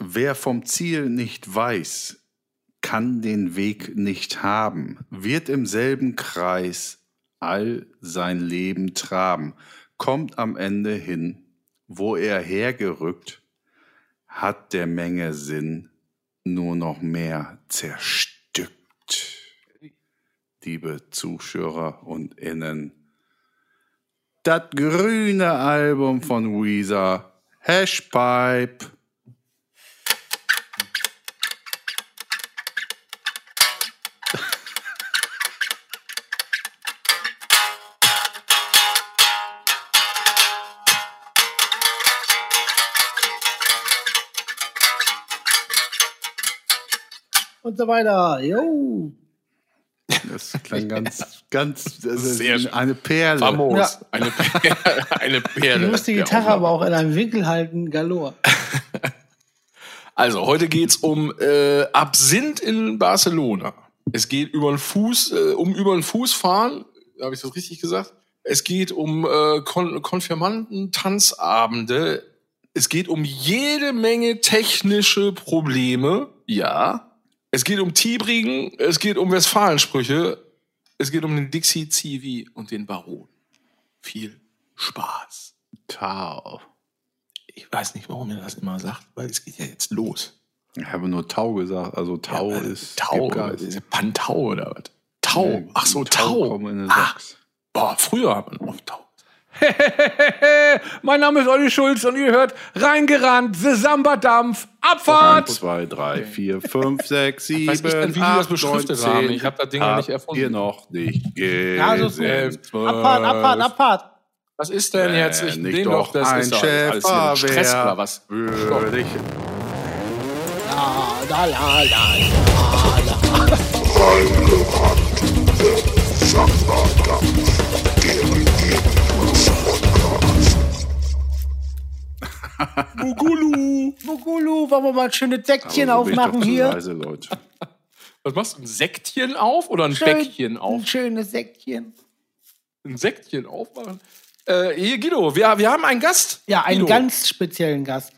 Wer vom Ziel nicht weiß, kann den Weg nicht haben, wird im selben Kreis all sein Leben traben, kommt am Ende hin, wo er hergerückt, hat der Menge Sinn nur noch mehr zerstückt. Liebe Zuschauer und Innen, das grüne Album von Weezer, Hashpipe. Und so weiter. Jo. Das klang ganz, ganz, das ist Sehr schön. eine Perle. Famos. Ja. Eine, Perle, eine Du Perle. musst die der Gitarre aber auch in einem Winkel halten, galore. Also, heute geht's um äh, Absinth in Barcelona. Es geht über den Fuß, äh, um über den Fuß fahren. Habe ich das richtig gesagt? Es geht um äh, Kon Konfirmanden, Tanzabende. Es geht um jede Menge technische Probleme. Ja. Es geht um Tiebrigen. Es geht um Westfalensprüche. Es geht um den Dixie Zivi und den Baron. Viel Spaß. Tau. Ich weiß nicht, warum er das immer sagt, weil es geht ja jetzt los. Ich habe nur Tau gesagt. Also Tau Ja, ist. Tau, ist Pantau oder was? Tau. Ach so, Tau. den Ah, boah, früher hat man oft Tau. mein Name ist Olli Schulz und ihr hört reingerannt, Samba-Dampf, Abfahrt. 1, 2, 3, 4, 5, 6, 7, weiß ich denn, wie die das beschriftet haben? Ich hab das Ding ja nicht erfunden. Ihr noch nicht gesehen. Ja, so ist. Abfahrt, Abfahrt, Abfahrt. Was ist denn Äh, jetzt? Ich nicht doch das ein ist doch alles Chef, Stress oder was? Würde ich La, la, la, la. Bugulu. Bugulu, wollen wir mal ein schönes Säckchen aufmachen hier? Leise, Leute. Was machst du? Ein Sektchen auf oder ein Schön- Bäckchen auf? Ein schönes Säckchen. Ein Sektchen aufmachen? Äh, hier, Guido, wir, wir haben einen Gast. Ja, einen Guido, ganz speziellen Gast.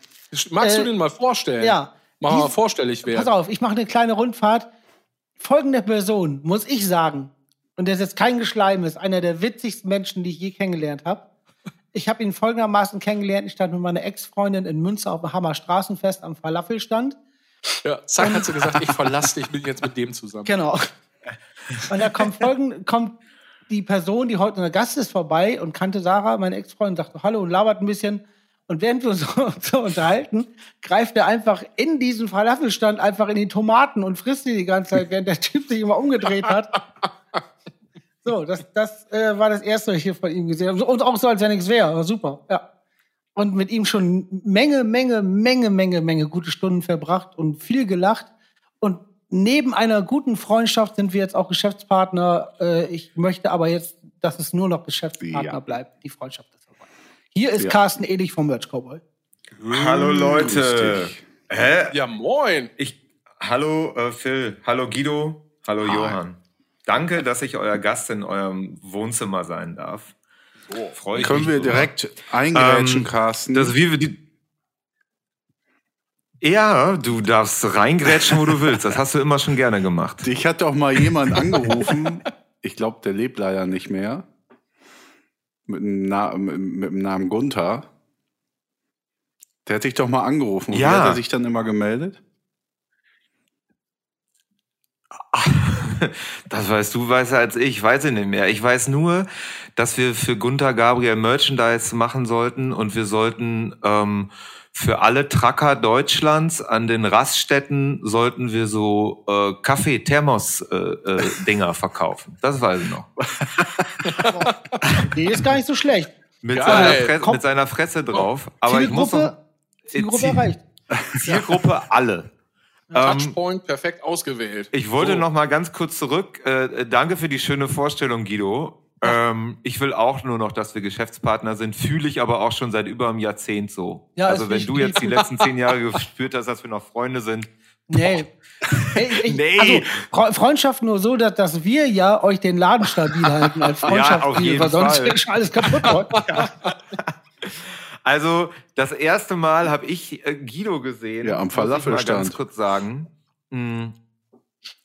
Magst äh, du den mal vorstellen? ja. Mach mal Dies- vorstellig werden. Pass auf, ich mache eine kleine Rundfahrt. Folgende Person, muss ich sagen, und der ist jetzt kein Geschleim, ist einer der witzigsten Menschen, die ich je kennengelernt habe. Ich habe ihn folgendermaßen kennengelernt. Ich stand mit meiner Ex-Freundin in Münster auf dem Hammer Straßenfest am Falafelstand. Ja, zack, hat sie gesagt, ich verlasse dich, ich bin jetzt mit dem zusammen. Genau. Und da kommt folgend, kommt die Person, die heute unser Gast ist, vorbei und kannte Sarah, meine Ex-Freundin, sagte Hallo und labert ein bisschen. Und während wir uns so, so unterhalten, greift er einfach in diesen Falafelstand einfach in die Tomaten und frisst die die ganze Zeit, während der Typ sich immer umgedreht hat. So, das, das äh, war das Erste, was ich hier von ihm gesehen habe. Und auch so, als wenn nichts wäre. War super, ja. Und mit ihm schon Menge, Menge, Menge, Menge, Menge gute Stunden verbracht und viel gelacht. Und neben einer guten Freundschaft sind wir jetzt auch Geschäftspartner. Äh, ich möchte aber jetzt, dass es nur noch Geschäftspartner Ja. bleibt. Die Freundschaft ist vorbei. Hier ist Ja. Carsten Ehlich vom Merch Cowboy. Hallo Leute. Hä? Ja, moin. Ich, hallo äh, Phil, hallo Guido, hallo Hi. Johann. Danke, dass ich euer Gast in eurem Wohnzimmer sein darf. Freue ich Können mich wir drüber. direkt eingrätschen, Ähm, Carsten? Das wie wir die. Ja, du darfst reingrätschen, wo du willst. Das hast du immer schon gerne gemacht. Dich hat doch mal jemand angerufen. Ich glaube, der lebt leider nicht mehr. Mit dem, Na mit, mit dem Namen Gunther. Der hat dich doch mal angerufen. Und Ja. Wie hat er sich dann immer gemeldet? Das weißt du weißer als ich, weiß ich nicht mehr. Ich weiß nur, dass wir für Gunther Gabriel Merchandise machen sollten und wir sollten ähm, für alle Tracker Deutschlands an den Raststätten sollten wir so äh, Kaffee-Thermos-Dinger äh, äh, Dinger verkaufen. Das weiß ich noch. Die ist gar nicht so schlecht. Mit, seiner, Fre Komm. mit seiner Fresse drauf. Aber ich muss noch, Zielgruppe, Zielgruppe Ziel- erreicht. Zielgruppe alle. Ähm, Touchpoint perfekt ausgewählt. Ich wollte So. noch mal ganz kurz zurück. Äh, danke für die schöne Vorstellung, Guido. Ähm, ich will auch nur noch, dass wir Geschäftspartner sind. Fühle ich aber auch schon seit über einem Jahrzehnt so. Ja, also wenn du jetzt die letzten zehn Jahre gespürt hast, dass wir noch Freunde sind. Nee. Hey, ich, Nee. Also Fre- Freundschaft nur so, dass, dass wir ja euch den Laden stabil halten als Ja, Freundschaft, auf jeden weil sonst Fall. ist alles kaputt. Also das erste Mal habe ich äh, Guido gesehen. Ja, am muss ich mal Falafelstand. ganz kurz sagen. Hm.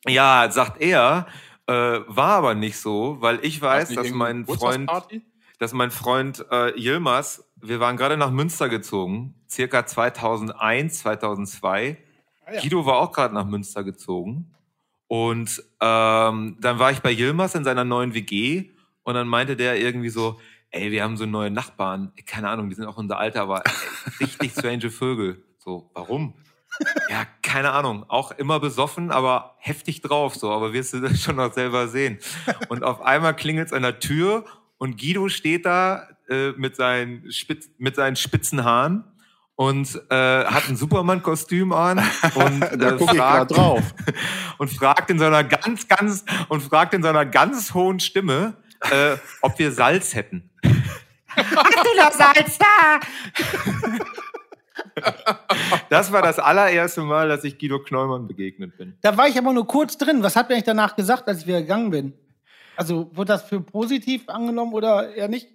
Ja, sagt er, äh, war aber nicht so, weil ich weiß, dass mein Freund, dass mein Freund äh, Yilmaz, wir waren gerade nach Münster gezogen, circa 2001, 2002. Guido war auch gerade nach Münster gezogen. Und ähm, dann war ich bei Yilmaz in seiner neuen WG und dann meinte der irgendwie so, ey, wir haben so neue Nachbarn, keine Ahnung, die sind auch unser Alter, aber ey, richtig strange Vögel. So, warum? Ja, keine Ahnung. Auch immer besoffen, aber heftig drauf, so. Aber wirst du das schon noch selber sehen. Und auf einmal klingelt es an der Tür und Guido steht da äh, mit, seinen Spitz, mit seinen spitzen Haaren und äh, hat ein Superman-Kostüm an und äh, fragt, drauf. und fragt in seiner ganz, ganz und fragt in seiner ganz hohen Stimme, äh, ob wir Salz hätten. Hast du noch Salz da? Das war das allererste Mal, dass ich Guido Knollmann begegnet bin. Da war ich aber nur kurz drin. Was hat mir eigentlich danach gesagt, als ich wieder gegangen bin? Also, wurde das für positiv angenommen oder eher nicht?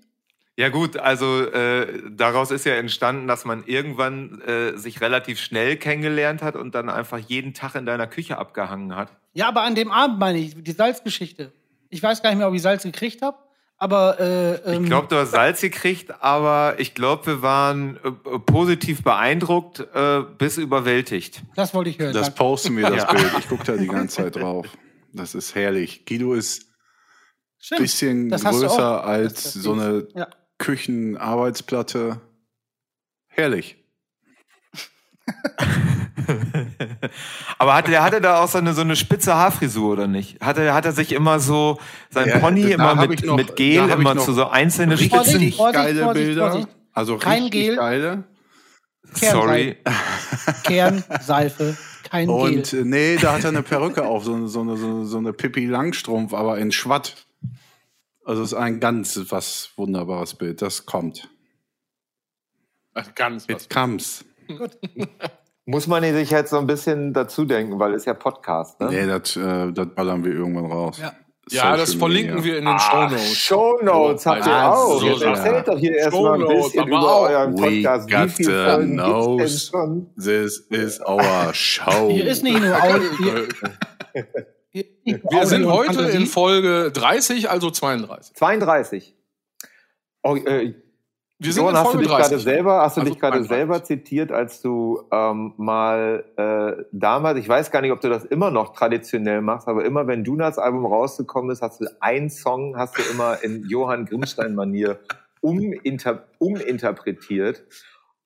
Ja gut, also äh, daraus ist ja entstanden, dass man irgendwann äh, sich relativ schnell kennengelernt hat und dann einfach jeden Tag in deiner Küche abgehangen hat. Ja, aber an dem Abend meine ich, die Salzgeschichte. Ich weiß gar nicht mehr, ob ich Salz gekriegt habe, aber äh, ähm, Ich glaube, du hast Salz gekriegt, aber ich glaube, wir waren äh, positiv beeindruckt äh, bis überwältigt. das wollte ich hören. Das Danke. posten wir, das. Bild. Ich gucke da die ganze Zeit drauf. Das ist herrlich. Guido ist ein bisschen größer als Das- das so eine Ja. Küchenarbeitsplatte. Herrlich. aber hatte der hatte da auch so eine so eine spitze Haarfrisur oder nicht? Hatte hat er sich immer so sein Ja, Pony immer mit, noch- mit Gel immer zu so einzelne Richtig Spitzen. Vorsicht, Vorsicht, geile Vorsicht, Bilder. Vorsicht. Also Kein richtig Gel. geile. Sorry. Kern, Seife, kein Und Gel. äh, nee, da hat er eine Perücke auf, so, eine- so, eine, so, eine- so eine Pippi Langstrumpf, aber in Schwatt. Also es ist ein ganz was wunderbares Bild. Das kommt. Also Ganz was. It comes. Muss man sich jetzt so ein bisschen dazu denken, weil es ja Podcast, ne? Nee, das, äh, das ballern wir irgendwann raus. Ja. Ja, das verlinken Media. wir in den Shownotes. Shownotes habt ihr Ah, auch. so Jetzt erzählt doch hier erstmal ein Shownotes bisschen über auch. euren We Podcast. Wie got viele the Folgen gibt's denn schon? This is our show. Hier ist nicht nur Audio. Wir sind heute in Folge 30, also 32. 32. Oh, äh, Wir sind Johann, in hast du dich gerade 30. selber, hast du Also dich gerade 32. selber zitiert, als du ähm, mal äh, damals, ich weiß gar nicht, ob du das immer noch traditionell machst, aber immer wenn Dunas Album rausgekommen ist, hast du einen Song, hast du immer in Johann Grimmstein-Manier uminter uminterpretiert.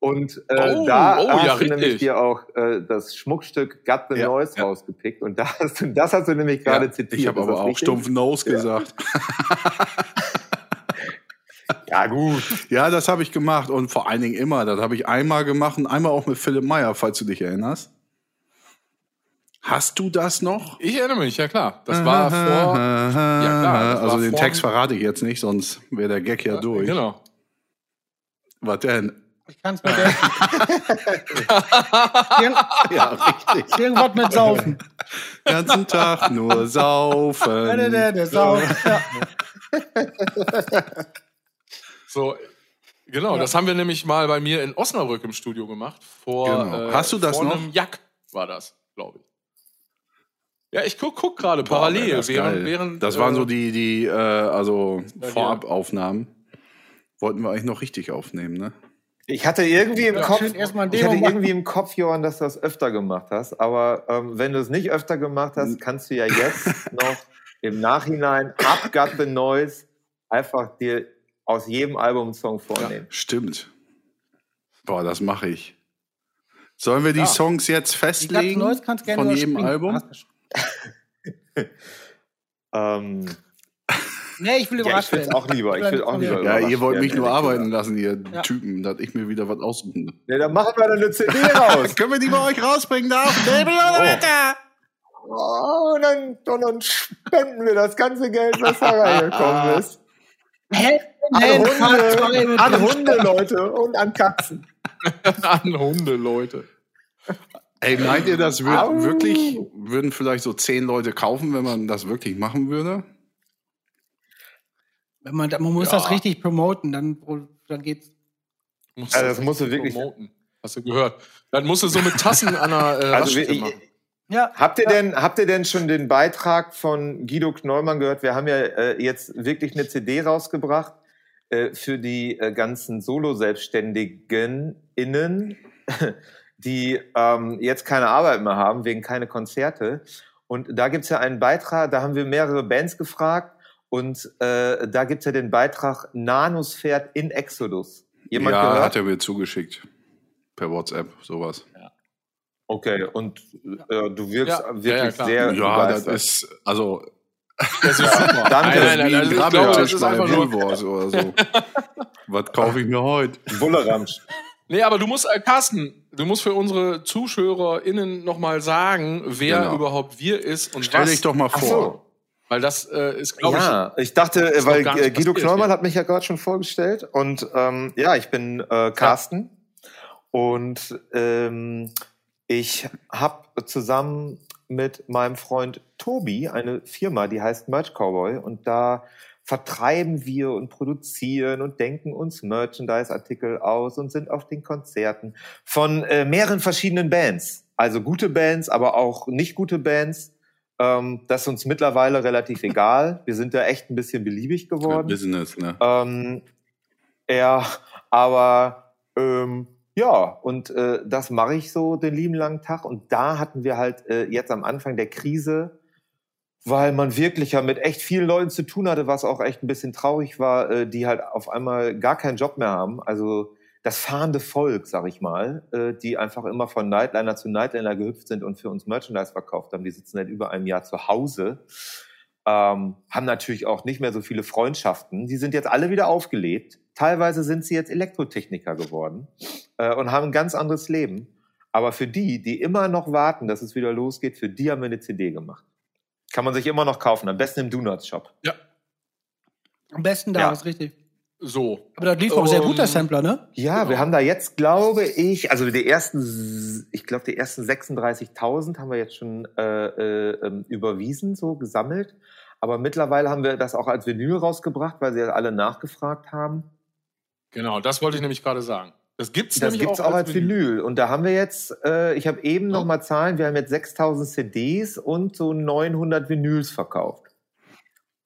Und äh, Oh, da oh, hast ja, du nämlich dir auch äh, das Schmuckstück Got the Ja, Noise ja. rausgepickt. Und da hast du, das hast du nämlich gerade zitiert. ich habe aber auch richtig? stumpf Nose gesagt. Ja, gut. Ja, das habe ich gemacht und vor allen Dingen immer. Das habe ich einmal gemacht und einmal auch mit Philipp Meyer, falls du dich erinnerst. Hast du das noch? Ich erinnere mich, ja klar. Das war vor. Ja, klar, das also war den vor- Text verrate ich jetzt nicht, sonst wäre der Gag ja durch. Genau. Was denn? Ich kann es mir denken. Ja, richtig. irgendwas mit Saufen. ganzen Tag nur Der, saufen. der, der, der Saufen. Ja. So, genau, das haben wir nämlich mal bei mir in Osnabrück im Studio gemacht. Vor, Genau. äh, Hast du das vor noch? einem Jack war das, glaube ich. Ja, ich guck, guck gerade Boah, parallel, wär das während, während. das waren äh, so die, die äh, also Ja, Vorabaufnahmen. Wollten wir eigentlich noch richtig aufnehmen, ne? Ich hatte irgendwie im Ja, Kopf, ich hatte irgendwie im Kopf, Johann, dass du das öfter gemacht hast. Aber ähm, wenn du es nicht öfter gemacht hast, kannst du ja jetzt noch im Nachhinein ab Got the Noise einfach dir aus jedem Album einen Song vornehmen. Stimmt. Boah, das mache ich. Sollen wir die Ja. Songs jetzt festlegen? Neues kannst gerne von jedem überspringen. Album? Ähm, Nee, ich will ja, ich überrascht finde es werden. auch lieber. Ich will auch lieber. Ja, ihr wollt mich nur arbeiten lassen, ihr Ja. Typen, dass ich mir wieder was aussuchen. Ja, dann machen wir dann eine CD raus. Können wir die bei euch rausbringen da auf dem Label oder weiter? Oh, und, dann, und dann spenden wir das ganze Geld, was da reingekommen ist. Hä? An Hunde, an Hunde, Leute, und an Katzen. an Hunde, Leute. Ey, meint ihr, das würd, Au. wirklich, würden vielleicht so zehn Leute kaufen, wenn man das wirklich machen würde? Wenn man, man muss Ja. das richtig promoten, dann, dann geht's. Musst Also das musst du wirklich- promoten. Hast du gehört? Dann musst du so mit Tassen an der äh, Also machen. Ja. Habt ihr denn, habt ihr denn schon den Beitrag von Guido Knollmann gehört? Wir haben ja äh, jetzt wirklich eine CD rausgebracht äh, für die äh, ganzen Solo-Selbstständigen innen, die ähm, jetzt keine Arbeit mehr haben, wegen keine Konzerte. Und da gibt's ja einen Beitrag, da haben wir mehrere Bands gefragt und äh, da gibt's ja den Beitrag Nanosphärt in Exodus. Jemand ja, gehört? hat er mir zugeschickt. Per WhatsApp, sowas. Okay, und äh, du wirkst Ja, ja, wirklich ja, sehr Ja, das ist, also, Das ist super. Danke. Nein, nein, nein, wie ein ich glaube, das ist bei einfach nur. Oder so. Was kaufe ich mir heute? Bulleramsch. Nee, aber du musst, äh, Carsten, du musst für unsere ZuschauerInnen nochmal sagen, wer Genau. überhaupt wir ist und Stell was. dich doch mal vor. so. Weil das äh, ist, glaube Ja, ich, dachte, äh, weil äh, Guido Knollmann ja. hat mich ja gerade schon vorgestellt und ähm, ja, ich bin äh, Carsten und ähm, ich habe zusammen mit meinem Freund Tobi eine Firma, die heißt Merch Cowboy und da vertreiben wir und produzieren und denken uns Merchandise-Artikel aus und sind auf den Konzerten von äh, mehreren verschiedenen Bands. Also gute Bands, aber auch nicht gute Bands. Ähm, das ist uns mittlerweile relativ egal. Wir sind da echt ein bisschen beliebig geworden. Business, ne? Ähm, ja, aber ähm, ja, und äh, das mache ich so den lieben langen Tag. Und da hatten wir halt äh, jetzt am Anfang der Krise, weil man wirklich ja mit echt vielen Leuten zu tun hatte, was auch echt ein bisschen traurig war, äh, die halt auf einmal gar keinen Job mehr haben. Also das fahrende Volk, sag ich mal, äh, die einfach immer von Nightliner zu Nightliner gehüpft sind und für uns Merchandise verkauft haben. Die sitzen seit über einem Jahr zu Hause ähm, haben natürlich auch nicht mehr so viele Freundschaften. Die sind jetzt alle wieder aufgelebt. Teilweise sind sie jetzt Elektrotechniker geworden äh, und haben ein ganz anderes Leben. Aber für die, die immer noch warten, dass es wieder losgeht, für die haben wir eine CD gemacht. Kann man sich immer noch kaufen, am besten im Donuts Shop. Am besten da, Ja. ist richtig. So. Aber das lief auch sehr gut, der Ähm, Sampler, ne? Ja, Genau. wir haben da jetzt, glaube ich, also die ersten, ich glaube, die ersten 36.000 haben wir jetzt schon äh, äh, ähm, überwiesen, so gesammelt. Aber mittlerweile haben wir das auch als Vinyl rausgebracht, weil sie ja alle nachgefragt haben. Genau, das wollte ich nämlich gerade sagen. Das gibt's Das nämlich gibt's auch als Vinyl. Und da haben wir jetzt, äh, ich habe eben Ja. noch mal Zahlen, wir haben jetzt 6000 CDs und so 900 Vinyls verkauft.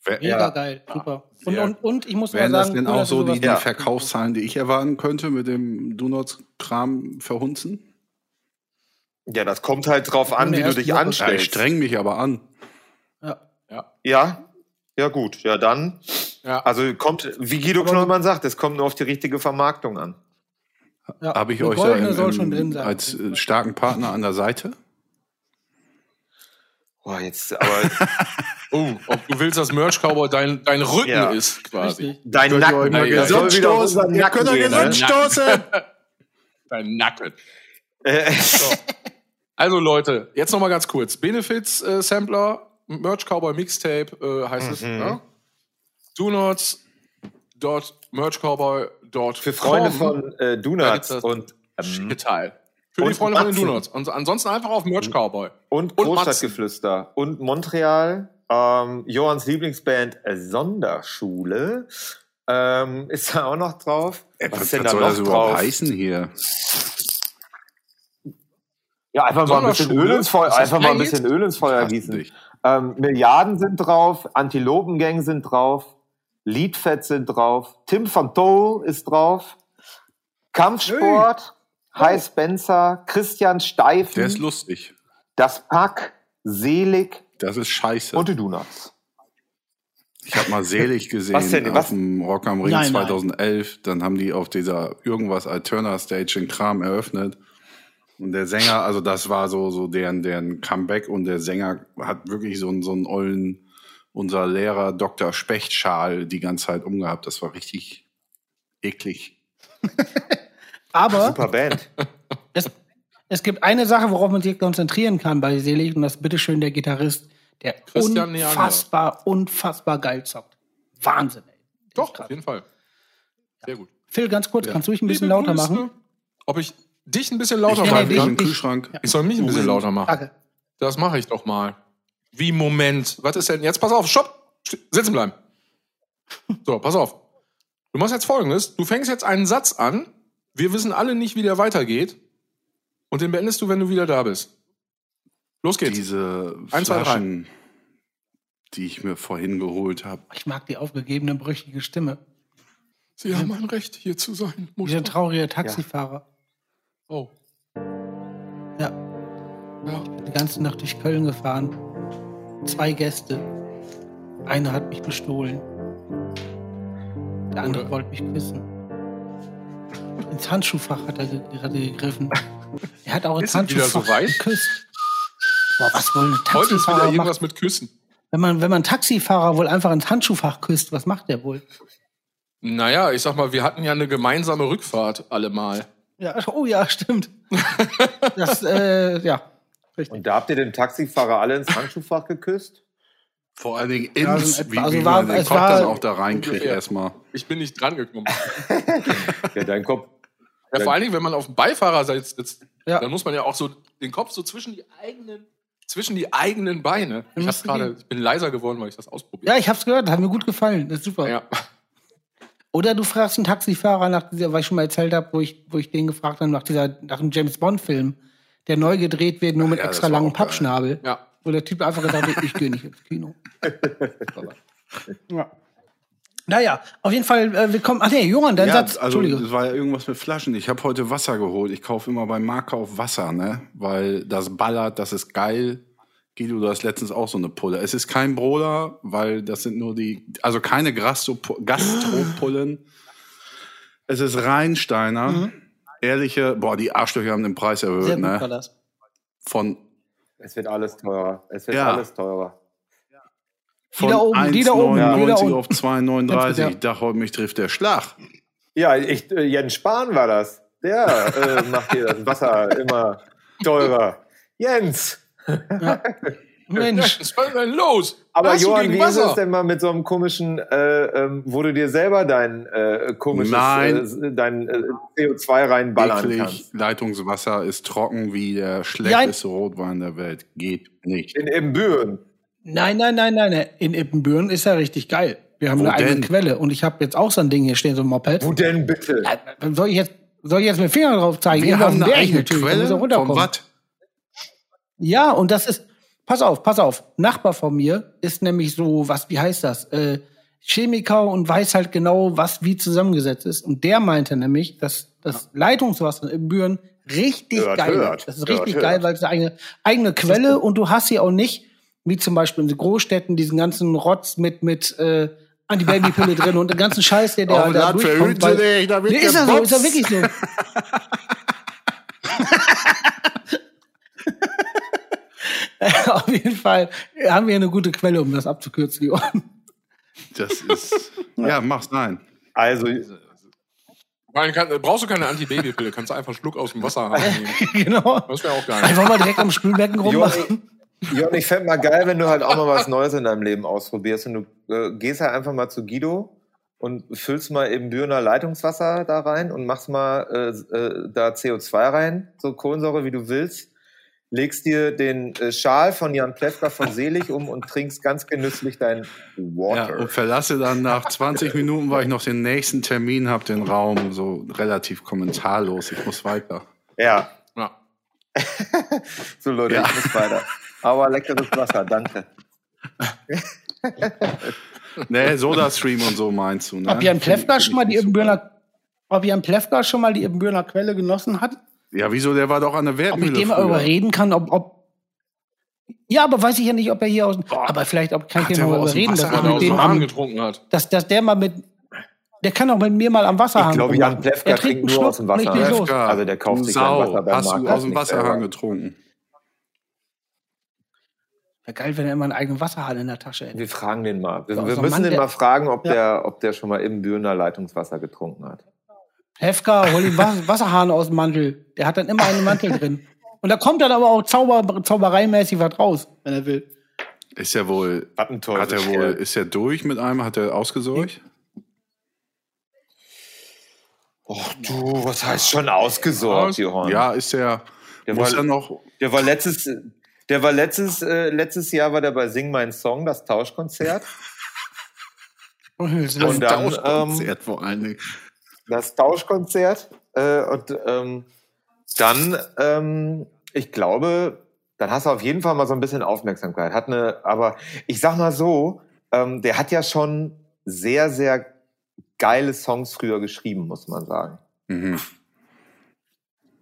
Mega Ja. geil, super. Und, Ja. und, und ich muss mal wären das sagen, denn cool, auch so die, die Ja. Verkaufszahlen, die ich erwarten könnte, mit dem Donuts-Kram verhunzen? Ja, das kommt halt drauf an, wie du dich Woche. Ja, ich anstellst. streng mich aber an. Ja. Ja, ja gut, ja dann. Ja. Also kommt, wie Guido Knollmann sagt, es kommt nur auf die richtige Vermarktung an. Ja. Habe ich Eine euch da goldene schon drin sein. als äh, starken Partner an der Seite? Boah, jetzt, aber Oh, ob du willst, dass Merch Cowboy dein, dein Rücken Ja. ist, quasi. Richtig. dein Könnt ihr Nacken, das soll gesund stoßen? Ihr Nacken könnt euch gehen, gesund stoßen! Dein Nacken. Äh, Also Leute, jetzt noch mal ganz kurz. Benefits äh, Sampler, Merch Cowboy Mixtape äh, heißt es. Mhm. Ne? Donuts.merchcowboy.com Für Freunde von äh, Donuts und, ähm, Geteilt. Für Und die Freunde von den Matzen. Donuts. Und ansonsten einfach auf Merch Cowboy. und Und Großstadtgeflüster und Montreal, ähm, Johanns Lieblingsband Sonderschule. Ähm, ist da auch noch drauf? Ey, Was was ist denn was da soll das noch überhaupt drauf? heißen hier? Ja, einfach mal ein bisschen? Öl ins Feuer, das einfach mal ein bisschen Öl ins Feuer gießen. Ähm, Milliarden sind drauf, Antilopengang sind drauf, Liedfett sind drauf, Tim van Tol ist drauf, Kampfsport, Hi Spencer, Christian Steifen, Der ist lustig. das Pack, Selig Das ist scheiße. und die Donuts. Ich habe mal selig gesehen Was denn? auf Was? dem Rock am Ring Nein, nein. 2011. Dann haben die auf dieser irgendwas Alterna Stage den Kram eröffnet. Und der Sänger, also das war so, so deren, deren Comeback und der Sänger hat wirklich so einen, so einen ollen, unser Lehrer Dr. Spechtschal die ganze Zeit umgehabt. Das war richtig eklig. Aber Super Band. es, es gibt eine Sache, worauf man sich konzentrieren kann bei Selig, und das ist bitteschön der Gitarrist, der Christian Neander. unfassbar, unfassbar geil zockt. Wahnsinn, ey. Doch, auf jeden Fall. Sehr gut. Phil, ganz kurz, Ja. kannst du mich ein bisschen Liebe lauter Grüße. machen? Ob ich dich ein bisschen lauter Ich machen kann? Im Kühlschrank. Ich soll mich ein bisschen lauter machen. Danke. Das mache ich doch mal. Wie Moment? Was ist denn jetzt? Pass auf, stopp! St- Sitzen bleiben. So, pass auf. Du machst jetzt folgendes. Du fängst jetzt einen Satz an, Wir wissen alle nicht, wie der weitergeht. Und den beendest du, wenn du wieder da bist. Los geht's. Diese Eins, zwei, drei. Flaschen, die ich mir vorhin geholt habe. Ich mag die aufgegebene, brüchige Stimme. Sie haben ein Recht, hier zu sein. Dieser Mutter. traurige Taxifahrer. Oh. Ja. Ja. Die ganze Nacht durch Köln gefahren. Zwei Gäste. Einer hat mich bestohlen. Der andere Oder- wollte mich küssen. Ins Handschuhfach hat er, ge hat er gegriffen. Er hat auch ins Ist wieder Handschuhfach so geküsst. Boah, was wohl ein Heute ist wieder Taxifahrer irgendwas macht? mit Küssen. Wenn man, wenn man einen Taxifahrer wohl einfach ins Handschuhfach küsst, was macht der wohl? Naja, ich sag mal, wir hatten ja eine gemeinsame Rückfahrt alle mal. Ja, oh ja, stimmt. das, äh, ja, richtig. Und da habt ihr den Taxifahrer alle ins Handschuhfach geküsst? Vor allen Dingen Ja, ins, also wie, also wie war- man den Kopf dann auch da reinkriegt erstmal. Ich bin nicht dran gekommen. Ja, dein Kopf. Ja, vor allen Dingen, wenn man auf dem Beifahrersitz sitzt, Ja. dann muss man ja auch so den Kopf so zwischen die eigenen, zwischen die eigenen Beine. Ich, hab's gehen. ich bin leiser geworden, weil ich das ausprobiert Ja, ich hab's gehört, hat mir gut gefallen. Das ist super. Ja. Oder du fragst einen Taxifahrer nach dieser, was ich schon mal erzählt habe, wo ich, wo ich den gefragt habe, nach dieser, nach einem James Bond-Film, der neu gedreht wird, nur mit Ja, extra geil. Pappschnabel. ja. Wo der Typ einfach gesagt hat, ich gehe nicht ins Kino. ja. Naja, auf jeden Fall, äh, willkommen. Ach nee, Johann, dein Ja, Satz. also das war ja irgendwas mit Flaschen. Ich habe heute Wasser geholt. Ich kaufe immer beim Marktkauf Wasser, ne? Weil das ballert, das ist geil. Guido, du hast letztens auch so eine Pulle. Es ist kein Broder, weil das sind nur die, also keine Gastro- Gastropullen. Es ist Rheinsteiner. Ehrliche, boah, die Arschlöcher haben den Preis erhöht, Mhm. Sehr gut war ne? das. Von, Es wird alles teurer. Es wird Ja. alles teurer. Von da oben, die da oben, die da 1,99 unten. auf 2,39. Ja. Ich dachte, heute mich trifft der Schlag. Ja, ich, äh, Jens Spahn war das. Der äh, macht hier das Wasser immer teurer. Jens! Mensch. Was war denn los? Aber Hast du Johann, wie ist Wasser? es denn mal mit so einem komischen, äh, ähm, wo du dir selber dein äh, komisches, Nein. Äh, dein äh, CO2 reinballern Eklig. kannst? Leitungswasser ist trocken wie der schlechteste Rotwein der Welt. Geht nicht. In Imbüren. Nein, nein, nein, nein. In Ippenbüren ist ja richtig geil. Wir haben Wo eine eigene denn? Quelle und ich habe jetzt auch so ein Ding hier stehen, so ein Moped. Wo denn bitte? Äh, Soll ich jetzt, soll ich jetzt mit dem Finger drauf zeigen? Wir haben eine eigene Quelle er vom. Watt. Ja, und das ist, pass auf, pass auf. Nachbar von mir ist nämlich so, was, wie heißt das? Äh, Chemiker und weiß halt genau, was wie zusammengesetzt ist. Und der meinte nämlich, dass das Leitungswasser in Büren richtig Hört, geil hört. ist. Das ist Hört, richtig geil, weil es eine eigene, eigene Quelle und du hast sie auch nicht, wie zum Beispiel in den Großstädten, diesen ganzen Rotz mit, mit, äh, Antibabypille drin und den ganzen Scheiß, der, der Auf da durchkommt. weil- dich, da wird Nee, ist er so, ist gebotzt. wirklich so. Auf jeden Fall haben wir eine gute Quelle, um das abzukürzen, Johann. Das ist. ja, mach's nein. Also, kann, brauchst du keine Antibabypille, kannst du einfach einen Schluck aus dem Wasser nehmen. genau. Das wäre auch geil. Einfach mal direkt am Spülbecken rummachen. Jon, ich fände mal geil, wenn du halt auch mal was Neues in deinem Leben ausprobierst und du äh, gehst halt einfach mal zu Guido und füllst mal eben Bürener Leitungswasser da rein und machst mal äh, äh, da CO2 rein, so Kohlensäure, wie du willst. Legst dir den äh, Schal von Jan Plefka von Selig um und trinkst ganz genüsslich dein Ja, Water. und verlasse dann nach 20 Minuten, weil ich noch den nächsten Termin habe, den Raum so relativ kommentarlos. Ich muss weiter. Ja, Ja. so Leute, Ja. ich muss weiter. Aber leckeres Wasser, danke. Nee, Soda-Stream und so meinst du, ne? Ob Jan Plefka Find- schon mal die Ibbenbürener, ob Jan Plefka schon mal die Ibbenbürener Quelle genossen hat? Ja, wieso? Der war doch an der Ob ich Wertmühle. dem mal früher. überreden kann, ob, ob ja, aber weiß ich ja nicht, ob er hier aus. Aber vielleicht ob, kann ich den der mal dem überreden, dass, er mit aus dem dem am, getrunken hat. dass, dass der mal mit. Der kann auch mit mir mal am Wasserhahn. Ich glaube. Jan Plefka trinkt nur aus dem Schluck, nicht Wasser. wie los. Plefka, Also der kauft du sich Sau, Wasser beim Hast du Marktplatz aus dem Wasserhahn selber. getrunken? Wäre geil, wenn er immer einen eigenen Wasserhahn in der Tasche hätte. Wir fragen den mal. Wir, Ja, wir so müssen Mann, den der- mal fragen, ob, Ja. der, ob der schon mal im Bürener Leitungswasser getrunken hat. Hefka, hol den Was- Wasserhahn aus dem Mantel. Der hat dann immer einen Mantel drin. Und da kommt dann aber auch Zauber, zaubereimäßig was raus, wenn er will. Ist er wohl. Teures Hat er wohl. Ist er durch mit einem? Hat er ausgesorgt? Och du, was heißt schon ausgesorgt, Johann? Ja, ist er. Der muss war- noch. Der war letztes, der war letztes, äh, letztes Jahr war der bei Sing Mein Song, das Tauschkonzert. Und Und dann, ähm, Tauschkonzert vor allen Dingen. das Tauschkonzert. Äh, und ähm, dann, ähm, ich glaube, dann hast du auf jeden Fall mal so ein bisschen Aufmerksamkeit. Hat eine, aber ich sag mal so, ähm, der hat ja schon sehr, sehr geile Songs früher geschrieben, muss man sagen. Mhm.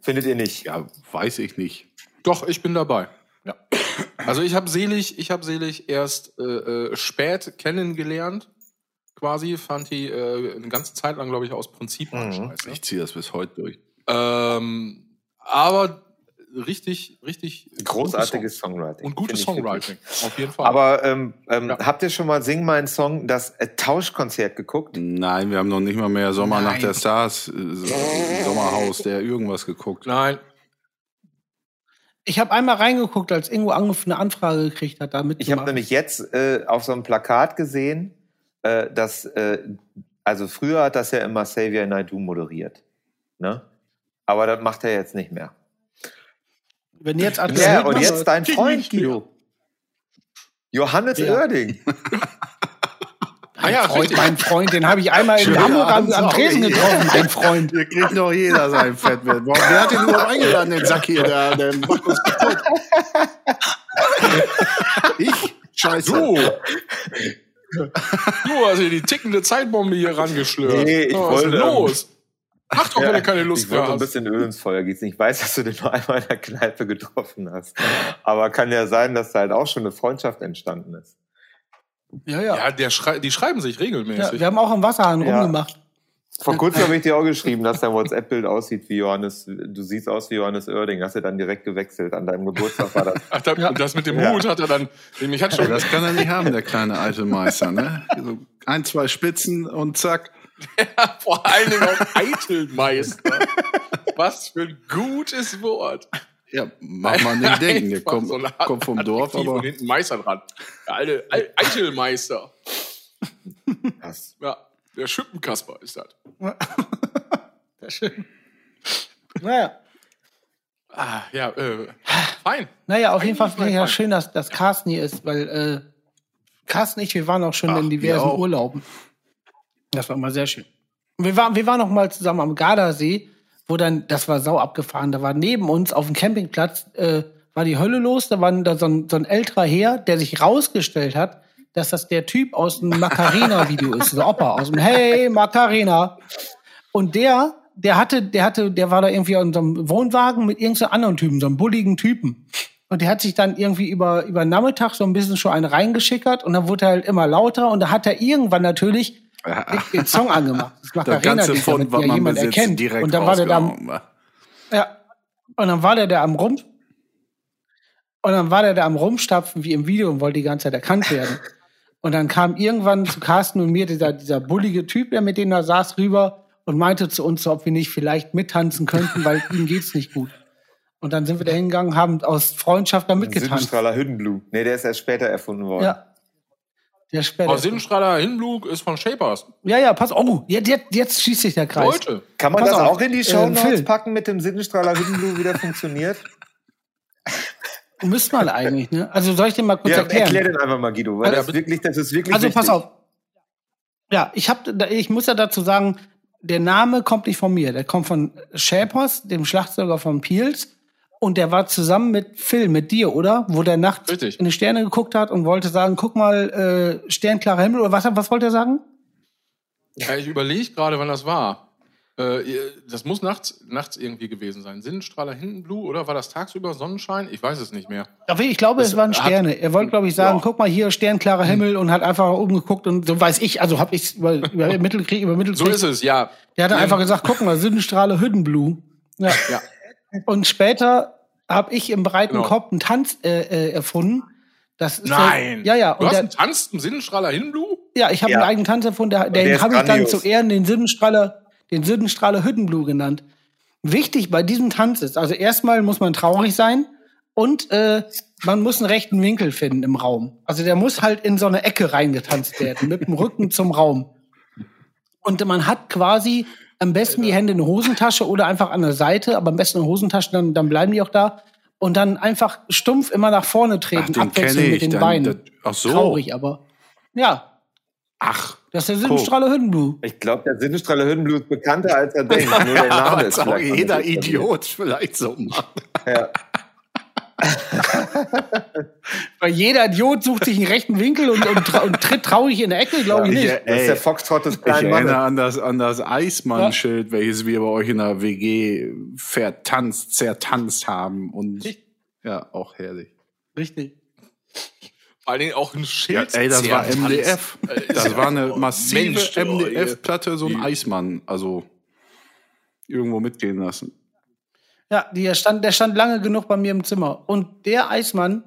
Findet ihr nicht? Ja, weiß ich nicht. Doch, ich bin dabei. Ja. Also ich habe selig, ich habe selig erst äh, äh, spät kennengelernt. Quasi fand die äh, eine ganze Zeit lang, glaube ich, aus Prinzip Mhm. scheiße. Ich ziehe das bis heute durch. Ähm, aber richtig, richtig Großartiges gute Songwriting. Und gutes Songwriting. Auf jeden Fall. Aber ähm, ähm, Ja. habt ihr schon mal Sing meinen Song, das äh, Tauschkonzert geguckt? Nein, wir haben noch nicht mal mehr Sommer nach Nein. der Stars, äh, Sommerhaus, der irgendwas geguckt. Nein, Ich habe einmal reingeguckt, als Ingo eine Anfrage gekriegt hat, damit Ich habe nämlich jetzt äh, auf so einem Plakat gesehen, äh, dass, äh, also früher hat das ja immer Xavier Naidoo moderiert. Ne? Aber das macht er jetzt nicht mehr. Wenn jetzt Ja, adressiert und jetzt dein Freund. Guido. Johannes Ja. Oerding. ah ja, Freund, mein Freund, den habe ich einmal in Hamburg am, am. Tresen getroffen, mein Freund. Hier kriegt doch jeder sein Fettwert. Boah, wer hat den überhaupt eingeladen, den Sack hier? Der, der macht uns kaputt. Ich? Scheiße. Du! Du hast hier die tickende Zeitbombe hier rangeschlürt. Nee, ich was ist wollte, ähm, los? Mach doch, wenn du keine Lust ich mehr wollte ein hast. bisschen Öl ins Feuer gießen. Ich weiß, dass du den nur einmal in der Kneipe getroffen hast. Aber kann ja sein, dass da halt auch schon eine Freundschaft entstanden ist. Ja, ja. Ja, der schrei die schreiben sich ja regelmäßig. wir haben auch am Wasserhahn Ja. rumgemacht. Vor kurzem habe ich dir auch geschrieben, dass dein WhatsApp-Bild aussieht wie Johannes, du siehst aus wie Johannes Oerding, hast du dann direkt gewechselt. An deinem Geburtstag war das. Ach, da, und das mit dem Ja. Hut hat er dann. Mich hat schon. Das kann er nicht haben, der kleine alte Meister. Ne? So ein, zwei Spitzen und zack. vor allen Dingen auch Eitelmeister. Was für ein gutes Wort. Ja, mach mal nicht denken. Der kommt, so kommt vom Dorf, aber Und hinten Meister dran. Der alte Ei- Eitelmeister. Das. Ja, der Schippenkasper ist das. Sehr schön. Naja. Ah, ja, äh, fein. Naja, auf jeden Fall finde ich ja fein. schön, dass, dass Carsten hier ist, weil äh, Carsten und ich, wir waren auch schon Ach, in diversen. Urlauben. Das war immer sehr schön. Wir waren, wir waren noch mal zusammen am Gardasee, wo dann, das war sau abgefahren, da war neben uns auf dem Campingplatz, äh, war die Hölle los, da war da so ein, so ein älterer Herr, der sich rausgestellt hat, dass das der Typ aus dem Macarena-Video ist, der Opa aus dem Hey Macarena. Und der, der hatte, der hatte, der war da irgendwie in so einem Wohnwagen mit irgendeinem anderen Typen, so einem bulligen Typen. Und der hat sich dann irgendwie über, über Nachmittag so ein bisschen schon einen reingeschickert und dann wurde er halt immer lauter und da hat er irgendwann natürlich den, den Song angemacht. Das das Macarena, ganze damit Fond, was ja man besitzt, erkennt. direkt Und dann war der da, ja. Und dann war der da am Rum. Und dann war der da am Rumstapfen wie im Video und wollte die ganze Zeit erkannt werden. Und dann kam irgendwann zu Carsten und mir dieser, dieser bullige Typ, der mit denen da saß, rüber und meinte zu uns, ob wir nicht vielleicht mittanzen könnten, weil ihm geht's nicht gut. Und dann sind wir da hingegangen, haben aus Freundschaft da mitgetanzt. Sittenstrahler Hüttenblue. Nee, der ist erst später erfunden worden. Ja. Der später. Oh, Sinnstrahler Hinblug ist von Shapers. ja, ja, pass auf. Oh, jetzt, jetzt, jetzt schließt sich der Kreis. Leute. Kann man Pass das auf, auch in die äh, Show Notes Phil. packen mit dem Sittenstrahler Hüttenblue, wie der funktioniert? Müsste man eigentlich, ne? Also soll ich dir mal kurz Ja, erklären? erklär den einfach mal, Guido, weil Also, das wirklich, das ist wirklich Also wichtig. pass auf. Ja, ich hab, da- ich muss ja dazu sagen, der Name kommt nicht von mir. Der kommt von Schäpers, dem Schlagzeuger von Peels. Und der war zusammen mit Phil, mit dir, oder? Wo der nachts Richtig. in die Sterne geguckt hat und wollte sagen, guck mal, äh, sternklarer Himmel. Oder was, was wollte er sagen? Ja, ich überlege gerade, wann das war. Äh, das muss nachts, nachts irgendwie gewesen sein. Sinnstrahler Hindenblue oder war das tagsüber Sonnenschein? Ich weiß es nicht mehr. Ich glaube, es waren hat- Sterne. Er wollte, glaube ich, sagen, Ja. guck mal hier, sternklarer Himmel und hat einfach oben geguckt und so weiß ich, also habe ich über, übermittelt gekriegt, übermittelt So ist es, ja. Der hat dann einfach gesagt, guck mal, Sündenstrahle Hüttenblue. Ja. Ja. Und später habe ich im breiten Genau. Kopf einen Tanz äh, äh, erfunden. Das ist Nein. Ja, ja. Du Und hast der, einen Tanz im Sinnstrahler Hinblue? ja, ich habe Ja. einen eigenen Tanz erfunden, der, der den ist habe ich dann zu Ehren den Sündenstrahler, den Sündenstrahler Hüttenblue genannt. Wichtig bei diesem Tanz ist, also erstmal muss man traurig sein und äh, man muss einen rechten Winkel finden im Raum. Also der muss halt in so eine Ecke reingetanzt werden, mit dem Rücken zum Raum. Und man hat quasi am besten die Hände in der Hosentasche oder einfach an der Seite, aber am besten in der Hosentasche, dann, dann bleiben die auch da. Und dann einfach stumpf immer nach vorne treten, Ach, den abwechselnd mit den Dann, Beinen. das, ach so. Traurig, aber ja, Ach, Das ist der Sittenstrahler Hüttenblues. Ich glaube, der Sinnestrahler Hüttenblut ist bekannter, als er denkt. Nur der Name ist auch jeder. Idiot vielleicht so macht. Ja. Weil jeder Idiot sucht sich einen rechten Winkel und, und, tra und tritt traurig in der Ecke, glaube ich Ich, nicht. äh, Das ist der Foxtrot des ich kleinen erinnere Mannes. an das, an das Eismann-Schild, welches wir bei euch in der WG vertanzt, zertanzt haben. Und ja, auch herrlich. Richtig. Vor allen Dingen auch ein Ja, Schild. ey, das war. MDF. Das ja war eine massive MDF-Platte, so ein Eismann. Also irgendwo mitgehen lassen. Ja, der stand, der stand lange genug bei mir im Zimmer. Und der Eismann,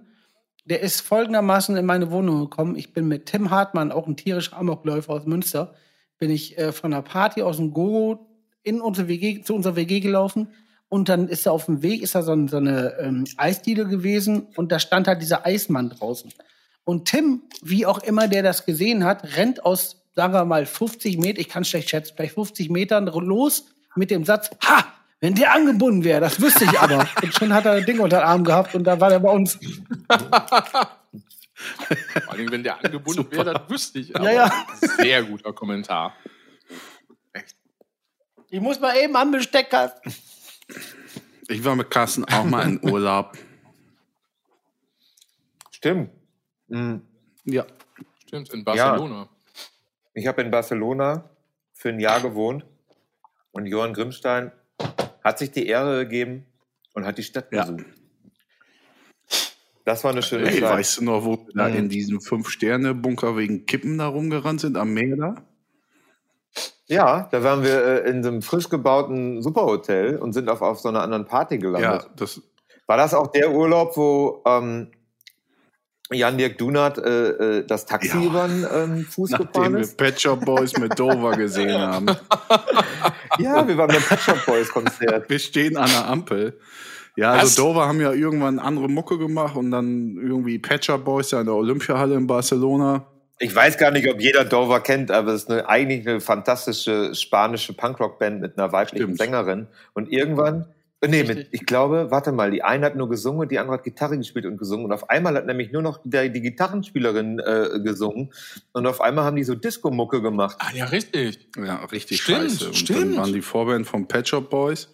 der ist folgendermaßen in meine Wohnung gekommen. Ich bin mit Tim Hartmann, auch ein tierischer Amokläufer aus Münster, bin ich äh, von einer Party aus dem Gogo in unsere WG, zu unserer WG gelaufen. Und dann ist er auf dem Weg, ist da so, ein- so eine ähm, Eisdiele gewesen und da stand halt dieser Eismann draußen. Und Tim, wie auch immer der das gesehen hat, rennt aus, sagen wir mal, 50 Meter, ich kann schlecht schätzen, vielleicht 50 Metern los mit dem Satz, ha, wenn der angebunden wäre, das wüsste ich aber. und schon hat er ein Ding unter den Arm gehabt und da war der bei uns. Vor allem, wenn der angebunden wäre, das wüsste ich. Aber ja. Sehr guter Kommentar. Ich muss mal eben am Besteckkasten. Ich war mit Carsten auch mal in Urlaub. Stimmt. Mhm. Ja. Stimmt, in Barcelona. Ich habe in Barcelona für ein Jahr gewohnt und Johann Grimmstein hat sich die Ehre gegeben und hat die Stadt Ja. besucht. Das war eine schöne Ey, Zeit. weißt du noch, wo wir da Mhm. in diesem Fünf-Sterne-Bunker wegen Kippen da rumgerannt sind am Meer da? Ja, da waren wir äh, in einem frisch gebauten Superhotel und sind auf, auf so einer anderen Party gelandet. Ja, das, War das auch der Urlaub, wo ähm, Jan-Dirk Dunert äh, äh, das Taxi Ja. über den ähm, Fuß nachdem gefahren wir ist? Pet Shop Boys mit Dover gesehen haben. Ja, wir waren beim Pet Shop Boys Konzert. Wir stehen an der Ampel. Ja, Was? also Dover haben ja irgendwann andere Mucke gemacht und dann irgendwie Pet Shop Boys ja in der Olympiahalle in Barcelona. Ich weiß gar nicht, ob jeder Dover kennt, aber es ist eine, eigentlich eine fantastische spanische Punkrock-Band mit einer weiblichen Stimmt. Sängerin. Und irgendwann, nee, mit, ich glaube, warte mal, die eine hat nur gesungen und die andere hat Gitarre gespielt und gesungen. Und auf einmal hat nämlich nur noch die, die Gitarrenspielerin äh, gesungen. Und auf einmal haben die so Disco-Mucke gemacht. Ah, ja, richtig. Ja, richtig Stimmt, scheiße. Und stimmt. dann waren die Vorband von Pet Shop Boys.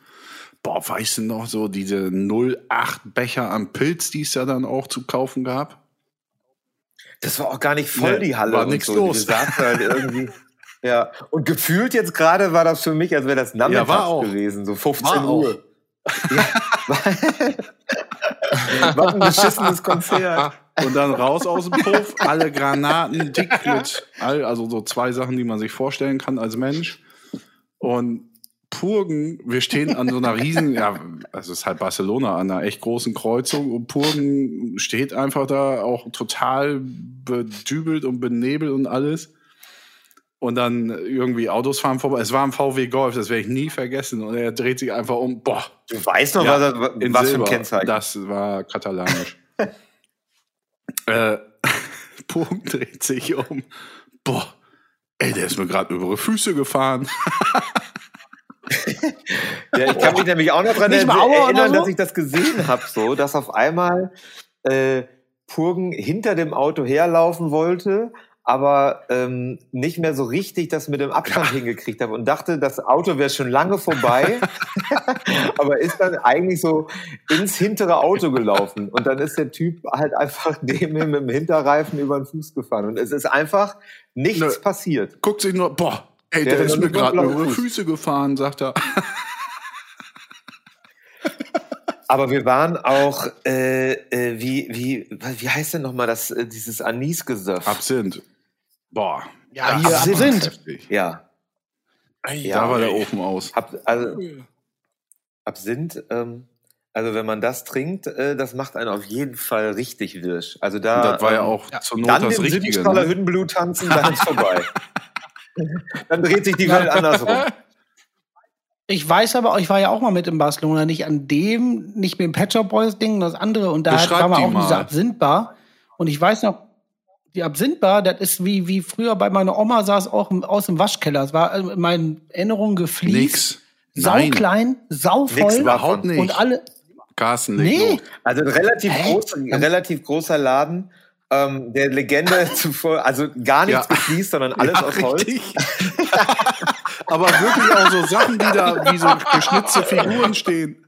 Boah, weißt du noch, so diese 08 Becher an Pilz, die es ja dann auch zu kaufen gab? Das war auch gar nicht voll, Nee, die Halle. war und nix so. los. Halt irgendwie. Ja, und gefühlt jetzt gerade war das für mich, als wäre das nachmittags war auch. gewesen, so 15 War auch. Ja. Was ein beschissenes Konzert. Und dann raus aus dem Puff, alle Granaten dick mit, all, also so zwei Sachen, die man sich vorstellen kann als Mensch. Und Purgen, wir stehen an so einer riesen, ja, also es ist halt Barcelona, an einer echt großen Kreuzung und Purgen steht einfach da auch total bedübelt und benebelt und alles. Und dann irgendwie Autos fahren vorbei. Es war ein VW Golf, das werde ich nie vergessen. Und er dreht sich einfach um. Boah, Du weißt noch, Ja, was, er- in was für ein. Kennzeichen. Das war katalanisch. äh, Punkt dreht sich um. Boah, ey, der ist mir gerade über die Füße gefahren. Ja, ich kann mich nämlich auch noch daran erinnern, so? dass ich das gesehen habe, so, dass auf einmal äh, Purgen hinter dem Auto herlaufen wollte, aber ähm, nicht mehr so richtig das mit dem Abstand hingekriegt habe und dachte, das Auto wäre schon lange vorbei, aber ist dann eigentlich so ins hintere Auto gelaufen und dann ist der Typ halt einfach dem mit dem Hinterreifen über den Fuß gefahren und es ist einfach nichts Nö. passiert. Guckt sich nur, boah, ey, Der der, ist mir gerade über die. Füße gefahren, sagt er. Aber wir waren auch, äh, äh, wie, wie, wie heißt denn nochmal das, äh, dieses Anisgesöff? Absinth. Boah. Ja, hier war Absinth. heftig. Ja, Da war der Ofen aus. Hab, also, Absinth, ähm, also wenn man das trinkt, äh, das macht einen auf jeden Fall richtig wirsch. Also da, Und das war ja ähm, auch zur Not dann das Richtige. Sündenstraller Ne? Hüttenblut tanzen, dann ist vorbei. dann dreht sich die Welt andersrum. Ich weiß aber, ich war ja auch mal mit in Barcelona, nicht an dem, nicht mit dem Pet Shop Boys Ding, das andere. Und da hat, Beschreib war man auch in dieser mal. Absinthbar. Und ich weiß noch, die Absinthbar, das ist wie, wie früher bei meiner Oma saß auch im, aus dem Waschkeller. Es war in meinen Erinnerungen gefliest. Nix. Nein. Sauklein, sauvoll. Nix Überhaupt nicht. Und alle, Carsten, leg Nee. Also ein relativ, Hä? groß, ein relativ großer Laden. ähm, der Legende zuvor, also gar nichts Ja. gefliest, sondern alles Ja, aus Holz. Aber wirklich auch so Sachen, die da wie so geschnitzte Figuren stehen.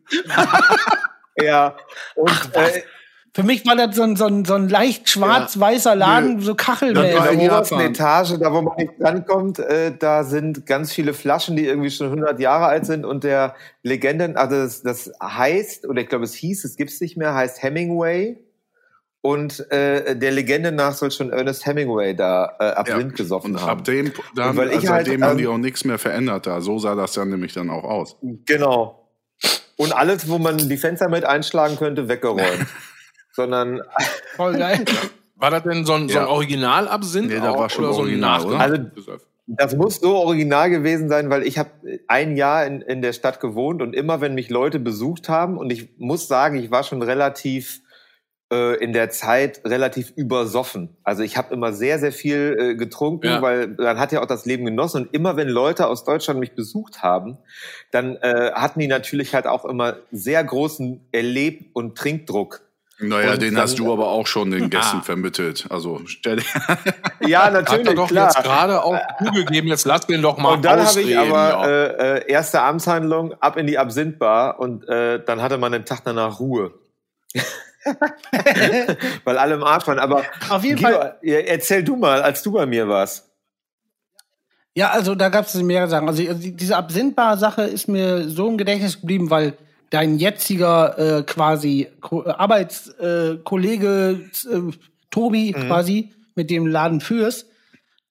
Ja. Und äh, Für mich war das so ein, so ein, so ein leicht schwarz-weißer Laden, so in kachelmäßig. war der in obersten. Etage, da wo man nicht drankommt, äh, da sind ganz viele Flaschen, die irgendwie schon 100 Jahre alt sind und der Legenden, also das, das heißt, oder ich glaube es hieß, es gibt's nicht mehr, heißt Hemingway und äh, der Legende nach soll schon Ernest Hemingway da äh, Absinth gesoffen Und haben. ab dem, dann, Und weil ich also halt, seitdem haben die ähm, auch nichts mehr verändert da. So sah das dann nämlich dann auch aus. Genau. Und alles, wo man die Fenster mit einschlagen könnte, weggeräumt. Sondern, Voll geil. War das denn so ein, so ein Ja. Original-Absinth? Nee, das auch war schon oder so ein? Nachgemacht? Also- das muss so original gewesen sein, weil ich habe ein Jahr in, in der Stadt gewohnt und immer, wenn mich Leute besucht haben, und ich muss sagen, ich war schon relativ äh, in der Zeit relativ übersoffen. Also ich habe immer sehr, sehr viel äh, getrunken, Ja. weil man hat ja auch das Leben genossen. Und immer, wenn Leute aus Deutschland mich besucht haben, dann äh, hatten die natürlich halt auch immer sehr großen Erleb- und Trinkdruck. Naja, Und den dann- hast du aber auch schon den Gästen Ah. vermittelt. Also stell dir. Ja, Hat er natürlich, doch klar. jetzt gerade auch zugegeben, jetzt lass den doch mal Und dann habe ich aber ja. äh, äh, erste Amtshandlung ab in die Absinthbar und äh, dann hatte man den Tag danach Ruhe. Weil alle im Arsch waren. Aber Auf jeden Guido, Fall. erzähl du mal, als du bei mir warst. Ja, also da gab es mehrere Sachen. Also die- diese Absintbar-Sache ist mir so im Gedächtnis geblieben, weil dein jetziger äh, quasi Ko Arbeitskollege äh, Kollege, äh, Tobi quasi, mit dem Laden führst,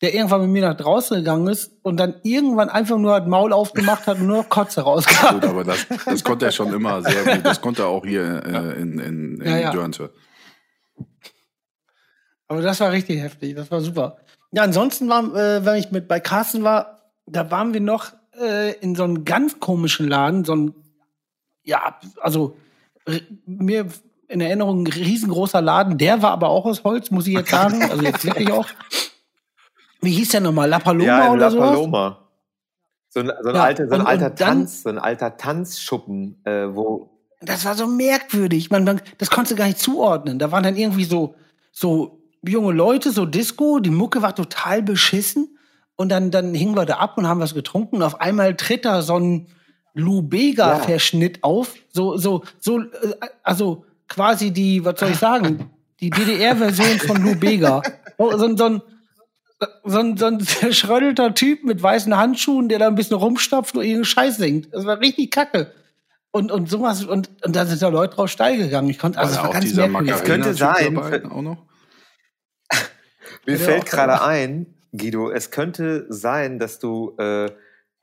der irgendwann mit mir nach draußen gegangen ist und dann irgendwann einfach nur das Maul aufgemacht hat und nur noch Kotze rauskam. Gut, aber das, das konnte er schon immer sehr gut. Das konnte er auch hier äh, in, in, in Ja, ja. Dörnte. Aber das war richtig heftig, das war super. Ja, ansonsten war, äh, wenn ich mit bei Carsten war, da waren wir noch äh, in so einem ganz komischen Laden, so ein, ja, also mir in Erinnerung ein riesengroßer Laden, der war aber auch aus Holz, muss ich jetzt sagen, also jetzt wirklich auch. Wie hieß der nochmal? La Paloma ja, in oder La so? Paloma. So ein, so ein, Ja, alter, so ein und- alter und dann- Tanz, so ein alter Tanzschuppen, äh, wo Das war so merkwürdig. Man, man, das konntest du gar nicht zuordnen. Da waren dann irgendwie so, so junge Leute, so Disco, die Mucke war total beschissen. Und dann, dann hingen wir da ab und haben was getrunken. Und auf einmal tritt da so ein Lou Bega-Verschnitt auf. So, so, so, äh, also quasi die, was soll ich sagen, die DDR-Version von Lou Bega. So, so, ein- so ein, so ein, so ein zerschrödelter Typ mit weißen Handschuhen, der da ein bisschen rumstopft und irgendeinen Scheiß singt. Das war richtig kacke. Und, und sowas, und, und da sind da Leute drauf steil gegangen. Ich konnte, also es auch ganz merkwürdig. Macarena könnte sein. dabei auch noch? Mir Ja, fällt gerade ein, Guido, es könnte sein, dass du äh,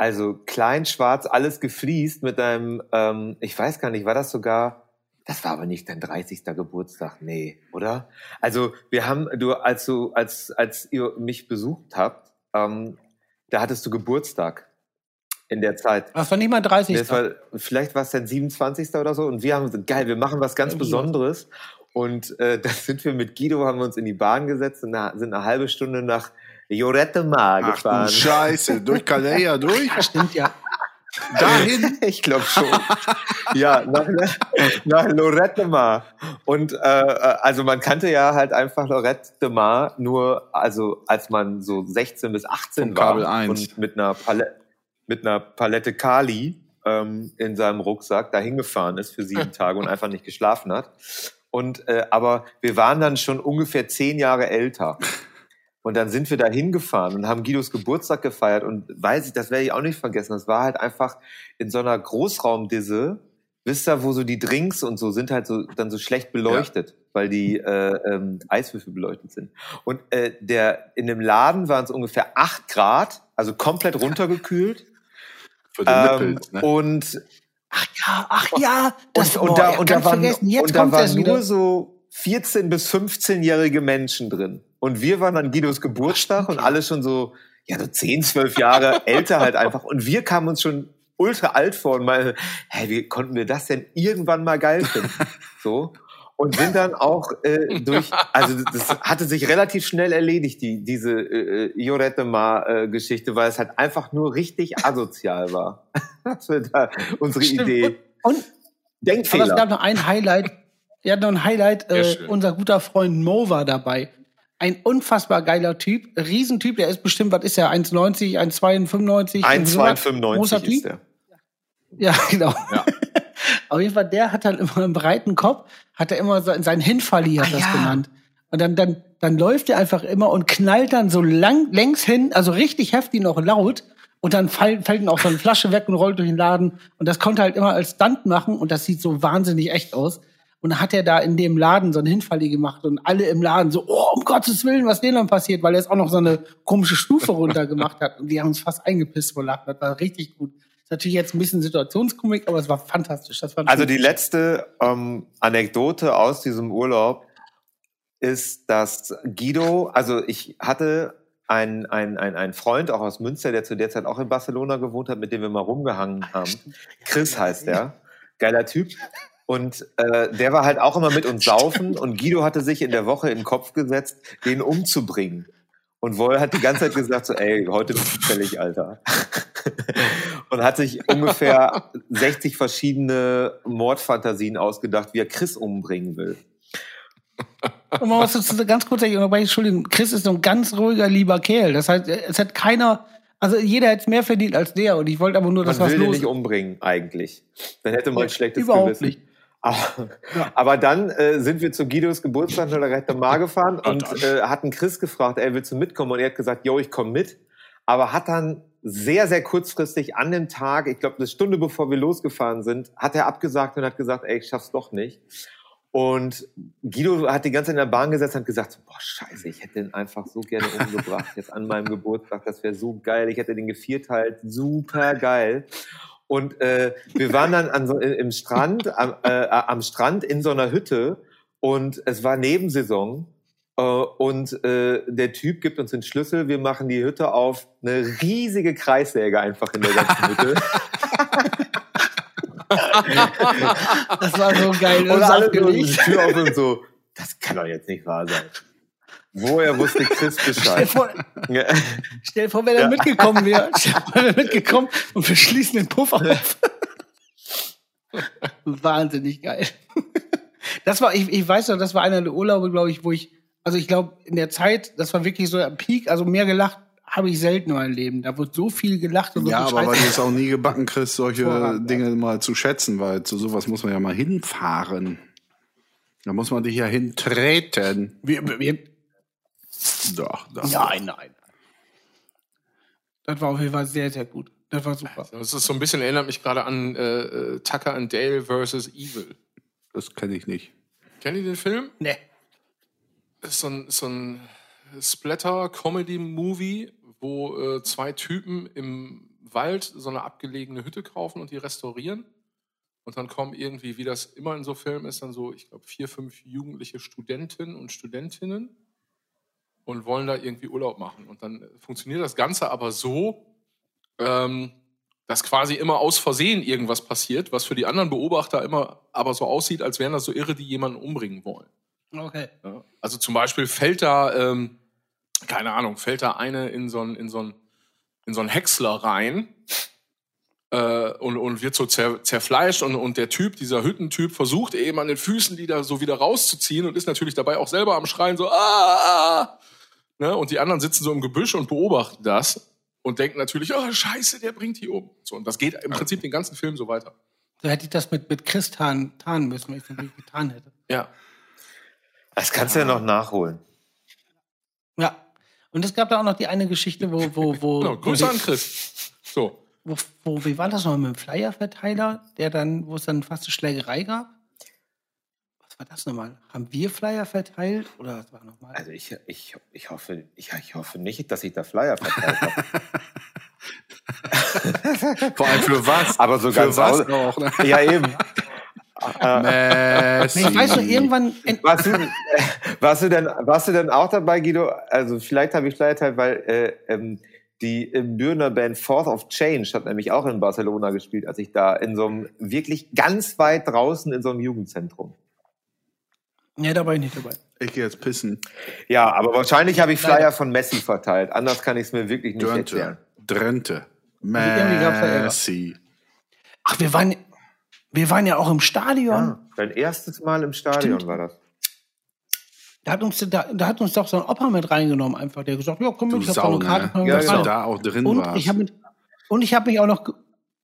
also klein, schwarz, alles gefliest mit deinem, ähm, ich weiß gar nicht, war das sogar, das war aber nicht dein 30. Geburtstag, nee, oder? Also wir haben, du, als du, als, als ihr mich besucht habt, ähm, da hattest du Geburtstag in der Zeit. Das war nicht mal 30. Das war, vielleicht war es dein 27. oder so. Und wir haben gesagt, geil, wir machen was ganz Besonderes. Und äh, da sind wir mit Guido, haben wir uns in die Bahn gesetzt und sind eine halbe Stunde nach Jorette Mar Ach du gefahren. Scheiße, durch Calais ja durch? Stimmt ja. Dahin? Ich glaube schon. ja, nach, nach Lorette de Mar. Und äh, also man kannte ja halt einfach Lorette de Mar nur, also als man so 16 bis 18 Vom war Kabel 1. und mit einer Palette, mit einer Palette Kali ähm, in seinem Rucksack da hingefahren ist für sieben Tage und einfach nicht geschlafen hat. Und äh, aber wir waren dann schon ungefähr zehn Jahre älter. Und dann sind wir da hingefahren und haben Guidos Geburtstag gefeiert und weiß ich, das werde ich auch nicht vergessen. Das war halt einfach in so einer Großraumdisse, wisst ihr, wo so die Drinks und so sind halt so dann so schlecht beleuchtet, weil die äh, ähm, Eiswürfel beleuchtet sind. Und äh, der in dem Laden waren es ungefähr acht Grad, also komplett runtergekühlt. Für den ähm, Nippel, ne? Und Ach ja, ach ja. Das, und, und boah, da, ja, und da waren, vergessen. Jetzt und da waren es nur so 14- bis 15-jährige Menschen drin. Und wir waren an Guidos Geburtstag und alle schon so, ja, so 10, 12 Jahre älter halt einfach. Und wir kamen uns schon ultra alt vor und mal, hey, wie konnten wir das denn irgendwann mal geil finden? So. Und sind dann auch äh, durch, also das hatte sich relativ schnell erledigt, die, diese äh, Jorette Mar-Geschichte, weil es halt einfach nur richtig asozial war. Das war da unsere Stimmt. Idee. Und, aber Denkfehler. es gab noch ein Highlight. Er hat noch ein Highlight. Äh, unser guter Freund Mo war dabei. ein unfassbar geiler Typ, Riesentyp, der ist bestimmt, was ist er, 1,90, 1,92? 1,295 Großer ist Typ. der. Ja, genau. Ja. Auf jeden Fall, der hat dann immer einen breiten Kopf, hat er immer so, sein Hinfalli hat Ah, das ja. genannt. Und dann, dann, dann läuft er einfach immer und knallt dann so lang, längs hin, also richtig heftig noch laut. Und dann fall, fällt ihm auch so eine Flasche weg und rollt durch den Laden. Und das konnte er halt immer als Stunt machen und das sieht so wahnsinnig echt aus. Und hat er da in dem Laden so einen Hinfalli gemacht und alle im Laden so, oh, um Gottes Willen, was denen dann passiert, weil er jetzt auch noch so eine komische Stufe runter gemacht hat. Und die haben uns fast eingepisst vor Lachen. Das war richtig gut. Ist natürlich jetzt ein bisschen Situationskomik, aber es war fantastisch. Das ich Also die letzte ähm, Anekdote aus diesem Urlaub ist, dass Guido, also ich hatte einen ein, ein, ein Freund auch aus Münster, der zu der Zeit auch in Barcelona gewohnt hat, mit dem wir mal rumgehangen haben. Chris heißt der. Geiler Typ. Und äh, der war halt auch immer mit uns saufen und Guido hatte sich in der Woche in den Kopf gesetzt, den umzubringen. Und Woll hat die ganze Zeit gesagt so, ey, heute bist du fällig, Alter. und hat sich ungefähr 60 verschiedene Mordfantasien ausgedacht, wie er Chris umbringen will. Und man muss dazu ganz kurz sagen, aber Entschuldigung, Chris ist so ein ganz ruhiger, lieber Kerl. Das heißt, es hat keiner, also jeder hätte es mehr verdient als der. Und ich wollte aber nur, Man dass was will den los nicht umbringen, eigentlich. Dann hätte man ein schlechtes überhaupt Gewissen. nicht. Aber, aber dann äh, sind wir zu Guidos Geburtstag in der Rechte Mar gefahren und äh, hatten Chris gefragt, ey, willst du mitkommen? Und er hat gesagt, yo, ich komme mit. Aber hat dann sehr, sehr kurzfristig an dem Tag, ich glaube eine Stunde bevor wir losgefahren sind, hat er abgesagt und hat gesagt, ey, ich schaff's doch nicht. Und Guido hat die ganze Zeit in der Bahn gesetzt und hat gesagt, boah, scheiße, ich hätte den einfach so gerne umgebracht, jetzt an meinem Geburtstag, das wäre so geil, ich hätte den gevierteilt, super geil. Und äh, wir waren dann an so, im Strand, am, äh, am Strand in so einer Hütte und es war Nebensaison äh, und äh, der Typ gibt uns den Schlüssel, wir machen die Hütte auf, eine riesige Kreissäge einfach in der ganzen Hütte. Das war so geil. Und alle so. Tür auf und so, das kann doch jetzt nicht wahr sein. Woher wusste Chris Stell Bescheid? vor, Ja. stell vor, wenn er Ja. mitgekommen wäre. Stell vor, er wäre mitgekommen und wir schließen den Puff auf. Wahnsinnig geil. Das war, ich, ich weiß noch, das war einer der Urlaube, glaube ich, wo ich, also ich glaube, in der Zeit, das war wirklich so am Peak, also mehr gelacht habe ich selten in meinem Leben. Da wird so viel gelacht und so Ja, aber weil du es auch nie gebacken kriegst, solche Hervorragend, Dinge mal zu schätzen, weil zu sowas muss man ja mal hinfahren. Da muss man dich ja hintreten. Wir, wir, Doch, doch. nein, nein. Das war auf jeden Fall sehr, sehr gut. Das war super. Das ist so ein bisschen, erinnert mich gerade an äh, äh, Tucker and Dale versus Evil. Das kenne ich nicht. Kennt ihr den Film? Nee. Das ist so ein, so ein Splatter-Comedy-Movie, wo äh, zwei Typen im Wald so eine abgelegene Hütte kaufen und die restaurieren. Und dann kommen irgendwie, wie das immer in so Filmen ist, dann so, ich glaube, vier, fünf jugendliche Studentinnen und Studentinnen und wollen da irgendwie Urlaub machen. Und dann funktioniert das Ganze aber so, ähm, dass quasi immer aus Versehen irgendwas passiert, was für die anderen Beobachter immer aber so aussieht, als wären das so Irre, die jemanden umbringen wollen. Okay. Ja. Also zum Beispiel fällt da, ähm, keine Ahnung, fällt da eine in so einen in so einen- in so einen Häcksler rein äh, und, und wird so zer, zerfleischt und, und der Typ, dieser Hüttentyp, versucht eben an den Füßen die da so wieder rauszuziehen und ist natürlich dabei auch selber am Schreien so, ah, ah, ah. Ne? Und die anderen sitzen so im Gebüsch und beobachten das und denken natürlich, oh scheiße, der bringt die um. So, und das geht im Prinzip den ganzen Film so weiter. So hätte ich das mit, mit Chris tarnen, tarnen müssen, wenn ich es natürlich getan hätte. Ja. Das kannst du ja noch nachholen. Ja. Und es gab da auch noch die eine Geschichte, wo, wo, wo, Genau, Grüße an Chris. So. wo, wo, wie war das noch mit dem Flyer-Verteiler, der dann, wo es dann fast eine Schlägerei gab? War das nochmal? Haben wir Flyer verteilt? Oder was war nochmal? Also ich, ich, ich, hoffe, ich, ich hoffe nicht, dass ich da Flyer verteilt habe. Vor allem für was? Aber so für ganz was auch. Ne? ja, eben. Messi. Ich weiß noch, irgendwann, Warst du, warst, du denn, warst du denn auch dabei, Guido? Also vielleicht habe ich Flyer teilt, weil äh, ähm, die Bürner Band Fourth of Change hat nämlich auch in Barcelona gespielt, als ich da in so einem wirklich ganz weit draußen in so einem Jugendzentrum. Ja, da war ich nicht dabei. Ich gehe jetzt pissen. Ja, aber wahrscheinlich habe ich Flyer Leider. von Messi verteilt. Anders kann ich es mir wirklich nicht erklären. Drente. Drente. da Ärger. Messi. Ach, wir waren, wir waren ja auch im Stadion. Ja, dein erstes Mal im Stadion Stimmt. war das. Da hat uns, da, da hat uns doch so ein Opa mit reingenommen, einfach. Der gesagt, ja, komm Du mit, ich hab da Sau, eine Karte, ne? Ja, rein. du da auch drin Und warst. ich habe mich, und ich habe mich auch noch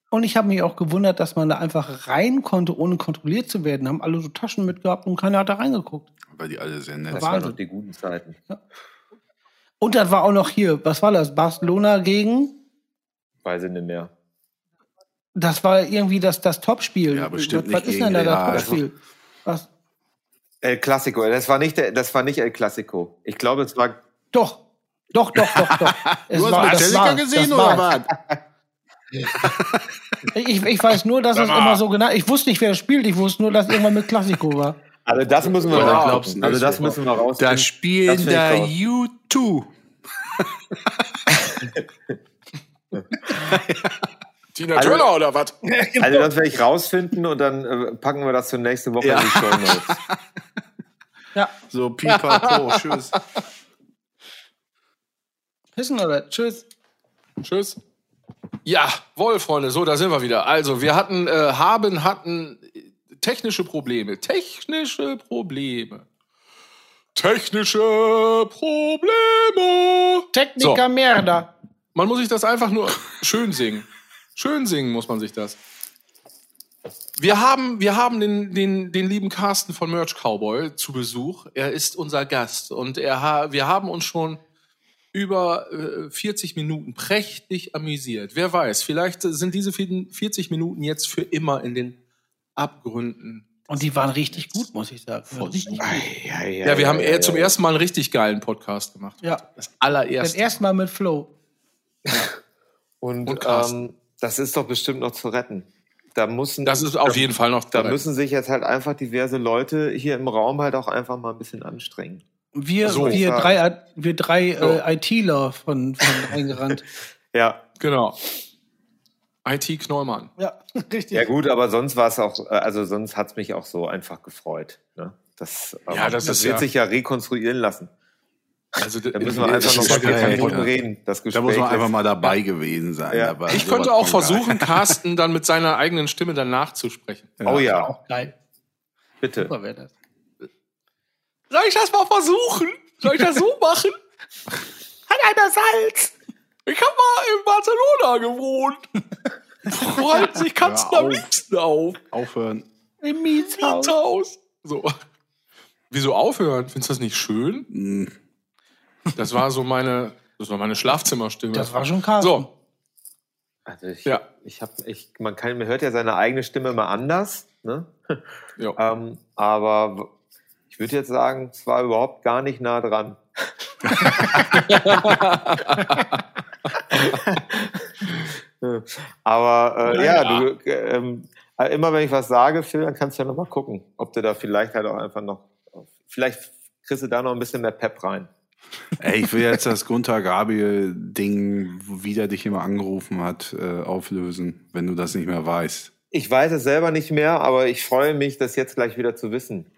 und ich habe mich auch gewundert, dass man da einfach rein konnte, ohne kontrolliert zu werden. Haben alle so Taschen mitgehabt und keiner hat da reingeguckt. weil die alle sehr nett Das waren noch die guten Zeiten. Und das war auch noch hier, was war das? Barcelona gegen? Weiß ich nicht mehr. Das war irgendwie das, das Topspiel. Ja, bestimmt was, was nicht ist denn da gegen das. Topspiel? Was? El Clasico, das war nicht, der, das war nicht El Clasico. Ich glaube, es war Doch, doch, doch, doch, doch. Es Du hast war- das Metallica war- gesehen das oder was? Ich, ich weiß nur, dass es immer so genannt Ich wusste nicht, wer das spielt. Ich wusste nur, dass irgendwann mit Klassiko war. Also das müssen wir Ja, du Also das müssen wir raus. Da Das spielen da raus. U2. Tina Also- Turner oder was? Also das werde ich rausfinden und dann äh, packen wir das zur nächste Woche Ja. in die Show Notes. Ja, So pipapo, tschüss. pissen oder? Tschüss. Tschüss. Ja, wohl, Freunde, so, da sind wir wieder. Also, wir hatten, äh, haben, hatten äh, technische Probleme. Technische Probleme. Technische Probleme. Techniker Merda. Man muss sich das einfach nur schön singen. Schön singen muss man sich das. Wir haben, wir haben den, den, den lieben Carsten von Merch Cowboy zu Besuch. Er ist unser Gast und er wir haben uns schon über äh, 40 Minuten prächtig amüsiert. Wer weiß, vielleicht sind diese 40 Minuten jetzt für immer in den Abgründen. Und die waren richtig gut, muss ich sagen. Ja, richtig gut. Ja, Ja, wir haben eher zum ersten Mal einen richtig geilen Podcast gemacht. Ja. Das Das allererste. erste Mal mit Flo. Und, Und ähm, das ist doch bestimmt noch zu retten. Da müssen, Das ist auf da, jeden Fall noch Da drin. müssen sich jetzt halt einfach diverse Leute hier im Raum halt auch einfach mal ein bisschen anstrengen. Wir, So. wir Ja. drei, wir drei So. äh, ITler von, von reingerannt. Ja. Genau. IT Knollmann. ja, richtig. Ja gut, aber sonst war es auch, äh, also sonst hat es mich auch so einfach gefreut. Ne? Das, Ja, das ist wird ja- sich ja rekonstruieren lassen. Also, Da müssen wir Das einfach noch mal geil, 40 Minuten ja. reden. Das Gespräch Da muss man ist- einfach mal dabei gewesen sein. Ja. Da Ich könnte auch versuchen, Carsten dann mit seiner eigenen Stimme danach zu sprechen. Oh ja, Auch geil. bitte. Super wäre das. Soll ich das mal versuchen? Soll ich das so machen? Hat einer Salz? Ich habe mal in Barcelona gewohnt. Wo halten sich Katzen am liebsten auf? Aufhören. Im Mietshaus. Mietshaus. So. Wieso aufhören? Findest du das nicht schön? Hm. Das war so meine, das war meine Schlafzimmerstimme. Das war schon Carsten. So, Also ich, Ja. ich habe, ich, man kann, man hört ja seine eigene Stimme mal anders, ne? ja. Ähm, aber ich würde jetzt sagen, es war überhaupt gar nicht nah dran. aber äh, ja, Ja. du, äh, ähm, äh, immer wenn ich was sage, Phil, dann kannst du ja noch mal gucken, ob du da vielleicht halt auch einfach noch, vielleicht kriegst du da noch ein bisschen mehr Pep rein. Ey, ich will jetzt das Gunther Gabriel-Ding, wie der dich immer angerufen hat, äh, auflösen, wenn du das nicht mehr weißt. Ich weiß es selber nicht mehr, aber ich freue mich, das jetzt gleich wieder zu wissen.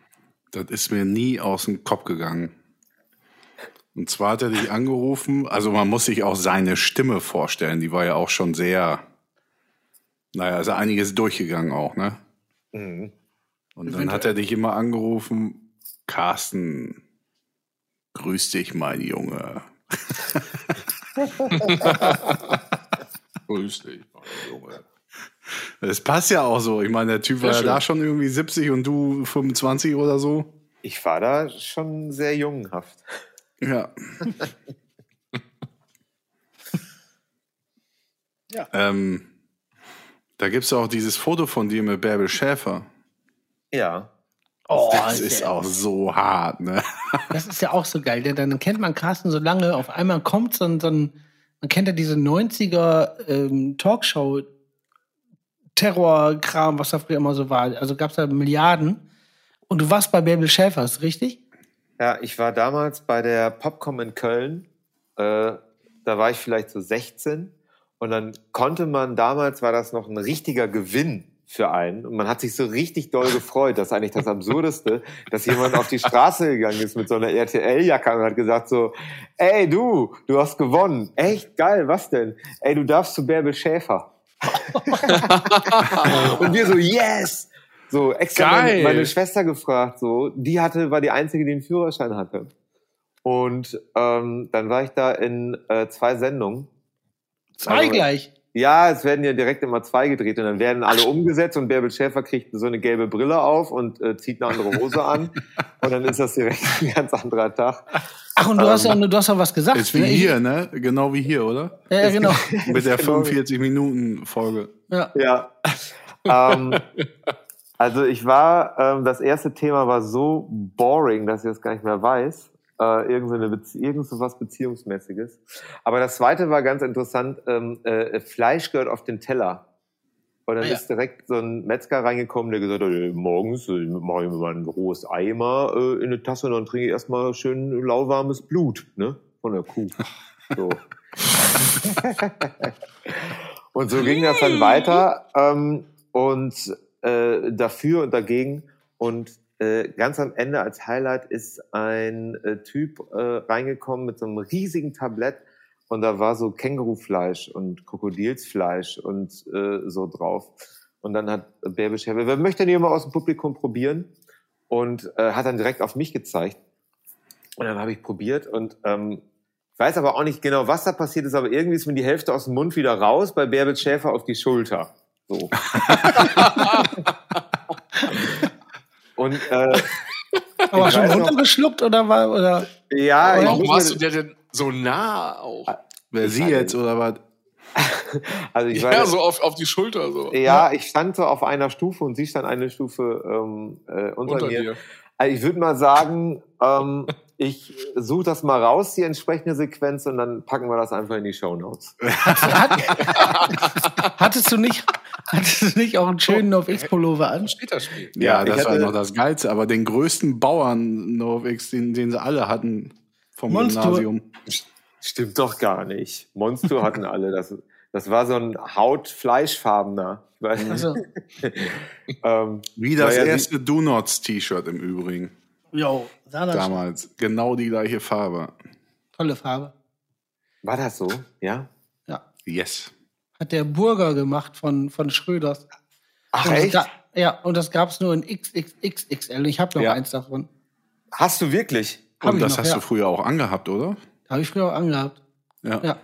Das ist mir nie aus dem Kopf gegangen. Und zwar hat er dich angerufen, also man muss sich auch seine Stimme vorstellen, die war ja auch schon sehr, naja, also einiges durchgegangen auch, ne? Mhm. Und dann hat er dich immer angerufen, Carsten, grüß dich, mein Junge. Grüß dich, mein Junge. Das passt ja auch so. Ich meine, der Typ war ja da schon irgendwie 70 und du 25 oder so. Ich war da schon sehr jungenhaft. Ja. Ja. Ähm, da gibt es auch dieses Foto von dir mit Bärbel Schäfer. Ja. Oh, Das ist auch so hart, ne? Das ist ja auch so geil. Denn dann kennt man Carsten so lange, auf einmal kommt so ein, so ein man kennt ja diese 90er ähm, Talkshow Terrorkram, was da früher immer so war. Also gab es da Milliarden. Und du warst bei Bärbel Schäfers, richtig? Ja, ich war damals bei der Popcom in Köln. Äh, da war ich vielleicht so 16. Und dann konnte man, damals war das noch ein richtiger Gewinn für einen. Und man hat sich so richtig doll gefreut. Das ist eigentlich das Absurdeste, dass jemand auf die Straße gegangen ist mit so einer RTL-Jacke und hat gesagt so, ey du, du hast gewonnen. Echt geil, was denn? Ey, du darfst zu Bärbel Schäfer. und wir so, yes! So, extra Geil. meine, meine Schwester gefragt, so. Die hatte, war die einzige, die einen Führerschein hatte. Und ähm, dann war ich da in äh, zwei Sendungen. Zwei Also- gleich. Ja, es werden ja direkt immer zwei gedreht und dann werden alle umgesetzt und Bärbel Schäfer kriegt so eine gelbe Brille auf und äh, zieht eine andere Hose an und dann ist das direkt ein ganz anderer Tag. Ach, und du hast ja du hast ja was gesagt. Ist wie ne? Hier, ne? Genau wie hier, oder? Ja, ja, genau. Mit der Genau. 45-Minuten-Folge. Ja. Ja. ähm, also ich war, ähm, das erste Thema war so boring, dass ich das gar nicht mehr weiß. Äh, irgend, so eine Bezie irgend so was Beziehungsmäßiges. Aber das zweite war ganz interessant, ähm, äh, Fleisch gehört auf den Teller. Und dann Ah, ja. ist direkt so ein Metzger reingekommen, der gesagt hat, morgens äh, mache ich mir mal ein rohes Eimer äh, in eine Tasse und dann trinke ich erstmal schön lauwarmes Blut ne? von der Kuh. So. Und so ging das dann weiter ähm, und äh, dafür und dagegen. Und äh, ganz am Ende als Highlight ist ein äh, Typ äh, reingekommen mit so einem riesigen Tablett und da war so Kängurufleisch und Krokodilsfleisch und äh, so drauf. Und dann hat Bärbe Scherbe, wer möchte denn jemand aus dem Publikum probieren? Und äh, hat dann direkt auf mich gezeigt. Und dann habe ich probiert und ähm, ich weiß aber auch nicht genau, was da passiert ist, aber irgendwie ist mir die Hälfte aus dem Mund wieder raus, bei Bärbel Schäfer auf die Schulter. So. und äh, Aber schon runtergeschluckt oder war oder ja, ich Warum warst du der denn so nah auch? Wer sie jetzt oder was? also ich war, Ja, so auf, auf die Schulter so. ja, ich stand so auf einer Stufe und sie stand eine Stufe ähm, äh, unter, Unter mir. dir. Also ich würde mal sagen, ähm, ich suche das mal raus, die entsprechende Sequenz, und dann packen wir das einfach in die Show Notes. hattest du nicht hattest du nicht auch einen schönen auf X Pullover an? Später Spiel. Ja, Ja, das ich war hatte- noch das Geilste. Aber den größten Bauern NoFX, den, den sie alle hatten vom Monster. Gymnasium. Stimmt doch gar nicht. Monster hatten alle. Das, das war so ein Haut-Fleischfarbener. Also, ähm, Wie das sie- erste Do Nots T-Shirt im Übrigen. jo, das schon. Damals. Genau die gleiche Farbe. tolle Farbe. war das so? Ja. Ja. Yes. Hat der Burger gemacht von, von Schröders. Ach Und das echt? ga- Ja, und das gab's nur in XXXXL. Ich habe noch Ja. eins davon. Hast du wirklich? Hab Und das noch, hast ja. du früher auch angehabt, oder? Habe ich früher auch angehabt. Ja. Ja.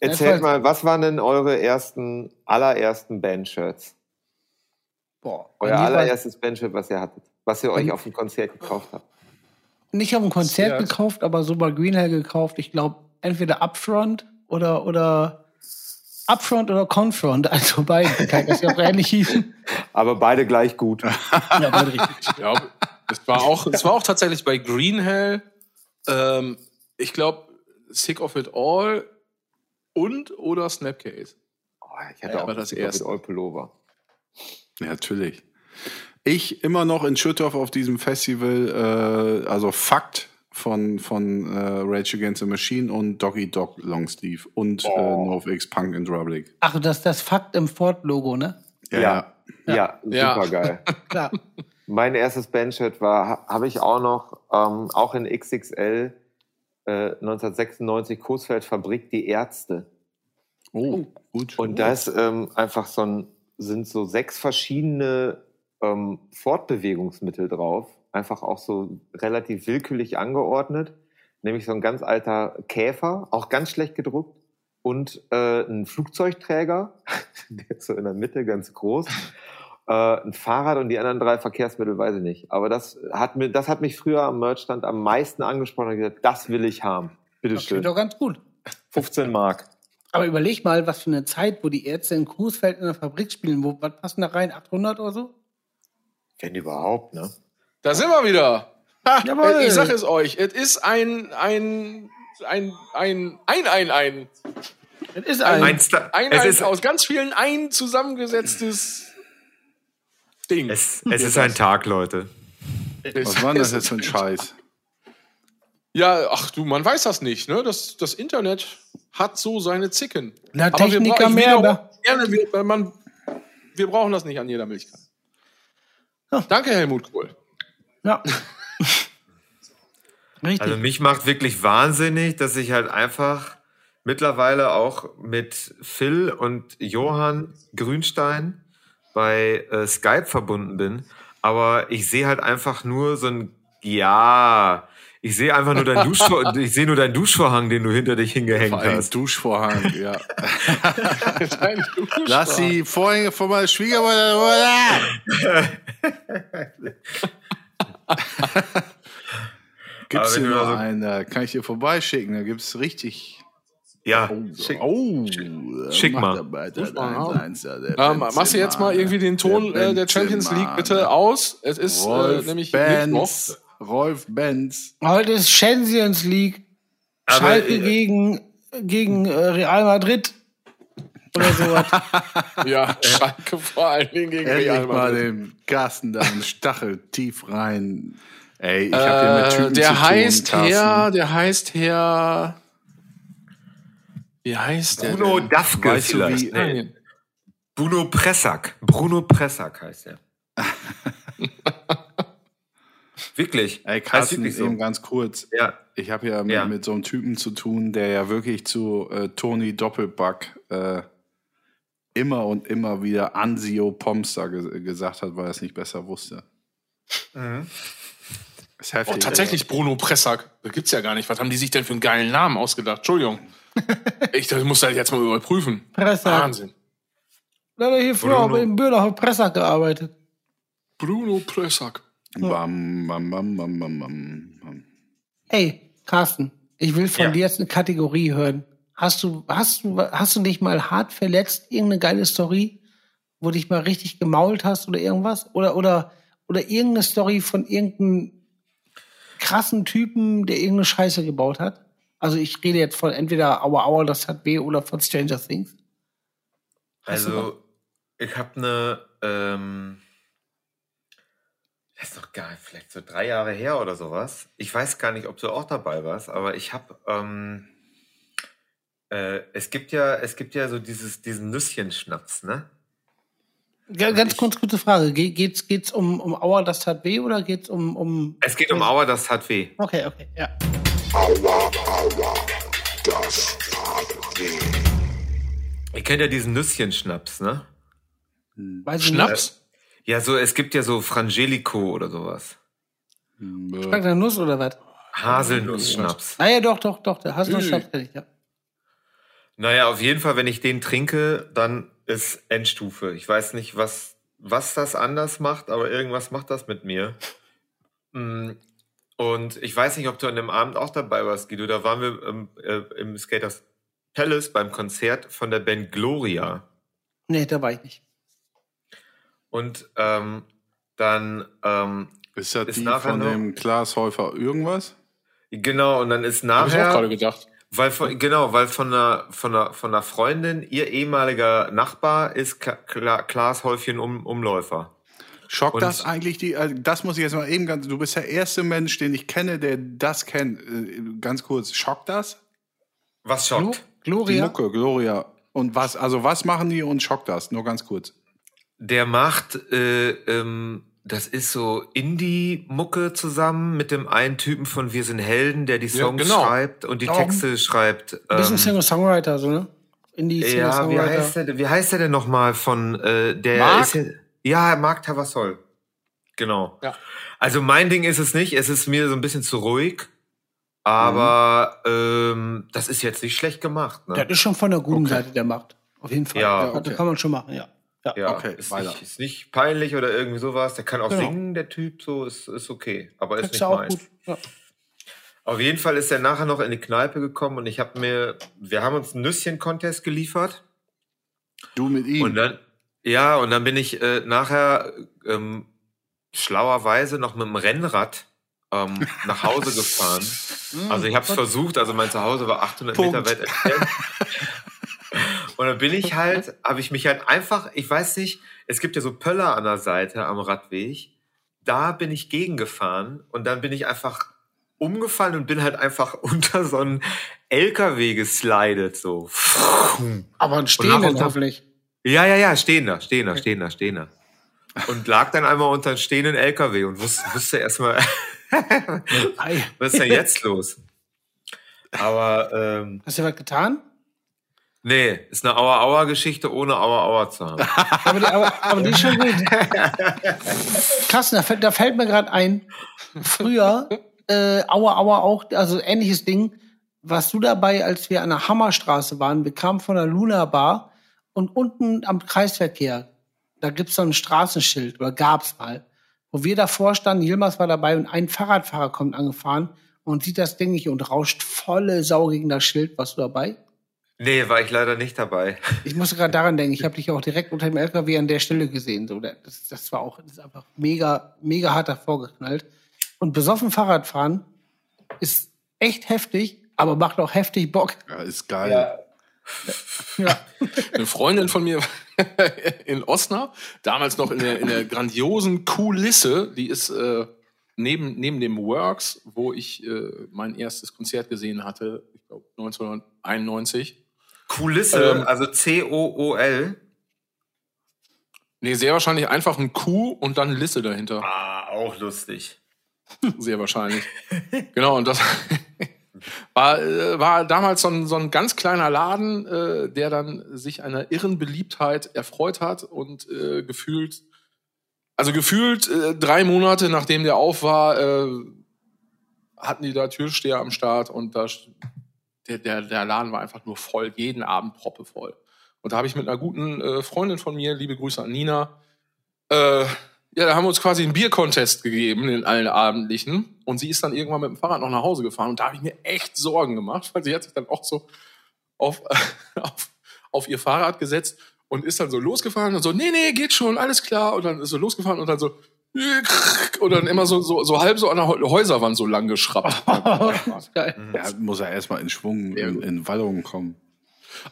Erzählt mal, was waren denn eure ersten, allerersten Bandshirts? Boah. Euer allererstes Bandshirt, was ihr hattet? Was ihr euch auf dem Konzert gekauft habt? Nicht auf dem Konzert gekauft, aber so bei Green Hell gekauft. Ich glaube, entweder Upfront oder, oder Upfront oder Confront. Also beide. Kann das ja auch ähnlich hießen. Aber beide gleich gut. Ja, beide richtig. Ich glaube, es war auch, es war auch tatsächlich bei Green Hell. Ähm, ich glaube, Sick of It All und oder Snapcase. Oh, ich hatte Ja, auch aber das Sticker erste. All Pullover. Ja, natürlich. Ich immer noch in Schüttorf auf diesem Festival, äh, also Fakt von, von äh, Rage Against the Machine und Doggy Dog Longsleeve und Oh. äh, NoFX Punk and Republic. Ach, das ist das Fakt im Ford-Logo, ne? Ja. Ja, Ja. super geil. Klar. Mein erstes Bandshirt war, ha- habe ich auch noch, ähm, auch in XXL, äh, 1996, Coesfeld Fabrik, die Ärzte. Oh, gut. Und da ist ähm, einfach so ein, sind so sechs verschiedene ähm, Fortbewegungsmittel drauf. Einfach auch so relativ willkürlich angeordnet. Nämlich so ein ganz alter Käfer, auch ganz schlecht gedruckt. Und äh, ein Flugzeugträger, der ist so in der Mitte ganz groß. Äh, ein Fahrrad und die anderen drei Verkehrsmittel weiß ich nicht. Aber das hat, mir, das hat mich früher am Merchstand am meisten angesprochen und gesagt, das will ich haben. Das Bitteschön. klingt doch ganz gut. 15 Mark. Aber überleg mal, was für eine Zeit, wo die Ärzte in Coesfeld in der Fabrik spielen. Wo, was passen da rein? 800 oder so? Wenn überhaupt, ne? Da sind wir wieder. Ha, Jawohl. ich sag es euch, es ist ein, ein, ein, ein, ein, ein, ein, Das ist ein. Ein, ein, es ein ist- aus ganz vielen ein zusammengesetztes Ding. Es, es ist ein Tag, Leute. Was war denn das jetzt für ein Scheiß? Ja, ach du, man weiß das nicht, ne? Das, das Internet hat so seine Zicken. Na, Aber wir Techniker ich mehr, Gerne, wir, man, wir brauchen das nicht an jeder Milchkanne. Ja. Danke, Helmut Kohl. Ja. Richtig. Also mich macht wirklich wahnsinnig, dass ich halt einfach mittlerweile auch mit Phil und Johann Grünstein bei äh, Skype verbunden bin. aber ich sehe halt einfach nur so ein, ja, ich sehe einfach nur deinen Duschvorhang, ich sehe nur deinen Duschvorhang, den du hinter dich hingehängt Vor allem hast. Duschvorhang, ja. Dein Duschvorhang. Lass die Vorhänge von meiner Schwiegermutter. Gibt's hier noch da so- einen, da kann ich dir vorbeischicken, da gibt's richtig. Ja, Oh, schick. oh Schick mach mal. Ähm, machst du jetzt mal irgendwie den Ton Der äh, der Champions League bitte ne? aus? Es ist äh, Rolf nämlich Mittwoch. Benz. Rolf Benz. Heute ist Champions League. Aber, Schalke äh, gegen, gegen äh, Real Madrid. Oder sowas. Ja, Schalke vor allen Dingen gegen Endlich Real mal Madrid. den Carsten da einen Stachel tief rein. Ey, ich hab hier mit Äh, Typen der zu tun, heißt. Herr, der heißt Herr. Wie heißt der? Bruno denn? Dafke Weißt du, vielleicht. wie- nee. Bruno Pressack. Bruno Pressack heißt er. Wirklich. Ey, Carsten, wirklich so. eben ganz kurz. Ja. Ich habe ja, Ja. Mit, so einem Typen zu tun, der ja wirklich zu äh, Toni Doppelback äh, immer und immer wieder Ansio Pomster ge gesagt hat, weil er es nicht besser wusste. Mhm. Ist heftig. Oh, tatsächlich Bruno Pressack. Das gibt's ja gar nicht. Was haben die sich denn für einen geilen Namen ausgedacht? Entschuldigung. ich das muss das jetzt mal überprüfen. Pressack. Wahnsinn. Da hat er hier früher Bruno. auch im Böhler Pressack gearbeitet. Bruno Pressack. Bam, bam, bam, bam, bam, bam, bam. Ey, Carsten, ich will von Ja. dir jetzt eine Kategorie hören. Hast du, hast du, hast du dich mal hart verletzt? Irgendeine geile Story, wo dich mal richtig gemault hast oder irgendwas? Oder, oder, oder irgendeine Story von irgendeinem krassen Typen, der irgendeine Scheiße gebaut hat? Also ich rede jetzt von entweder Aua Aua, das hat weh oder von Stranger Things. Hast Also, ich habe eine, ähm, das ist doch geil, vielleicht so drei Jahre her oder sowas. Ich weiß gar nicht, ob du auch dabei warst, aber ich habe, ähm, äh, es gibt ja, es gibt ja so dieses, diesen Nüsschenschnaps, ne? Ga- Ganz ich- kurz, gute Frage. Ge geht's, geht's um, um Aua, das hat weh oder geht's um, um. Es geht um Aua, das hat weh. Okay, okay, ja. Ihr kennt ja diesen Nüsschenschnaps, ne? Weiß Schnaps? Ja, so, es gibt ja so Frangelico oder sowas. nicht. Schmeckt nach Nuss oder was? Haselnussschnaps. Naja, doch, doch, doch. Der Haselnuss-Schnaps kenn ich, ja. Naja, auf jeden Fall, wenn ich den trinke, dann ist Endstufe. Ich weiß nicht, was, was das anders macht, aber irgendwas macht das mit mir. Und ich weiß nicht, ob du an dem Abend auch dabei warst, Guido. Da waren wir im, äh, im Skaters Palace beim Konzert von der Band Gloria. Nee, da war ich nicht. Und ähm, dann, ähm, Ist das Ist die nachher von noch- dem Klaas Häufer irgendwas? genau, und dann ist Hab ich auch gerade nachher, gedacht. weil von, genau, weil von einer, von einer, von einer Freundin, ihr ehemaliger Nachbar ist Kla Kla Klaas Häufchen um, Umläufer. Schockt Und- das eigentlich die, also das muss ich jetzt mal eben ganz, du bist der erste Mensch, den ich kenne, der das kennt. Äh, Ganz kurz, schockt das? Was schockt? Die Gloria. Mucke, Gloria. Und was, also was machen die und schockt das? Nur ganz kurz. Der macht, äh, ähm, das ist so Indie-Mucke zusammen mit dem einen Typen von Wir sind Helden, der die Ja, Songs genau. schreibt und die Auch Texte schreibt. Ein bisschen Ähm, Singer-Songwriter, so, ne? Indie ja, wie heißt der, denn- wie heißt der denn nochmal von, äh, der Mark? ist ja, ja, Mark Tavassol. Genau. Ja. Also mein Ding ist es nicht, es ist mir so ein bisschen zu ruhig, aber ähm, das ist jetzt nicht schlecht gemacht. Ne? Das ist schon von der guten Seite der Macht. Auf jeden Fall. Ja, Das okay. kann man schon machen, ja. ja. Ja, Okay, ist, nicht, ist nicht peinlich oder irgendwie sowas. Der kann auch Genau. singen, der Typ, so ist, ist okay. Aber ist Das ist nicht ja auch meins. gut. Ja. Auf jeden Fall ist er nachher noch in die Kneipe gekommen und ich habe mir, wir haben uns einen Nüsschen-Contest geliefert. Du mit ihm. Und dann, ja, und dann bin ich äh, nachher ähm, schlauerweise noch mit dem Rennrad ähm, nach Hause gefahren. Also ich habe es versucht, also mein Zuhause war 800 Meter Punkt. weit entfernt. Und dann bin ich halt, habe ich mich halt einfach, ich weiß nicht, es gibt ja so Pöller an der Seite am Radweg. Da bin ich gegengefahren und dann bin ich einfach umgefallen und bin halt einfach unter so einen LKW geslidet, so. Aber ein Stehenden hoffentlich. Ja, ja, ja, stehender, stehender, stehender, stehender. Und lag dann einmal unter einem stehenden LKW und wusste, wusste erstmal, was ist denn jetzt los? Aber ähm, Hast du was getan? Nee, ist eine Aua-Aua-Geschichte ohne Aua-Aua zu haben. Aber die, aber, aber die ist schon gut. Carsten, da fällt, da fällt mir gerade ein, früher, äh, Aua auch, also ähnliches Ding, warst du dabei, als wir an der Hammerstraße waren, wir kamen von der Luna Bar und unten am Kreisverkehr, da gibt's so ein Straßenschild, oder gab's mal, wo wir davor standen, Yilmaz war dabei und ein Fahrradfahrer kommt angefahren und sieht das Ding nicht und rauscht volle Sau gegen das Schild. Warst du dabei? Nee, war ich leider nicht dabei. Ich musste gerade daran denken, ich habe dich auch direkt unter dem LKW an der Stelle gesehen. So, das, das war auch das ist einfach mega, mega hart davor geknallt. Und besoffen Fahrrad fahren ist echt heftig, aber macht auch heftig Bock. Ja, ist geil. Ja. Eine Freundin von mir in Osnabrück, damals noch in der, in der grandiosen Kulisse, die ist äh, neben, neben dem Works, wo ich äh, mein erstes Konzert gesehen hatte, ich glaube 1991. Kulisse, Ähm. also C-O-O-L. Nee, sehr wahrscheinlich einfach ein Q und dann Lisse dahinter. Ah, auch lustig. Sehr wahrscheinlich. genau, und das war, äh, war damals so ein, so ein ganz kleiner Laden, äh, der dann sich einer irren Beliebtheit erfreut hat und äh, gefühlt, also gefühlt äh, drei Monate nachdem der auf war, äh, hatten die da Türsteher am Start und da der, der, der Laden war einfach nur voll, jeden Abend proppevoll. Und da habe ich mit einer guten äh, Freundin von mir, liebe Grüße an Nina, äh, ja, da haben wir uns quasi einen Biercontest gegeben in allen Abendlichen. Und sie ist dann irgendwann mit dem Fahrrad noch nach Hause gefahren. Und da habe ich mir echt Sorgen gemacht, weil sie hat sich dann auch so auf, auf, auf ihr Fahrrad gesetzt und ist dann so losgefahren und so, nee, nee, geht schon, alles klar. Und dann ist so losgefahren und dann so, und dann immer so, so, so halb so an der Häu- Häuserwand so lang geschraubt. Geil. Ja, muss er erstmal in Schwung, in, in Wallung kommen.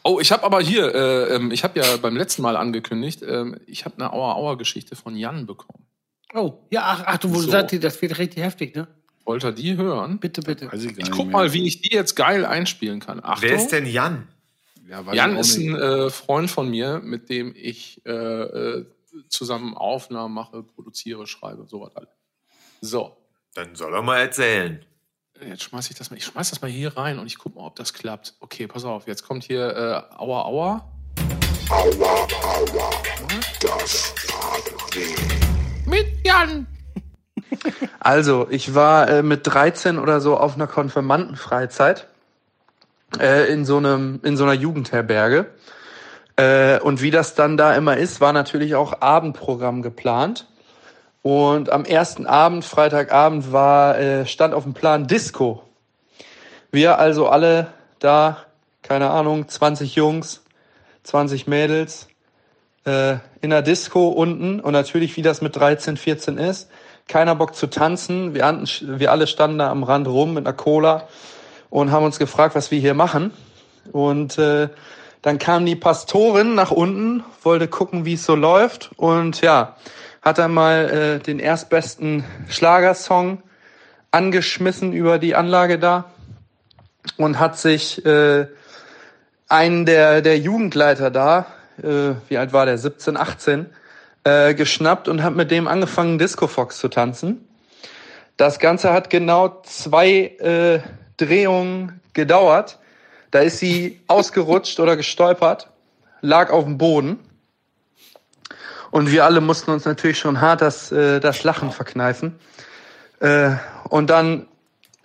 Oh, ich habe aber hier, äh, ähm, ich habe ja beim letzten Mal angekündigt, ähm, ich habe eine Auer-Auer-Geschichte von Jan bekommen. Oh, ja, ach, ach du, wo du So. sagst, das wird richtig heftig, ne? Wollt ihr die hören? Bitte, bitte. Ich Ich guck mehr. mal, wie ich die jetzt geil einspielen kann. Achtung. Wer ist denn Jan? Ja, Jan ist ein äh, Freund von mir, mit dem ich äh, äh, zusammen Aufnahmen mache, produziere, schreibe, sowas alles. So, Dann soll er mal erzählen. Jetzt schmeiß ich das mal, ich schmeiß das mal hier rein und ich guck mal, ob das klappt. Okay, pass auf, jetzt kommt hier äh, Aua Aua. Mit Jan. Also, ich war äh, mit 13 oder so auf einer Konfirmandenfreizeit äh, in so einem in so einer Jugendherberge. Äh, und wie das dann da immer ist, war natürlich auch Abendprogramm geplant. Und am ersten Abend, Freitagabend, war äh, stand auf dem Plan Disco. Wir also alle da, keine Ahnung, 20 Jungs, 20 Mädels, äh, in der Disco unten und natürlich, wie das mit 13, 14 ist, keiner Bock zu tanzen. Wir, an, wir alle standen da am Rand rum mit einer Cola und haben uns gefragt, was wir hier machen. Und äh, dann kam die Pastorin nach unten, wollte gucken, wie es so läuft und ja, hat dann mal äh, den erstbesten Schlagersong angeschmissen über die Anlage da und hat sich äh, einen der, der Jugendleiter da, äh, wie alt war der, 17, 18, äh, geschnappt und hat mit dem angefangen, Disco Fox zu tanzen. Das Ganze hat genau zwei äh, Drehungen gedauert. Da ist sie ausgerutscht oder gestolpert, lag auf dem Boden. Und wir alle mussten uns natürlich schon hart das, äh, das Lachen verkneifen. Äh, und dann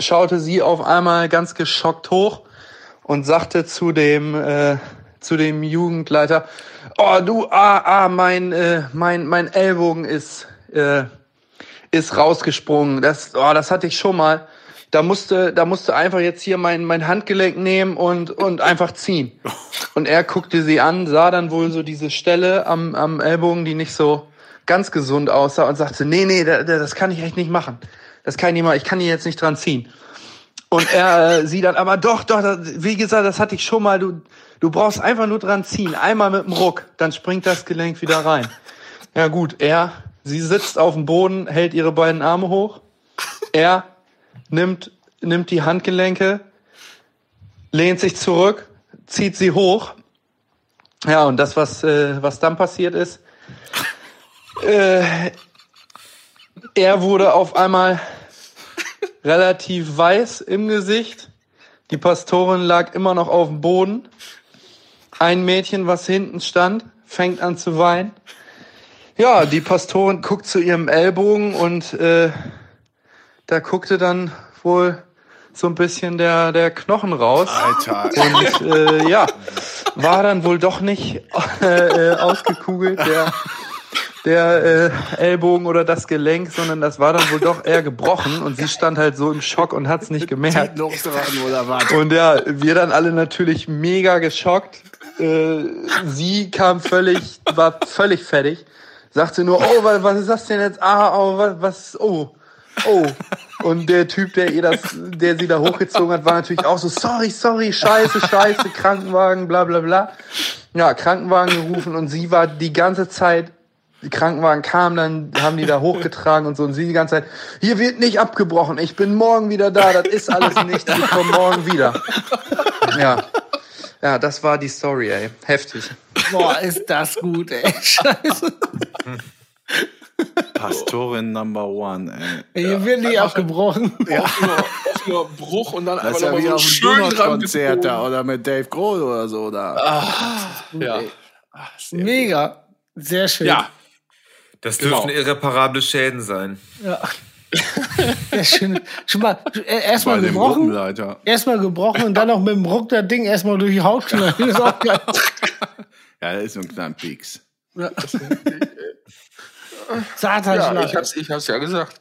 schaute sie auf einmal ganz geschockt hoch und sagte zu dem, äh, zu dem Jugendleiter, oh du, ah, ah, mein, äh, mein, mein Ellbogen ist, äh, ist rausgesprungen. Das, oh, das hatte ich schon mal. Da musste, da musste einfach jetzt hier mein, mein Handgelenk nehmen und, und einfach ziehen. Und er guckte sie an, sah dann wohl so diese Stelle am, am Ellbogen, die nicht so ganz gesund aussah und sagte, nee, nee, da, da, das kann ich echt nicht machen. Das kann ich nicht machen, ich kann hier jetzt nicht dran ziehen. Und er, äh, sie dann, aber doch, doch, das, wie gesagt, das hatte ich schon mal, du, du brauchst einfach nur dran ziehen, einmal mit dem Ruck, dann springt das Gelenk wieder rein. Ja gut, er, sie sitzt auf dem Boden, hält ihre beiden Arme hoch, er nimmt, nimmt die Handgelenke, lehnt sich zurück, zieht sie hoch. Ja, und das, was, äh, was dann passiert ist, äh, er wurde auf einmal relativ weiß im Gesicht. Die Pastorin lag immer noch auf dem Boden. ein Mädchen, was hinten stand, fängt an zu weinen. Ja, die Pastorin guckt zu ihrem Ellbogen und äh, da guckte dann wohl so ein bisschen der, der Knochen raus. Alter. Und äh, ja, war dann wohl doch nicht äh, äh, ausgekugelt, der, der äh, Ellbogen oder das Gelenk, sondern das war dann wohl doch eher gebrochen und sie stand halt so im Schock und hat's nicht gemerkt. Und ja, wir dann alle natürlich mega geschockt. Äh, sie kam völlig, war völlig fertig, sagte nur, oh, was, was ist das denn jetzt? Ah, oh, was, was, oh, oh. Und der Typ, der ihr das, der sie da hochgezogen hat, war natürlich auch so, sorry, sorry, scheiße, scheiße, Krankenwagen, bla, bla, bla. Ja, Krankenwagen gerufen und sie war die ganze Zeit, die Krankenwagen kamen, dann haben die da hochgetragen und so und sie die ganze Zeit, hier wird nicht abgebrochen, ich bin morgen wieder da, das ist alles nichts, ich komme morgen wieder. Ja. Ja, das war die Story, ey. Heftig. Boah, ist das gut, ey. Scheiße. Pastorin Number One, ey. Hier wird nicht abgebrochen. Offener, offener Bruch und dann Das einfach ja nochmal wie so auf schön Konzert da oder mit Dave Grohl oder so da. Ja. Mega. Sehr schön. ja, Das Genau. dürfen irreparable Schäden sein. Ja. Sehr schön. Schon mal äh, erstmal gebrochen, erstmal gebrochen und dann noch mit dem Ruck das Ding erstmal durch die Haut knallen. Das ist auch geil. Ja, das ist so ein kleiner Pieks. Ja. Satan, ja, ich hab's, ich hab's ja gesagt.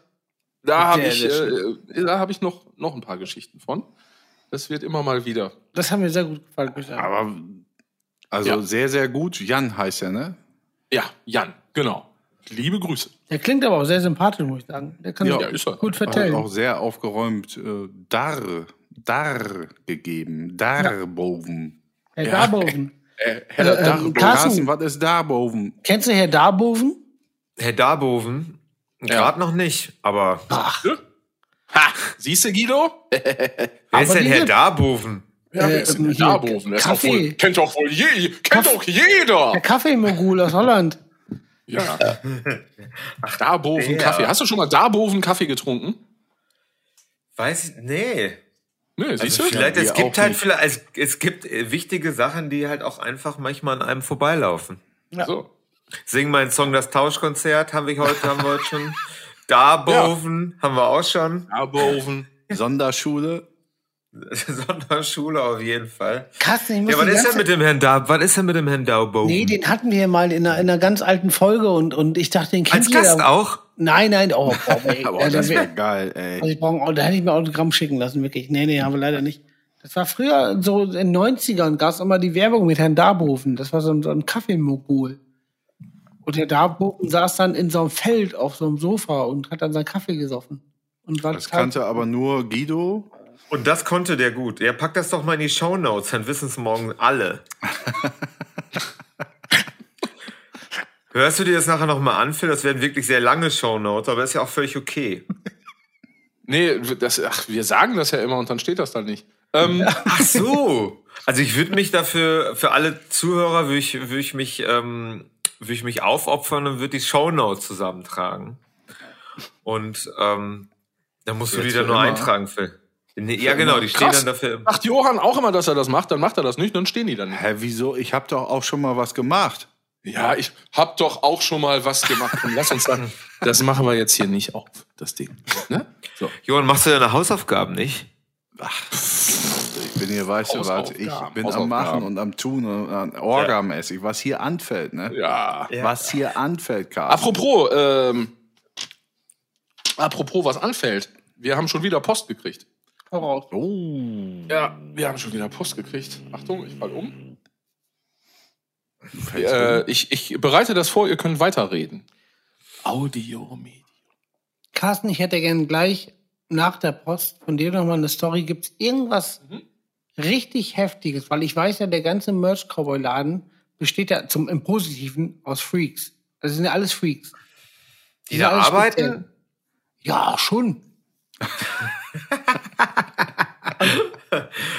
Da habe ich, sehr äh, da hab ich noch, noch ein paar Geschichten von. Das wird immer mal wieder. Das hat mir sehr gut gefallen. Aber, also Ja. sehr, sehr gut. Jan heißt er, ne? Ja, Jan, genau. Liebe Grüße. Der klingt aber auch sehr sympathisch, muss ich sagen. Der kann Ja, auch ist er. gut Hat vertellen. auch sehr aufgeräumt äh, Dar, Dar gegeben. Darboven. Herr Ja. Darboven. Äh, Herr Äh, ähm, Darboven. Carsten, was ist Darboven? Kennst du Herr Darboven? Herr Darboven, gerade noch nicht, aber Ha, siehst du, Guido? wer ist denn die Herr Darboven? Ja, wer Äh, ist denn ähm, Darboven? Der ist doch Kaffee. wohl, kennt doch wohl je, kennt Kaff- doch jeder. Der Kaffeemogul aus Holland. Ja. Ach, Darboven der. Kaffee. Hast du schon mal Darboven Kaffee getrunken? Weiß ich, nee. Nee, siehst Also du? vielleicht, Ja, es gibt halt nicht. vielleicht, es, es gibt äh, wichtige Sachen, die halt auch einfach manchmal an einem vorbeilaufen. So. Sing meinen Song Das Tauschkonzert haben wir heute, haben wir heute schon. Darboven haben wir auch schon. Darboven. Sonderschule. Sonderschule auf jeden Fall. Carsten, ich muss Ja, was ist denn mit dem Herrn Dar, was ist denn mit dem Herrn Darboven? Nee, den hatten wir mal in einer, in einer ganz alten Folge und, und ich dachte, den kennt Als Gast jeder. auch? Nein, nein, oh, oh ey, Aber ja, das der wäre wär- geil, ey. also ich brauche, da hätte ich mir Autogramm schicken lassen, wirklich. Nee, nee, haben wir leider nicht. Das war früher so in den 90ern gab es immer die Werbung mit Herrn Darboven. Das war so ein, so ein Kaffeemogul. Und Herr Darboven saß dann in so einem Feld auf so einem Sofa und hat dann seinen Kaffee gesoffen. Und war Das kannte aber nur Guido. Und das konnte der gut. Ja, pack das doch mal in die Shownotes, dann wissen es morgen alle. Hörst du dir das nachher nochmal an, Phil? Das werden wirklich sehr lange Shownotes, aber ist ja auch völlig okay. Nee, das, ach, wir sagen das ja immer und dann steht das dann nicht. Ähm, Ach so. Also ich würde mich dafür, für alle Zuhörer würde ich, würde ich mich, ähm, würde ich mich aufopfern und würde die Shownotes zusammentragen. Und ähm, dann musst du die dann nur immer? eintragen, Phil. Nee, ja, genau, die stehen Krass. dann dafür. Macht Johann auch immer, dass er das macht, dann macht er das nicht, dann stehen die dann nicht. Hä, wieso? Ich habe doch auch schon mal was gemacht. Ja, ich hab doch auch schon mal was gemacht. Komm, lass uns dann. Das machen wir jetzt hier nicht auf, das Ding. Ne? So. Johann, machst du deine Hausaufgaben nicht? Ich bin hier, weißt du was, ich bin am. Machen und am Tun und an Orgamäßig, was hier anfällt, ne? Ja. Was hier anfällt, Carsten. Apropos, ähm, apropos, was anfällt. Wir haben schon wieder Post gekriegt. Hau raus. Oh, Ja, wir haben schon wieder Post gekriegt. Achtung, ich fall um. Äh, ich, ich bereite das vor, ihr könnt weiterreden. Audio, Media. Carsten, ich hätte gern gleich nach der Post von dir nochmal eine Story. Gibt es irgendwas richtig Heftiges? Weil ich weiß ja, der ganze Merch-Cowboy-Laden besteht ja zum, im Positiven aus Freaks. Das sind ja alles Freaks. Die da arbeiten? speziell. Ja, schon.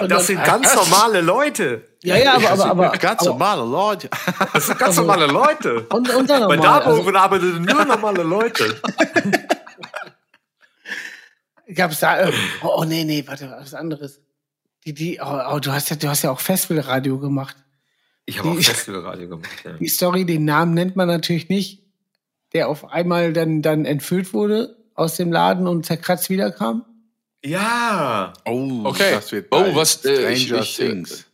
Und Das sind ganz normale Leute. ja, ja, aber, aber, aber, Ganz aber normale Leute. Das sind ganz normale Leute. und, und dann Bei nochmal. Also, Darboven arbeiten nur normale Leute. gab's da, äh, oh, oh nee, nee, warte, was anderes. Die, die, oh, oh, du hast ja, du hast ja auch Festivalradio gemacht. Ich habe auch Festivalradio gemacht. Ja. Die Story, den Namen nennt man natürlich nicht, der auf einmal dann, dann entfüllt wurde aus dem Laden und zerkratzt wiederkam. ja. Oh, Okay. das wird Oh, was, äh, ich- Stranger ich, äh, Things.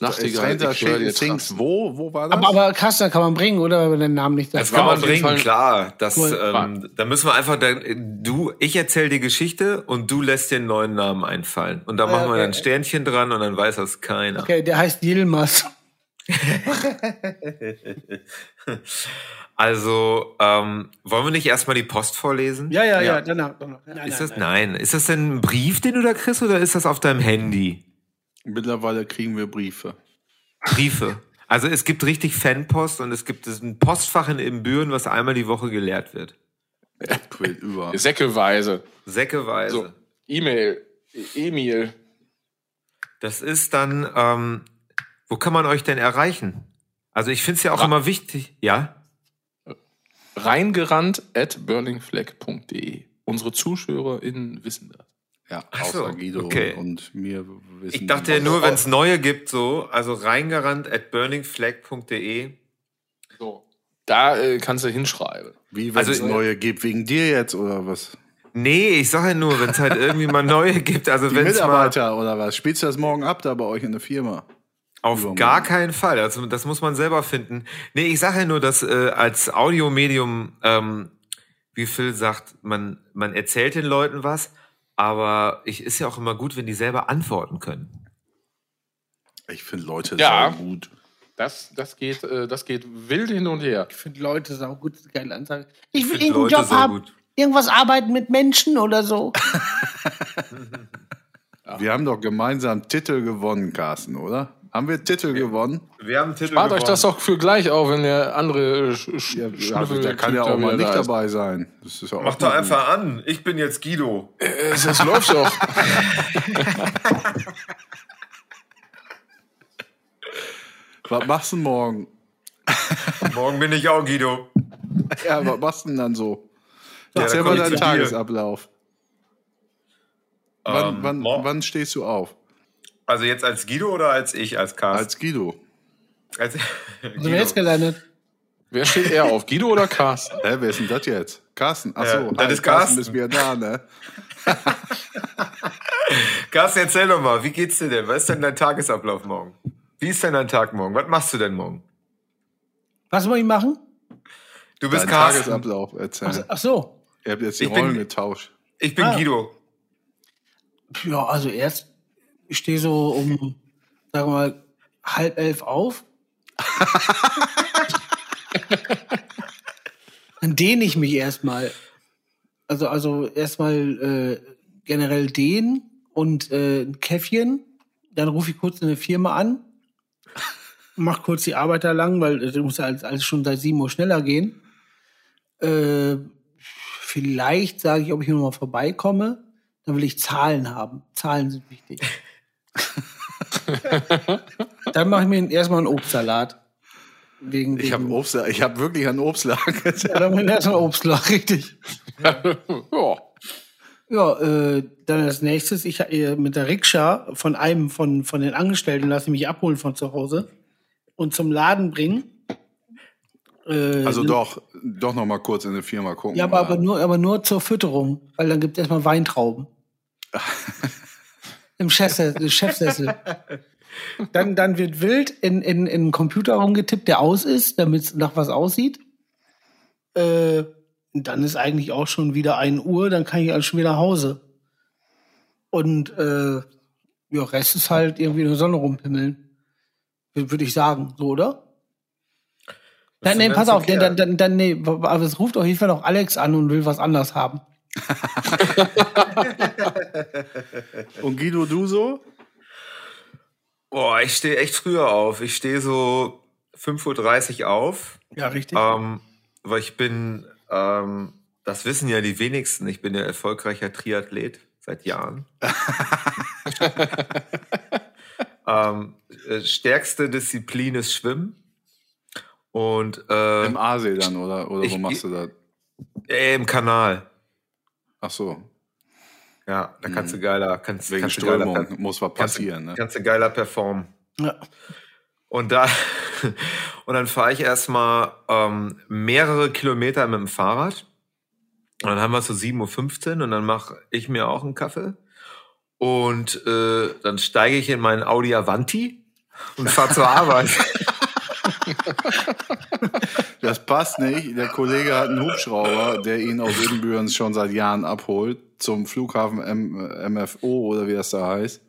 Nachtigall, Stranger ich Things, wo? Wo war das? Aber, aber Kasten kann man bringen, oder? Wenn der Name nicht Das da kann war man bringen, Fall- klar. Das, Cool. ähm, da müssen wir einfach, da, du, ich erzähle die Geschichte und du lässt einen neuen Namen einfallen. Und da Ah, machen wir okay. dann ein Sternchen dran und dann weiß das keiner. Okay, der heißt Yilmaz. Also, ähm, wollen wir nicht erstmal die Post vorlesen? Ja, ja, ja, danach. danach. Nein, Ist nein, das, nein. Ist das denn ein Brief, den du da kriegst, oder ist das auf deinem Handy? Mittlerweile kriegen wir Briefe. Briefe. Also es gibt richtig Fanpost und es gibt ein Postfach in Ibbenbüren, was einmal die Woche geleert wird. Quillt über. Säckeweise. Säckeweise. So. E-Mail. E- Emil. Das ist dann, ähm, wo kann man euch denn erreichen? Also ich finde es ja auch Ra- immer wichtig. Ja? Reingerannt at burlingflag.de. Unsere ZuschauerInnen wissen das. Ja, so, außer Guido okay. und mir wissen Ich dachte ja nur, wenn es neue gibt, so, also reingerannt at burningflag.de. So. Da äh, kannst du hinschreiben. Wie, wenn es Also- neue gibt, wegen dir jetzt oder was? Nee, ich sage ja nur, wenn es halt irgendwie mal neue gibt. Also Die wenn es mal Mitarbeiter oder was? Spielst du das morgen ab da bei euch in der Firma? Auf Übermorgen. gar keinen Fall. Also das muss man selber finden. Nee, ich sage ja nur, dass äh, als Audiomedium, ähm, wie Phil sagt, man, man erzählt den Leuten was, aber ich ist ja auch immer gut, wenn die selber antworten können. Ich finde Leute Ja. sau gut. Das, das, geht, äh, das geht wild hin und her. Ich finde Leute sau gut, das ist eine geile Ansage. Ich will irgendeinen Leute Job haben, gut. irgendwas arbeiten mit Menschen oder so. Wir haben doch gemeinsam Titel gewonnen, Carsten, oder? Haben wir Titel gewonnen? Wir haben einen Titel Spart euch das doch für gleich auf, wenn der andere Sch Sch Ja, Schnüffel der kann ja auch mal nicht da ist. dabei sein. Das ist ja auch Mach doch einfach an. Ich bin jetzt Guido. Äh, Das läuft doch. Was machst du morgen? Morgen bin ich auch Guido. Ja, was machst du denn dann so? Ja, Erzähl dann mal deinen. Tagesablauf. Wann, Ähm, wann, mor- wann stehst du auf? Also jetzt als Guido oder als ich, als Carsten? Als Guido. Als, Sind wir jetzt gelandet? Wer steht eher auf? Guido oder Carsten? Hä, wer ist denn das jetzt? Carsten. Ach Ja, so, das hi, ist Carsten. bist wieder da, ne? Carsten, erzähl doch mal, wie geht's dir denn? Was ist denn dein Tagesablauf morgen? Wie ist denn dein Tag morgen? Was machst du denn morgen? Was soll ich machen? Du bist Dein Carsten. Tagesablauf erzählen. Ach so. Ihr habt jetzt die Ich bin- Rollen getauscht. Ich bin Ah. Guido. Ja, also erst, ich stehe so um, sagen wir mal, halb elf auf. Dann dehne ich mich erstmal. Also, also erstmal äh, generell dehnen und äh, ein Käffchen. Dann rufe ich kurz eine Firma an. Mach kurz die Arbeit da lang, weil das muss ja alles, alles schon seit sieben Uhr schneller gehen. Äh, vielleicht sage ich, ob ich noch mal vorbeikomme. Dann will ich Zahlen haben. Zahlen sind wichtig. Dann mache ich mir erstmal einen Obstsalat. Wegen, Ich habe wegen- Obst, ich habe wirklich einen Obstlager. Ja, dann mache ich erstmal Obstsalat, richtig. ja. Ja, äh, dann als nächstes, ich äh, mit der Rikscha von einem von, von den Angestellten lasse ich mich abholen von zu Hause und zum Laden bringen. Äh, Also doch, doch noch mal kurz in die Firma gucken. Ja, aber, aber, nur, aber nur zur Fütterung, weil dann gibt es erstmal Weintrauben. Im Chefsessel. Chefsessel. Dann, dann wird wild in, in, in einen Computer rumgetippt, der aus ist, damit es nach was aussieht. Äh, dann ist eigentlich auch schon wieder 1 Uhr, dann kann ich also schon wieder nach Hause. Und äh, ja, Rest ist halt irgendwie in der Sonne rumpimmeln. Würde ich sagen, so, oder? Dann, nee, pass auf, dann, dann, dann, nee, aber es ruft auf jeden Fall noch Alex an und will was anderes haben. Und Guido, du so? Boah, ich stehe echt früher auf. Ich stehe so 5.30 Uhr auf. Ja, richtig. Ähm, weil ich bin, ähm, das wissen ja die wenigsten, ich bin ja erfolgreicher Triathlet seit Jahren. ähm, äh, stärkste Disziplin ist Schwimmen. Und äh, Im Aasee dann, oder, oder wo ich- machst du das? äh, im Kanal. Ach so, Ja, da kannst du geiler, kannst, wegen kannst du geiler, Strömung per- muss was kannst, passieren, ne? kannst du geiler performen. ja. Und da, Und dann fahre ich erstmal ähm, mehrere Kilometer mit dem Fahrrad. Und dann haben wir es so 7.15 Uhr und dann mache ich mir auch einen Kaffee. Und äh, dann steige ich in meinen Audi Avanti und fahre zur Arbeit. Das passt nicht. Der Kollege hat einen Hubschrauber, der ihn aus Ibbenbüren schon seit Jahren abholt, zum Flughafen M MFO oder wie das da heißt.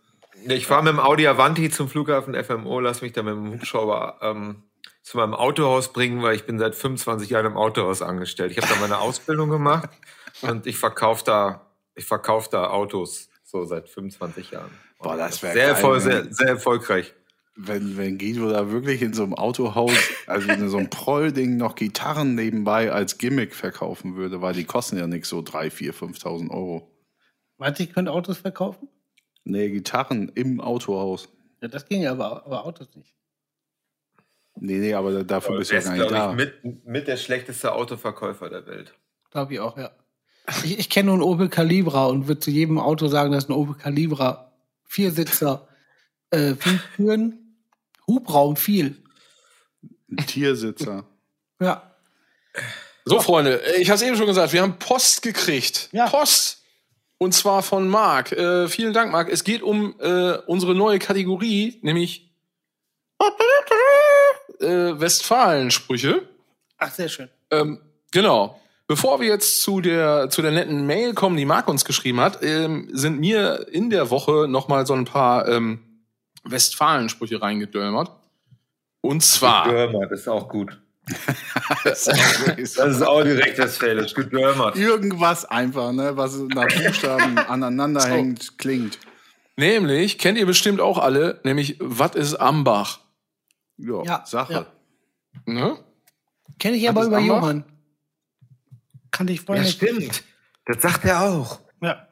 Ich fahre mit dem Audi Avanti zum Flughafen FMO, lass mich da mit dem Hubschrauber ähm, zu meinem Autohaus bringen, weil ich bin seit 25 Jahren im Autohaus angestellt. Ich habe da meine Ausbildung gemacht und ich verkaufe da, ich verkaufe da Autos so seit 25 Jahren. Boah, das wär sehr, geil, wenn- sehr, sehr erfolgreich. Wenn, wenn Guido da wirklich in so einem Autohaus, also in so einem Proll-Ding noch Gitarren nebenbei als Gimmick verkaufen würde, weil die kosten ja nicht so 3, 4, 5.000 Euro. Meinst du, ich könnte Autos verkaufen? Nee, Gitarren im Autohaus. Ja, das ging ja, aber, aber Autos nicht. Nee, nee, aber dafür bist du ja ist, gar nicht glaube da. ich, mit, mit der schlechteste Autoverkäufer der Welt. Glaube ich auch, ja. Ich, ich kenne nur einen Opel Calibra und würde zu jedem Auto sagen, dass ein Opel Calibra Viersitzer, äh, fünf Türen, Hubraum viel. Tiersitzer. Ja. So, Freunde, ich habe es eben schon gesagt, wir haben Post gekriegt. Ja. Post. Und zwar von Marc. Äh, vielen Dank, Marc. Es geht um äh, unsere neue Kategorie, nämlich äh, Westfalen-Sprüche. Ach, sehr schön. Ähm, genau. Bevor wir jetzt zu der, zu der netten Mail kommen, die Marc uns geschrieben hat, ähm, sind mir in der Woche noch mal so ein paar ähm, Westfalen-Sprüche reingedömert. Und zwar, Gedörmert ist auch gut. Das ist Das ist auch direkt westfälisch. Gedörmert. Irgendwas einfach, ne, was nach Buchstaben aneinander hängt, klingt. nämlich, kennt ihr bestimmt auch alle, nämlich, was ist Ambach? Ja, Ja, Sache. ja. Ne? Kenne ich Hat aber das über Ambach? Johann. Kannte ich vorher Ja, nicht. stimmt. Das sagt er auch. Ja.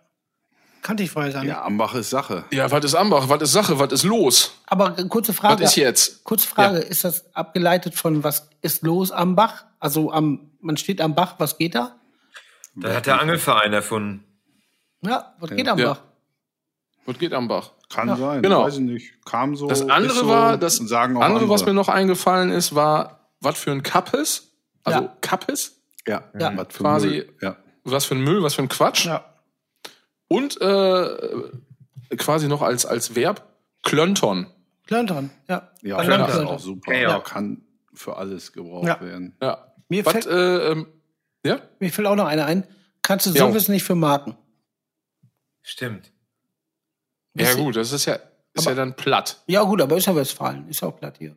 Kannte ich vorher gar nicht. Ja, Ambach ist Sache. Ja, was ist Ambach? Was ist Sache? Was ist los? Aber äh, kurze Frage. Was ist jetzt? Kurze Frage, ist das abgeleitet von was ist los am Bach? Also am, man steht am Bach, was geht da? Da hat der Angelverein erfunden. Ja, was geht am Ja. Bach? Was geht Ambach? Kann Ja. sein, Genau. weiß ich nicht. Kam so. Das andere so, war, das auch andere, was mir andere. noch eingefallen ist, war, was für ein Kappes? Also Ja. Kappes? Ja, Ja. was für Quasi- Müll. Ja. Was für ein Müll, was für ein Quatsch? Ja. Und äh, quasi noch als, als Verb Klönton. Klöntern, ja. Ja, das ist auch super. Ja. Kann für alles gebraucht Ja. werden. Ja. Mir, Was, fällt, äh, ähm, ja? mir fällt auch noch eine ein. Kannst du Jo. sowas nicht für Marken? Stimmt. Ja, gut, das ist ja, ist Aber- ja dann platt. Ja, gut, aber ist ja Westfalen. Ist ja auch platt hier.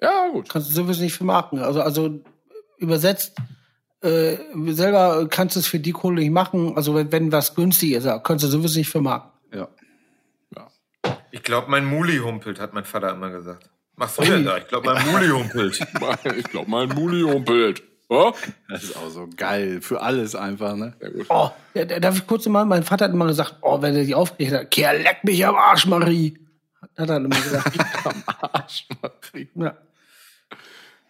Ja, gut. Kannst du sowas nicht für Marken. Also, also übersetzt, äh, selber kannst du es für die Kohle nicht machen. Also, wenn, wenn was günstig ist, ja, kannst du sowas nicht für Marken. Ja. Ich glaube, mein Muli humpelt, hat mein Vater immer gesagt. Machst du denn da? Ich glaube, mein Muli humpelt. Ich glaube, mein Muli humpelt. Ja? Das ist auch so geil. Für alles einfach, ne? Oh, ja, da- darf ich kurz mal, mein Vater hat immer gesagt, oh, wenn er sich aufgeregt hat, Kerl, leck mich am Arsch, Marie. Hat er immer gesagt. Arsch, Marie. ja.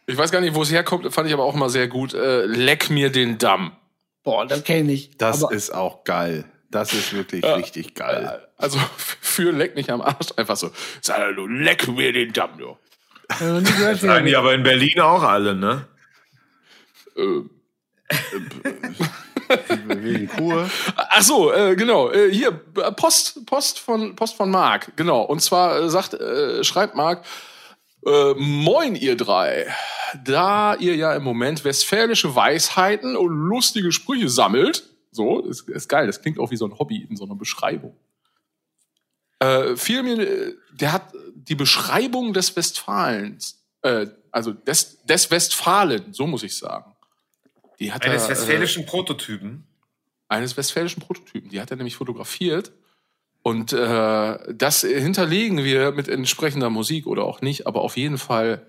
Ich weiß gar nicht, wo es herkommt, fand ich aber auch immer sehr gut. Äh, leck mir den Damm. Boah, das kenne ich. Das aber, ist auch geil. Das ist wirklich richtig geil. Also für leck mich am Arsch einfach so. Sag du, leck mir den Damm, du. er- Sagen die aber in Berlin auch alle, ne? Äh, Wegen Kur. Ach so, äh, genau. Äh, hier Post, Post von Post von Marc, genau. Und zwar äh, sagt, äh, schreibt Marc: äh, Moin ihr drei. Da ihr ja im Moment westfälische Weisheiten und lustige Sprüche sammelt, so ist, ist geil. Das klingt auch wie so ein Hobby in so einer Beschreibung. Äh, fiel mir, äh, der hat die Beschreibung des Westfalens, äh, also des, des Westfalen, so muss ich sagen. Die hat Eines er, äh, westfälischen Prototypen. eines westfälischen Prototypen. Die hat er nämlich fotografiert. Und äh, das hinterlegen wir mit entsprechender Musik oder auch nicht, aber auf jeden Fall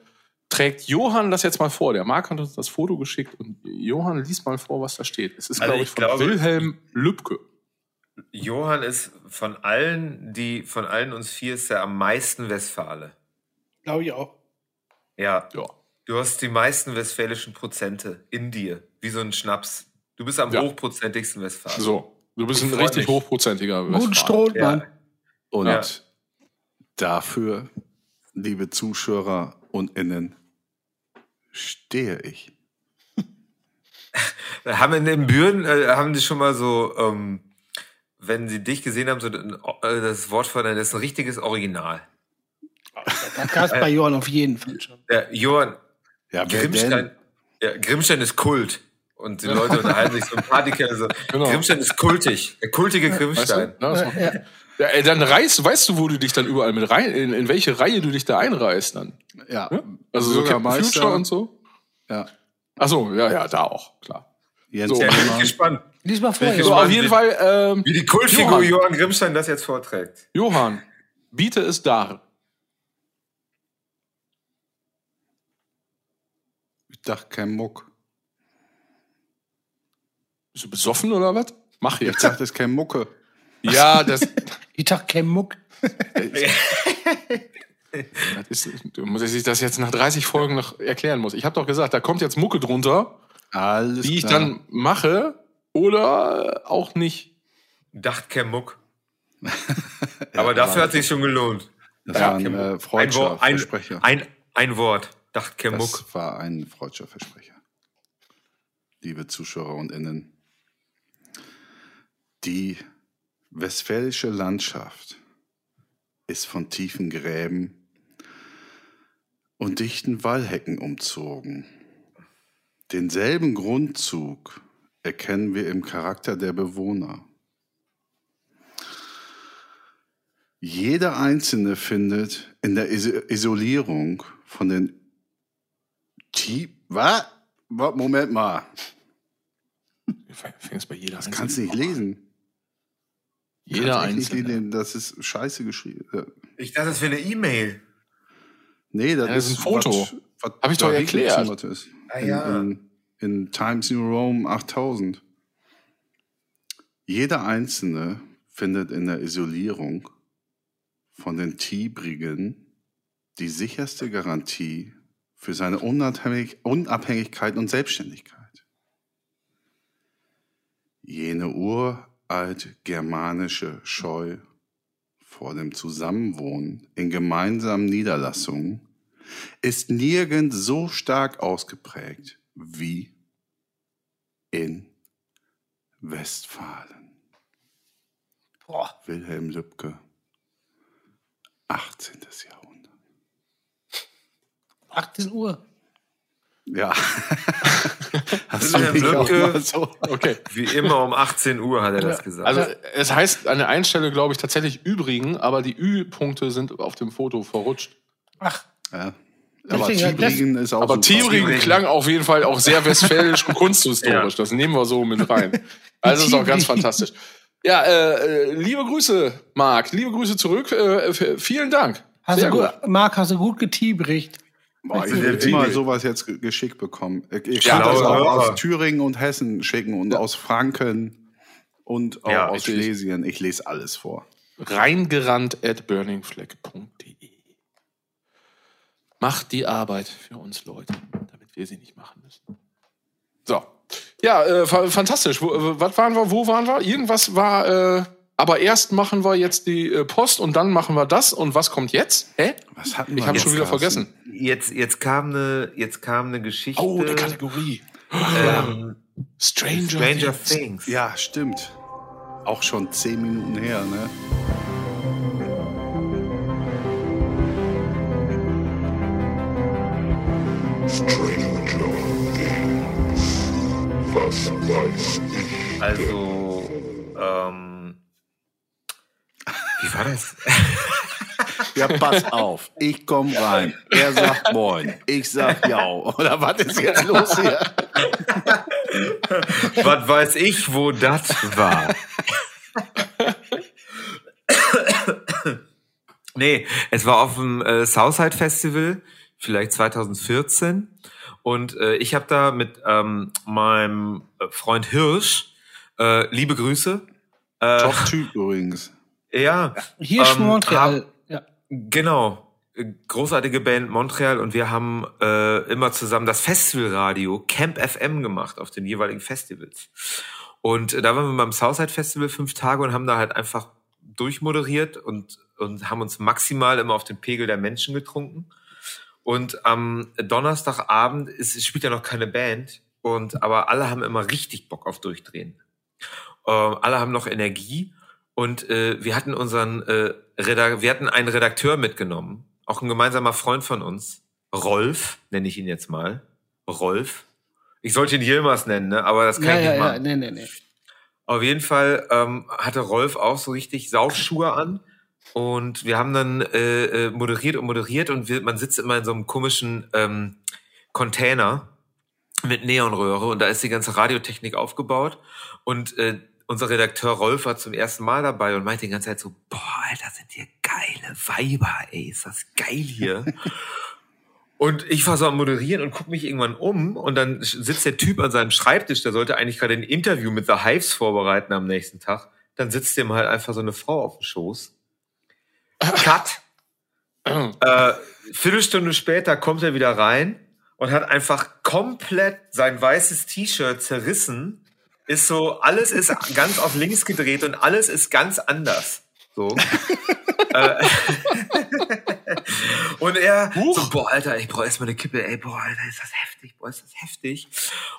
trägt Johann das jetzt mal vor. Der Marc hat uns das Foto geschickt und Johann liest mal vor, was da steht. Es ist, Also glaube ich von glaube- Wilhelm Lübcke. Johann ist von allen, die von allen uns vier ist er am meisten Westfale. Glaube ich auch. Ja. Ja. Du hast die meisten westfälischen Prozente in dir, wie so ein Schnaps. Du bist am Ja. hochprozentigsten Westfalen. So, du bist Ich ein richtig mich. hochprozentiger Guten. Strohmann. Ja. Und Ja. dafür, liebe Zuschauer und Innen, stehe ich. Haben in den Büren, äh, haben die schon mal so, ähm, wenn sie dich gesehen haben, so äh, das Wort von, das ist ein richtiges Original. Das gab bei Johann auf jeden Fall schon. Der Johann Ja, Grimmstein, ja, Grimmstein ist Kult. Und die Leute unterhalten sich so ein Partykeller so. Genau. Grimmstein ist kultig. Der kultige Weißt du? Grimmstein. Na, das macht- ja, ey, dann reißt, weißt du, wo du dich dann überall mit rein, in, in welche Reihe du dich da einreißt dann? Ja, Ja? Also so Captain. Future und so? Ja. Ach so, ja, ja, da auch, klar. Jens So. Ja, bin ich gespannt, Lies mal vor, So, auf jeden Fall, ähm, wie die Kultfigur Johann. Johann Grimmstein das jetzt vorträgt. Johann, biete es dar. Ich dachte, kein Muck. Bist du besoffen oder was? Mach Ich jetzt. dachte, es ist kein Mucke. Ja, das, Ich dachte, kein Muck. das ist, du muss ich das jetzt nach 30 Folgen noch erklären muss. Ich habe doch gesagt, da kommt jetzt Mucke drunter, Alles die ich klar. dann mache oder auch nicht. Dacht Kermuck. Aber dafür hat sich schon gelohnt. Das Ja, war ein äh, Ein, freudscher Wort, ein, Versprecher. ein, ein Wort. Dacht Kermuck. Das war ein freudscher Versprecher. Liebe Zuschauer und Innen. Die westfälische Landschaft ist von tiefen Gräben und dichten Wallhecken umzogen. Denselben Grundzug erkennen wir im Charakter der Bewohner. Jeder Einzelne findet in der Iso- Isolierung von den T. Was? Wa- Moment mal. Ich fäng's bei jeder Das kannst du nicht lesen. Jeder einzelne. Das ist scheiße geschrieben. Ich dachte, das wäre eine E-Mail. Nee, das, Ja, das ist ein Foto. was- was Hab ich doch erklärt. Ist. Ah, in, ja. in, in Times New Rome 8000. Jeder Einzelne findet in der Isolierung von den Tibrigen die sicherste Garantie für seine Unabhängig Unabhängigkeit und Selbstständigkeit. Jene uralt germanische Scheu vor dem Zusammenwohnen in gemeinsamen Niederlassungen ist nirgend so stark ausgeprägt wie in Westfalen. Boah. Wilhelm Lübcke, 18. Jahrhundert. 18 Uhr. Ja. Hast Lübcke. mal so. Okay. Wie immer um 18 Uhr hat er das gesagt. Also es heißt an der einen Stelle, glaube ich, tatsächlich übrigen, aber die Ü-Punkte sind auf dem Foto verrutscht. Ach, Ja. Aber Tibrigen ist auch Aber Tibrigen. klang auf jeden Fall auch sehr westfälisch und kunsthistorisch. Das nehmen wir so mit rein. Also ist auch ganz fantastisch. Ja, äh, äh, liebe Grüße, Marc. Liebe Grüße zurück. Äh, vielen Dank. hast Sehr du gut, Marc, hast du gut getiebricht. Boah, ich will immer sowas jetzt ge- geschickt bekommen. Könnt Ja, das auch aus Thüringen und Hessen schicken und aus Franken und auch Ja, aus. Schlesien. Ich lese alles vor. Reingerannt at burningfleck.de. Macht die Arbeit für uns Leute, damit wir sie nicht machen müssen. So. Ja, äh, fa- fantastisch. Wo, äh, was waren wir? Wo waren wir? Irgendwas war. Äh, aber erst machen wir jetzt die äh, Post und dann machen wir das. Und was kommt jetzt? Hä? Was hatten wir Ich habe schon wieder Carsten? vergessen. Jetzt, jetzt, kam eine, jetzt kam eine Geschichte. Oh, eine Kategorie. ähm, Stranger, Stranger Things. Things. Ja, stimmt. Auch schon zehn Minuten her, ne? Also, ähm, wie war das? Ja, pass auf. Ich komm rein. Er sagt Moin. Ich sag Ja. Oder was ist jetzt los hier? Was weiß ich, wo das war? nee, es war auf dem äh, Southside Festival, vielleicht 2014. Und äh, ich habe da mit ähm, meinem Freund Hirsch, äh, liebe Grüße. Äh, Top-Typ übrigens. Ja, Hier ist Ähm, Montreal. Ja. Genau. Großartige Band Montreal und wir haben äh, immer zusammen das Festivalradio Camp FM gemacht auf den jeweiligen Festivals. Und äh, da waren wir beim Southside Festival fünf Tage und haben da halt einfach durchmoderiert und, und haben uns maximal immer auf den Pegel der Menschen getrunken. Und am Donnerstagabend ist, spielt ja noch keine Band. Und, aber alle haben immer richtig Bock auf Durchdrehen. Äh, alle haben noch Energie. Und äh, wir hatten unseren, äh, Redak wir hatten einen Redakteur mitgenommen, auch ein gemeinsamer Freund von uns, Rolf, nenne ich ihn jetzt mal. Rolf. Ich sollte ihn Yilmaz nennen, ne? aber das kann Ja, ich ja, nicht ja, machen. nee, nee, nee. Auf jeden Fall ähm, hatte Rolf auch so richtig Saufschuhe an. Und wir haben dann äh, äh, moderiert und moderiert und wir, man sitzt immer in so einem komischen ähm, Container mit Neonröhre und da ist die ganze Radiotechnik aufgebaut. Und äh, unser Redakteur Rolf war zum ersten Mal dabei und meinte die ganze Zeit so, boah, Alter, sind hier geile Weiber, ey, ist das geil hier. Und ich war so am Moderieren und guck mich irgendwann um und dann sitzt der Typ an seinem Schreibtisch, der sollte eigentlich gerade ein Interview mit The Hives vorbereiten am nächsten Tag. Dann sitzt dem halt einfach so eine Frau auf dem Schoß. Cut. äh, Viertelstunde später kommt er wieder rein und hat einfach komplett sein weißes T-Shirt zerrissen. Ist so, alles ist ganz auf links gedreht und alles ist ganz anders. So. Äh, und er so, boah, Alter, ich brauche erstmal eine Kippe, ey, boah, Alter, ist das heftig, boah, ist das heftig.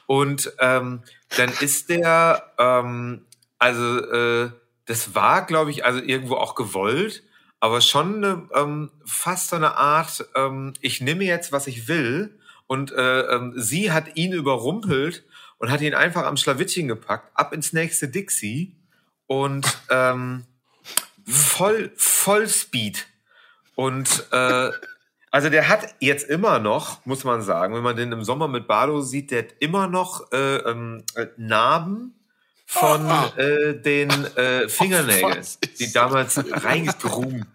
Und ähm, dann ist der, ähm, also äh, das war, glaube ich, also irgendwo auch gewollt, aber schon eine, ähm, fast so eine Art, ähm, ich nehme jetzt, was ich will. Und äh, ähm, sie hat ihn überrumpelt und hat ihn einfach am Schlawittchen gepackt, ab ins nächste Dixie und ähm, voll, voll Speed. Und äh, also der hat jetzt immer noch, muss man sagen, wenn man den im Sommer mit Bardo sieht, der hat immer noch äh, ähm, äh, Narben von äh, den äh, Fingernägeln, ist die damals reingegruben,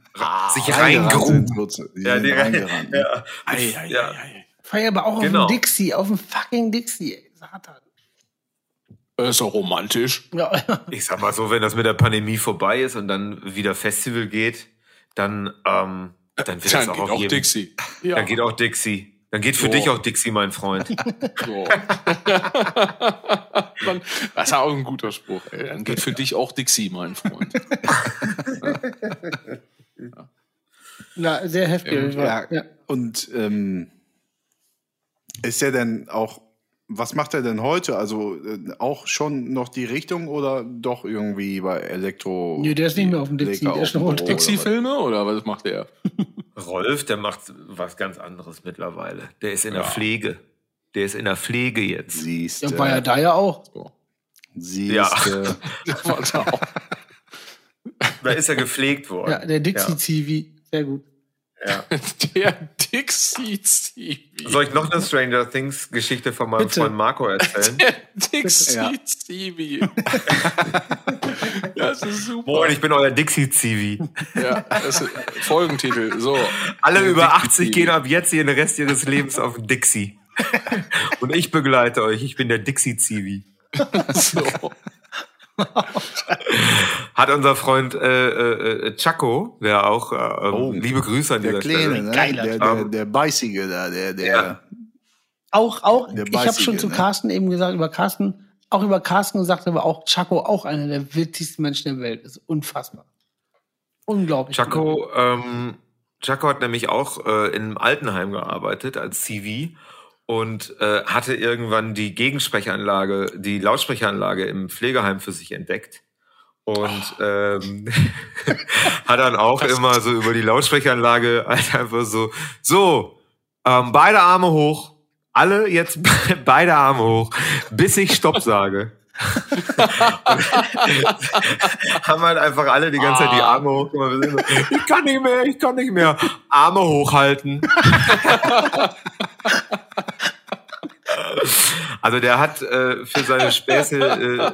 sich sind, Lutze. Die Ja, die rein, reingerannt, ne? ja, Ei, ei, ja. ei, ei. Feier aber auch Genau. auf dem Dixie, auf dem fucking Dixie, ey. Satan. Äh, Ist doch romantisch. Ja. Ich sag mal so, wenn das mit der Pandemie vorbei ist und dann wieder Festival geht, dann, ähm, dann wird das Dann auch geht auf auch jedem, Dixie. Ja. Dann geht auch Dixie. Dann geht für So. dich auch Dixie, mein Freund. So. Dann- das ist auch ein guter Spruch. Ey. Dann geht für dich auch Dixie, mein Freund. Na, sehr heftig. Ja, Ja. Und ähm, ist er denn auch, was macht er denn heute? Also äh, auch schon noch die Richtung oder doch irgendwie bei Elektro? Nee, der ist nicht mehr auf dem Dixie, der ist oder was? Dixie-Filme oder was macht der? Rolf, der macht was ganz anderes mittlerweile. Der ist in der Ja. Pflege. Der ist in der Pflege jetzt. Siehst Ja, war ja da ja auch. Siehst Ja. du. Das war da auch. Da ist er gepflegt worden. Ja, der Dixie-TV. Sehr gut. Ja. Der Dixie-TV. Soll ich noch eine Stranger Things Geschichte von meinem Bitte. Freund Marco erzählen? Der Dixie-TV. Das ist super. Moin, ich bin euer Dixie-Zivi. Ja, das ist Folgentitel. So. Alle Der über Dixie 80 TV. gehen ab jetzt ihren Rest ihres Lebens auf Dixie. Und ich begleite euch. Ich bin der Dixie-Zivi. So. Hat unser Freund äh, äh, Chaco, der auch, äh, ähm, Oh. liebe Grüße an Der dieser Kleine, Stelle. ne? Geiler der, der, der Beißige da, der, der. Ja. Auch, auch, Der ich habe schon zu ne? Carsten eben gesagt, über Carsten, auch über Carsten gesagt, aber auch Chaco, auch einer der witzigsten Menschen der Welt. ist unfassbar. Unglaublich. Chaco, ähm, Chaco hat nämlich auch äh, in einem Altenheim gearbeitet als CV und äh, hatte irgendwann die Gegensprechanlage, die Lautsprecheranlage im Pflegeheim für sich entdeckt. Und ähm, hat dann auch immer so über die Lautsprecheranlage halt einfach so, so, ähm, beide Arme hoch, alle jetzt beide Arme hoch, bis ich Stopp sage. haben halt einfach alle die ganze Zeit die Arme hochgemacht. Wir sind so, Ich kann nicht mehr, ich kann nicht mehr. Arme hochhalten. Also der hat äh, für seine Späße äh,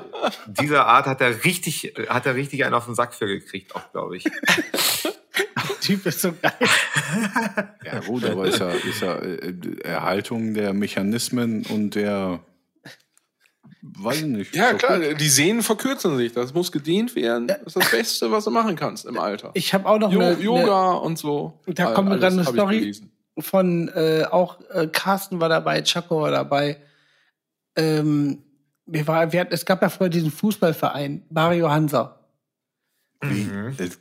dieser Art hat er richtig, hat er richtig einen auf den Sack für gekriegt, auch glaube ich. Der Typ ist so geil. Ja gut, aber ist ja, ist ja äh, Erhaltung der Mechanismen und der weiß ich nicht. Ja, klar, gut. die Sehnen verkürzen sich. Das muss gedehnt werden. Das ist das Beste, was du machen kannst im Alter. Ich habe auch noch Jo eine, eine, Yoga und so. Da kommt alles eine Story. Von äh, auch äh, Carsten war dabei, Chaco war dabei. Ähm, wir war, wir hatten, es gab ja früher diesen Fußballverein, Mario Hansa. Wie, Mhm. es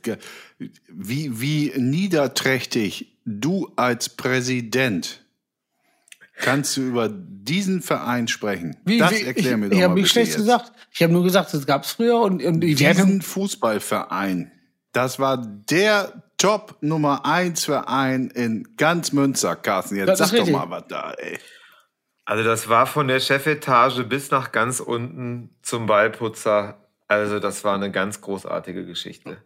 wie, wie niederträchtig du als Präsident kannst du über diesen Verein sprechen? das erklär mir doch Ich mal habe Schlechtes jetzt. gesagt. Ich habe nur gesagt, das gab's früher und, und die Diesen Fußballverein, das war der Top Nummer eins Verein in ganz Münster, Carsten. Jetzt sag doch richtig. mal was da, ey. Also das war von der Chefetage bis nach ganz unten zum Ballputzer. Also das war eine ganz großartige Geschichte.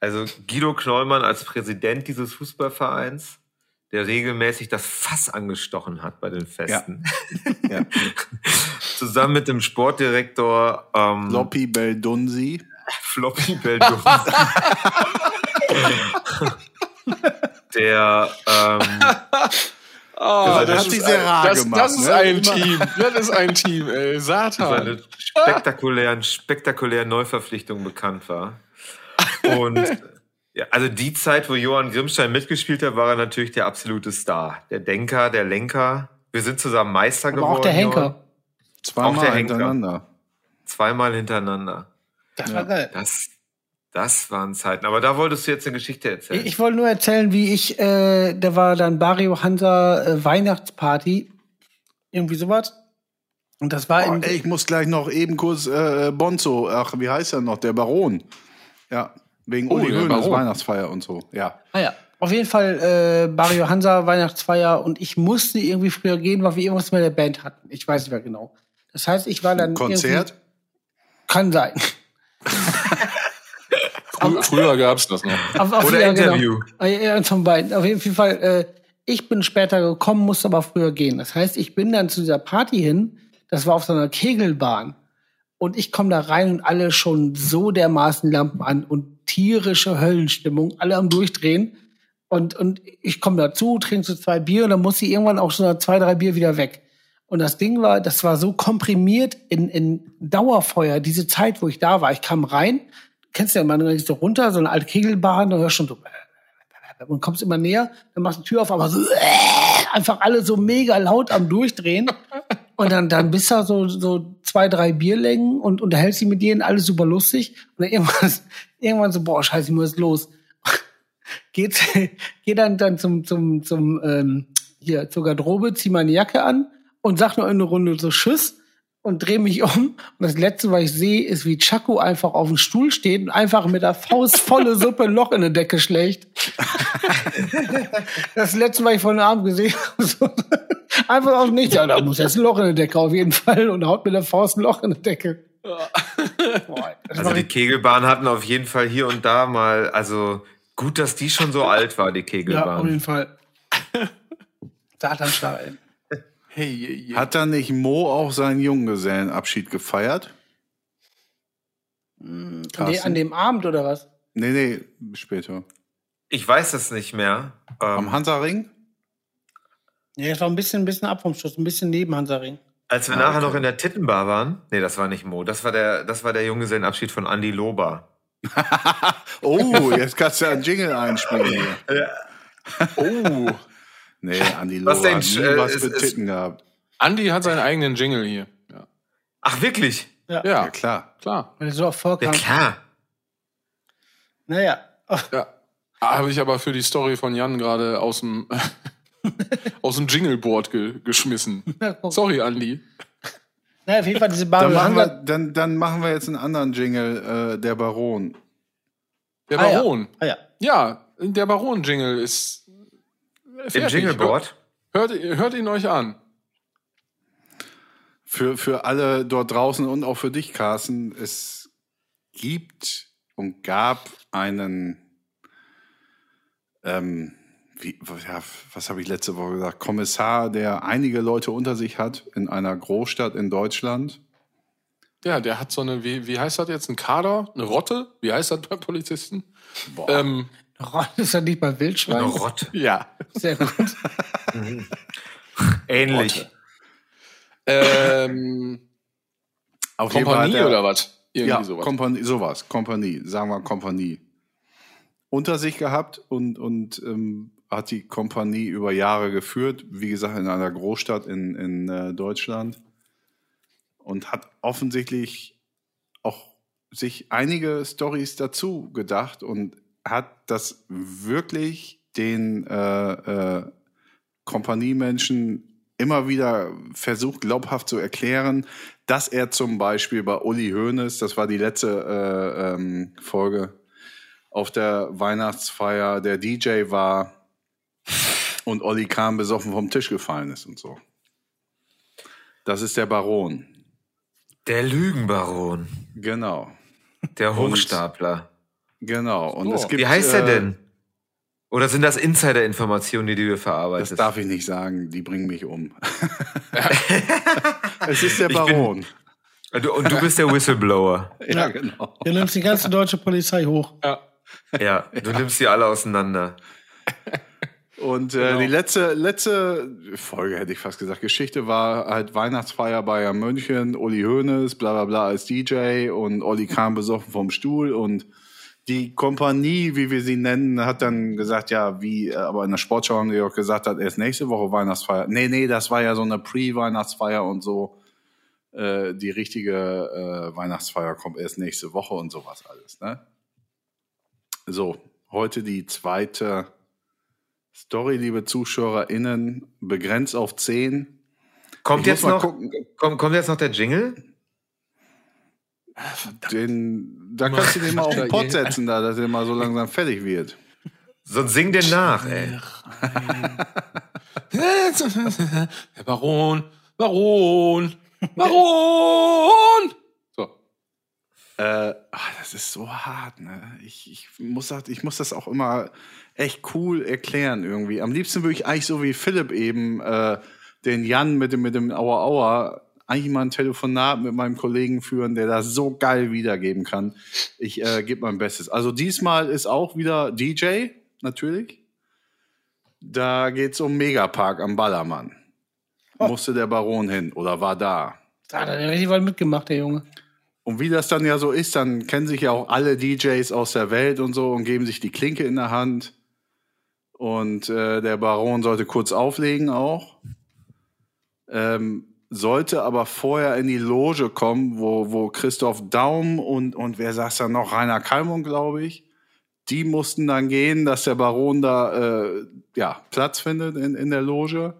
Also Guido Knollmann als Präsident dieses Fußballvereins, der regelmäßig das Fass angestochen hat bei den Festen. Ja. Zusammen mit dem Sportdirektor ähm, Loppi Beldunsi. Floppy Beldum. der ähm, Ah, das hat die sehr rar das, gemacht, das ist ne? ein Team. Das ist ein Team, ey. Satan. seine spektakulären, spektakulären Neuverpflichtungen bekannt war. Und ja, also die Zeit, wo Johann Grimmstein mitgespielt hat, war er natürlich der absolute Star. Der Denker, der Lenker. Wir sind zusammen Meister aber geworden. auch der. Henker. Zweimal Auch der Henker. hintereinander. Zweimal hintereinander. Das war geil. Das, das waren Zeiten. Aber da wolltest du jetzt eine Geschichte erzählen. Ich, ich wollte nur erzählen, wie ich, äh, da war dann Barrio Hansa äh, Weihnachtsparty. Irgendwie sowas. Und das war Oh, in, ey, ich muss gleich noch eben kurz äh, Bonzo, ach, wie heißt er noch? Der Baron. Ja, wegen Oh, Uli Hoeneß. Weihnachtsfeier und so. Ja. Ah ja. Auf jeden Fall äh, Barrio Hansa Weihnachtsfeier und ich musste irgendwie früher gehen, weil wir irgendwas mit der Band hatten. Ich weiß nicht mehr genau. Das heißt, ich war dann Konzert? Kann sein. Frü früher gab's das noch. Auf, auf, Oder ja, Interview. Genau. Ja, ja, von beiden. Auf jeden Fall. Äh, ich bin später gekommen, musste aber früher gehen. Das heißt, ich bin dann zu dieser Party hin. Das war auf so einer Kegelbahn. Und ich komme da rein und alle schon so dermaßen Lampen an und tierische Höllenstimmung, alle am Durchdrehen. Und, und ich komme dazu, trinke so zwei Bier und dann muss ich irgendwann auch so nach zwei, drei Bier wieder weg. Und das Ding war, das war so komprimiert in, in Dauerfeuer, diese Zeit, wo ich da war. Ich kam rein, kennst du ja, man geht so runter, so eine alte Kegelbahn, da hörst du schon so, und kommst immer näher, dann machst du die Tür auf, aber so, einfach alle so mega laut am Durchdrehen. Und dann, dann bist du so, so zwei, drei Bierlängen und unterhältst dich mit denen, alles super lustig. Und dann irgendwann, irgendwann so, boah, scheiße, ich muss los. Geht, geh dann, dann zum, zum, zum, ähm, hier, zur Garderobe, zieh meine Jacke an und sag nur eine Runde so Tschüss und dreh mich um. Und das Letzte, was ich sehe, ist, wie Chaco einfach auf dem Stuhl steht und einfach mit der Faust volle Suppe ein Loch in der Decke schlägt. das Letzte, was ich von Abend gesehen habe. So, einfach aus nichts. Ja, da muss jetzt ein Loch in der Decke auf jeden Fall und haut mit der Faust ein Loch in der Decke. Boah, Also die Kegelbahn hatten auf jeden Fall hier und da mal, also gut, dass die schon so alt war, die ja, auf Kegelbahn. jeden Fall. Satanschlag, ey. Hey, hey, hey. Hat da nicht Mo auch seinen Junggesellenabschied gefeiert? Nee, Carsten? an dem Abend oder was? Nee, nee, später. Ich weiß es nicht mehr. Am Ähm, Hansaring? Nee, das war ein bisschen, ein bisschen ab vom Schuss, ein bisschen neben Hansaring. als wir Ah, nachher okay. noch in der Tittenbar waren, nee, das war nicht Mo, das war der, das war der Junggesellenabschied von Andy Lober. Oh, jetzt kannst du ja einen Jingle einspielen hier. Oh, Nee, Andi Was Lohr denn, hat nie äh, was mit es- Titten gehabt. Andi hat seinen eigenen Jingle hier. Ja, Ach, wirklich? ja, Ja, klar. klar. Er so Erfolg Ja, klar. Naja. Ja. Habe ich aber für die Story von Jan gerade aus dem, aus dem Jingleboard ge geschmissen. Sorry, Andi. Naja, auf jeden Fall diese Dann machen, wir, Hansa. dann, dann machen wir jetzt einen anderen Jingle, äh, der Baron. Der Ah, ja. Baron. Ah, ja. Ja, der Baron-Jingle ist. Im. Jingleboard? Hört, hört ihn euch an. Für, für alle dort draußen und auch für dich, Carsten, es gibt und gab einen, ähm, wie, ja, was habe ich letzte Woche gesagt, Kommissar, der einige Leute unter sich hat in einer Großstadt in Deutschland. Ja, der hat so eine, wie, wie heißt das jetzt? Ein Kader? Eine Rotte? Wie heißt das bei Polizisten? Ähm, Ist er nicht bei Eine Wildschwein? Rotte. ja. Sehr gut. Ähnlich. Ähm, Auf jeden Fall Kompanie hat er- oder was? Irgendwie ja, sowas. Kompanie, sowas, Kompanie, sagen wir Kompanie. Unter sich gehabt und, und ähm, hat die Kompanie über Jahre geführt, wie gesagt, in einer Großstadt in, in äh, Deutschland. Und hat offensichtlich auch sich einige Stories dazu gedacht und hat das wirklich den äh, äh, Kompaniemenschen immer wieder versucht, glaubhaft zu erklären, dass er zum Beispiel bei Uli Hoeneß, das war die letzte äh, ähm, Folge, auf der Weihnachtsfeier der DJ war und Olli Kahn besoffen vom Tisch gefallen ist und so. Das ist der Baron. Der Lügenbaron. Genau. Der Hochstapler. Genau. Und es gibt, Wie heißt er äh, denn? Oder sind das Insider-Informationen, die du hier Das verarbeitest? darf ich nicht sagen, die bringen mich um. es ist der bin- Baron. Du- Und du bist der Whistleblower. ja, genau. Du nimmst die ganze deutsche Polizei hoch. Ja, du nimmst sie alle auseinander. Und äh, die letzte, letzte Folge, hätte ich fast gesagt, Geschichte war halt Weihnachtsfeier Bayern München, Uli Hoeneß, bla bla bla als DJ und Olli kam besoffen vom Stuhl und die Kompanie, wie wir sie nennen, hat dann gesagt, ja, wie, äh, aber in der Sportschau haben die auch gesagt, hat erst nächste Woche Weihnachtsfeier. Nee, nee, das war ja so eine Pre-Weihnachtsfeier und so. Äh, die richtige äh, Weihnachtsfeier kommt erst nächste Woche und sowas alles, ne? So, heute die zweite Story, liebe ZuschauerInnen, begrenzt auf 10. Kommt Ich jetzt noch, kommt, kommt jetzt noch der Jingle? Den, da kannst du den mal auf den Pott setzen, da, dass er mal so langsam fertig wird. Sonst sing den nach, ey. Der Baron, Baron, Baron! So. Äh, ach, das ist so hart, ne? Ich, ich, muss das, ich muss das auch immer echt cool erklären irgendwie. Am liebsten würde ich eigentlich so wie Philipp eben äh, den Jan mit dem, mit dem Aua Aua eigentlich mal ein Telefonat mit meinem Kollegen führen, der das so geil wiedergeben kann. Ich äh, gebe mein Bestes. Also diesmal ist auch wieder DJ, natürlich. Da geht's um Megapark am Ballermann. Musste der Baron hin oder war da. Da hat er richtig weit mitgemacht, der Junge. Und wie das dann ja so ist, dann kennen sich ja auch alle DJs aus der Welt und so und geben sich die Klinke in der Hand. Und äh, der Baron sollte kurz auflegen auch. Ähm, sollte aber vorher in die Loge kommen, wo, wo Christoph Daum und, und wer saß da noch? Rainer Kalmund, glaube ich. Die mussten dann gehen, dass der Baron da äh, ja, Platz findet in, in der Loge.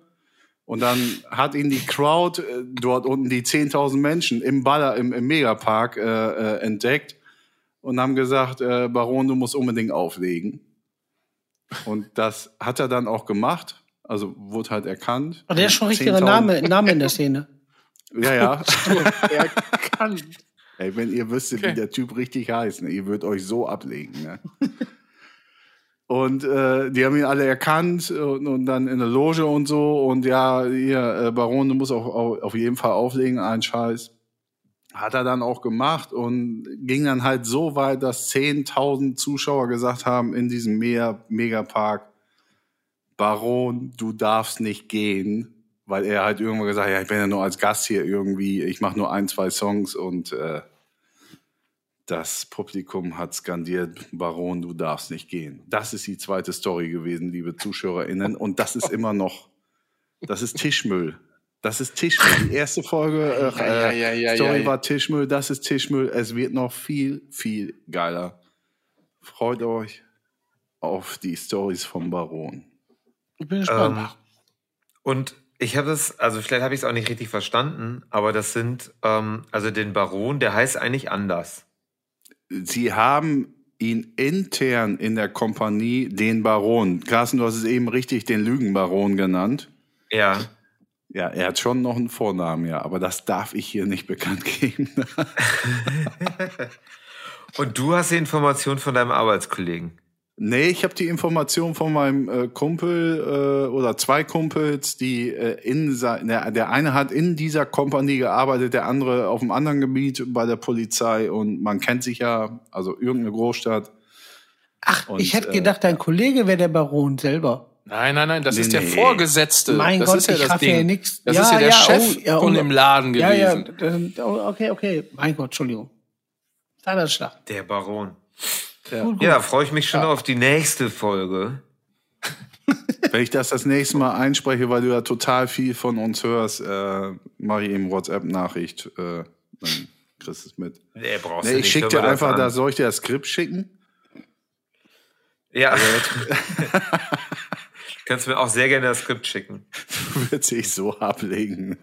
Und dann hat ihn die Crowd äh, dort unten, die 10.000 Menschen im Baller, im, im Megapark äh, äh, entdeckt und haben gesagt, äh, Baron, du musst unbedingt auflegen. Und das hat er dann auch gemacht. Also wurde halt erkannt. Aber der ist schon richtiger 10.000 Name, Name in der Szene. Ja, ja. erkannt. Ey, wenn ihr wüsstet, wie der Typ richtig heißt, ne, ihr würdet euch so ablegen. Ne? Und äh, die haben ihn alle erkannt und, und dann in der Loge und so. Und ja, hier, äh, Baron, du musst auch, auch auf jeden Fall auflegen, ein Scheiß. Hat er dann auch gemacht und ging dann halt so weit, dass 10.000 Zuschauer gesagt haben in diesem Meer, Megapark, Baron, du darfst nicht gehen, weil er halt irgendwann gesagt hat, ja, ich bin ja nur als Gast hier irgendwie, ich mache nur ein, zwei Songs und äh, das Publikum hat skandiert, Baron, du darfst nicht gehen. Das ist die zweite Story gewesen, liebe ZuschauerInnen. Und das ist immer noch, das ist Tischmüll. Das ist Tischmüll. Die erste Folge äh, Ja, ja, ja, Story war Tischmüll, das ist Tischmüll. Es wird noch viel, viel geiler. Freut euch auf die Stories vom Baron. Ich bin gespannt. Ähm, und ich habe das, also vielleicht habe ich es auch nicht richtig verstanden, aber das sind, ähm, also den Baron, der heißt eigentlich anders. Sie haben ihn intern in der Kompanie den Baron. Carsten, du hast es eben richtig den Lügenbaron genannt. Ja. Ja, er hat schon noch einen Vornamen, ja, aber das darf ich hier nicht bekannt geben. Und du hast die Information von deinem Arbeitskollegen. Nee, ich habe die Information von meinem äh, Kumpel äh, oder zwei Kumpels, die äh, in der, der eine hat in dieser Kompanie gearbeitet, der andere auf einem anderen Gebiet bei der Polizei und man kennt sich ja, also irgendeine Großstadt. Ach, und, ich hätte äh, gedacht, dein Kollege wäre der Baron selber. Nein, nein, nein, das Nee, ist der nee. Vorgesetzte. Mein das Gott, ist ja ich das Ding. ja nix. Das Ja, ist ja der ja, Chef oh, ja, von oh. dem Laden Ja, ja, gewesen. das- oh, okay, okay. Mein Gott, Entschuldigung. Standardschlag. Der Baron. Ja. Gut, gut. Ja, da freue ich mich schon auf die nächste Folge. Wenn ich das das nächste Mal einspreche, weil du ja total viel von uns hörst, äh, mache ich eben WhatsApp-Nachricht, äh, dann kriegst du es mit. Nee, brauchst Nee, du ich nicht. schicke dir einfach, da soll ich dir das Skript schicken? Ja, Kannst du mir auch sehr gerne das Skript schicken. wird sich so ablegen.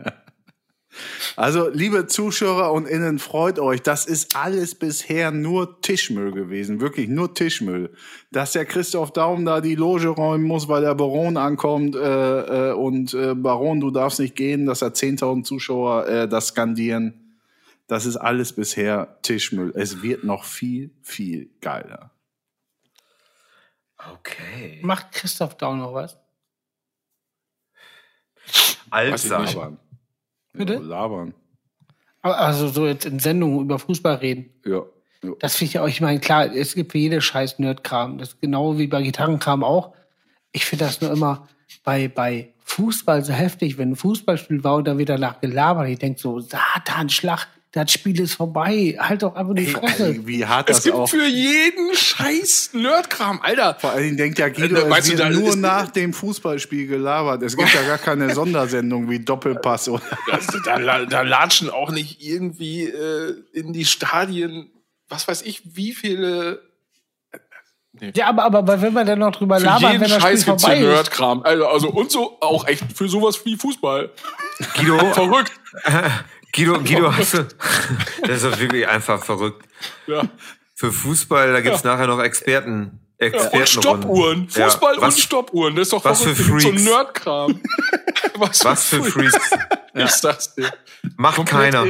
Also, liebe Zuschauer und Innen, freut euch. Das ist alles bisher nur Tischmüll gewesen. Wirklich nur Tischmüll. Dass der Christoph Daum da die Loge räumen muss, weil der Baron ankommt äh, äh, und äh, Baron, du darfst nicht gehen, dass da 10.000 Zuschauer äh, das skandieren. Das ist alles bisher Tischmüll. Es wird noch viel, viel geiler. Okay. Macht Christoph Daum noch was? Alter. Bitte? Labern. Also so jetzt in Sendungen über Fußball reden. Ja. ja. Das finde ich ja auch, ich meine, klar, es gibt für jede scheiß Nerdkram. Das ist genau wie bei Gitarrenkram auch. Ich finde das nur immer bei, bei Fußball so heftig, wenn ein Fußballspiel war und da wieder nach gelabert. Ich denke so, Satan, Schlag, das Spiel ist vorbei. Halt doch einfach die Fresse. Ey, wie hart Es das gibt auch. für jeden Scheiß Nerdkram, Alter. Vor allen Dingen denkt ja Guido, Äh, weißt es wird da nur nach dem Fußballspiel gelabert. Es gibt ja gar keine Sondersendung wie Doppelpass oder. Da, la- da latschen auch nicht irgendwie äh, in die Stadien, was weiß ich, wie viele. Ja, aber, aber wenn man dann noch drüber Für labert, jeden wenn das Scheiß Spiel vorbei ist. Nerdkram. Also, also und so auch echt für sowas wie Fußball. Guido, Verrückt. Guido, Guido, hast du. Das ist doch wirklich einfach verrückt. Ja. Für Fußball, da gibt's nachher noch Experten. Ja, Experten und Stoppuhren. Ja, Fußball was, und Stoppuhren. Das ist doch was verrückt. für Freaks. So Nerdkram. was, Was für Freaks. Ich sag's dir. Macht Komplett keiner.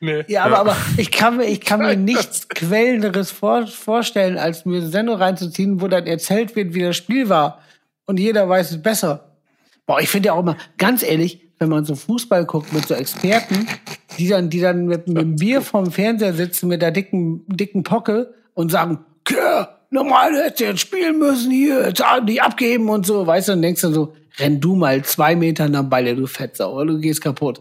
Nee. Ja, aber, aber ich kann mir, ich kann mir nichts Quellenderes vor, vorstellen, als mir eine Sendung reinzuziehen, wo dann erzählt wird, wie das Spiel war. Und jeder weiß es besser. Boah, ich finde ja auch immer, ganz ehrlich, wenn man so Fußball guckt mit so Experten, die dann, die dann mit, mit einem Bier vorm Fernseher sitzen mit der dicken, dicken Pocke und sagen, "Tja, normal hätte jetzt spielen müssen hier, jetzt haben die abgeben und so, weißt du, und denkst du so, renn du mal zwei Meter nach Balle, du Fetzer, oder? Du gehst kaputt.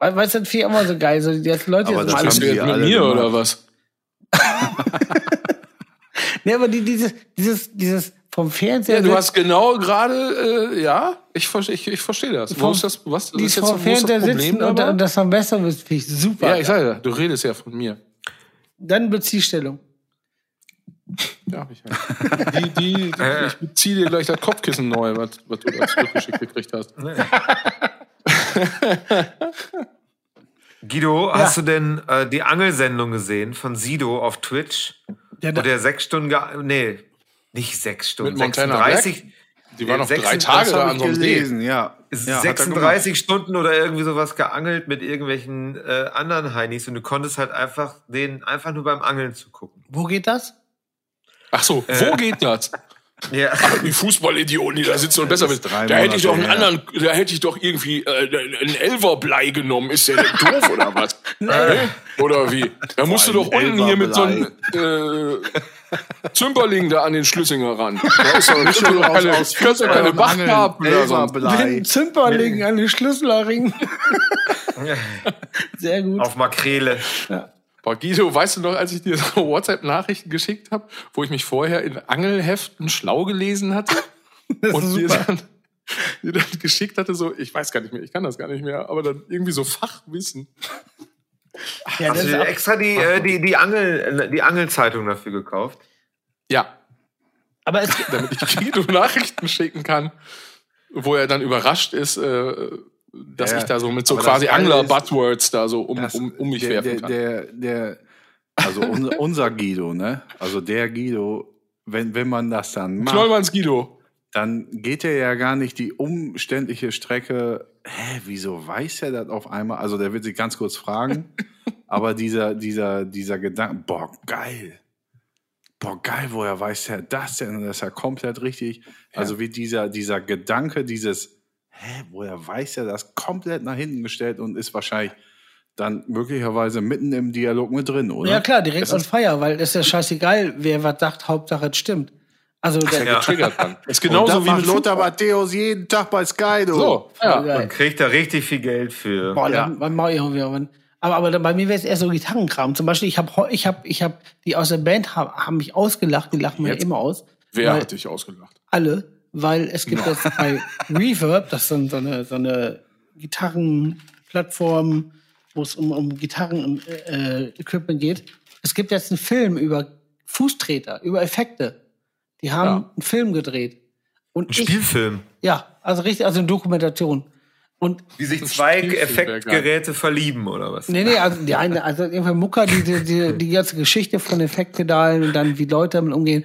We- Weißt du, das finde immer so geil, so, die jetzt Leute Aber jetzt das mal haben die alle mir oder was? nee, aber die, dieses, dieses, dieses vom Fernseher, Ja, du hast genau gerade, äh, ja, ich, ich, ich verstehe das. Wo Vom- ist das, was, die ist jetzt, wo ist Fernseher das Problem sitzen und, das dann besser wird, finde ich super. Ja, ich sage ja, du redest ja von mir. Dann Beziehstellung. Ja, ich, die, die, die, ich beziehe dir gleich das Kopfkissen neu, was, was du da zurückgeschickt gekriegt hast. Guido, hast du denn äh, die Angelsendung gesehen von Sido auf Twitch? Ja, Wo der sechs Stunden, nee, nicht sechs Stunden, Mit Montana 36, Die war noch drei 36 Tage da an so einem See. gelesen, ja. ja er 36 Stunden oder irgendwie sowas geangelt mit irgendwelchen äh, anderen Heinis und du konntest halt einfach den einfach nur beim Angeln zugucken. wo geht das? Ach so, wo geht das? Ja. Die Fußballidioten, die da sitzen und besser wissen. drei Da hätte ich doch einen her. anderen, da hätte ich doch irgendwie äh, einen Elverblei genommen. Ist der denn doof oder was? Hä? Oder wie? Da musst du doch unten hier mit so einem äh, Zümperling da an den Schlüssinger ran. Da ist doch nicht doch keine, aus- kannst doch keine Angeln, oder so. Den Zimperling an den Schlüsselring. Sehr gut. Auf Makrele. Boah, Guido, weißt du noch, als ich dir so WhatsApp-Nachrichten geschickt habe, wo ich mich vorher in Angelheften schlau gelesen hatte und dir dann, dir dann geschickt hatte, so, ich weiß gar nicht mehr, ich kann das gar nicht mehr, aber dann irgendwie so Fachwissen. Ja, das Hast du dir extra die, äh, die, die, Angel, äh, die Angelzeitung dafür gekauft? Ja, aber es, damit ich Guido Nachrichten schicken kann, wo er dann überrascht ist, äh, dass Ja, ich da so mit so quasi Angler-Buzzwords da so um, Das- um, um mich der, werfen kann. Der, der, also unser, unser Guido, ne? Also der Guido, wenn, wenn man das dann macht, Knollmanns Guido. dann geht er ja gar nicht die umständliche Strecke. Hä, wieso weiß er das auf einmal? Also der wird sich ganz kurz fragen. aber dieser, dieser, dieser Gedanke, boah, geil. Boah, geil, woher weiß er das denn? Und das ist ja komplett richtig. Also wie dieser, dieser Gedanke, dieses, hä, woher weiß er das? Komplett nach hinten gestellt und ist wahrscheinlich dann möglicherweise mitten im Dialog mit drin, oder? ja klar, direkt on fire, weil es ist ja scheißegal, wer was sagt, Hauptsache es stimmt. Also der, Ja. Triggert dann. Ist Genauso und wie mit Lothar. Matthäus jeden Tag bei Sky, du. So, ja. geil. Kriegt da richtig viel Geld für. Boah, Ja. dann, dann mach ich auch wieder. Aber, aber bei mir wäre es eher so Gitarrenkram. Zum Beispiel, ich habe, ich habe, ich habe, die aus der Band haben, haben mich ausgelacht, die lachen mir immer aus. Wer hat dich ausgelacht? Alle, weil es gibt jetzt bei Reverb, das ist so eine, so eine Gitarrenplattform, wo es um, um Gitarren-Equipment geht. Es gibt jetzt einen Film über Fußtreter, über Effekte. Die haben Ja. einen Film gedreht. Und Ein ich, Spielfilm. ja, also richtig, also eine Dokumentation. Und Wie sich zwei Spielfilm Effektgeräte verlieben, oder was? Nee, nee, also die eine, also irgendwie Mucker, die, die, die, die ganze Geschichte von Effektpedalen und dann wie Leute damit umgehen.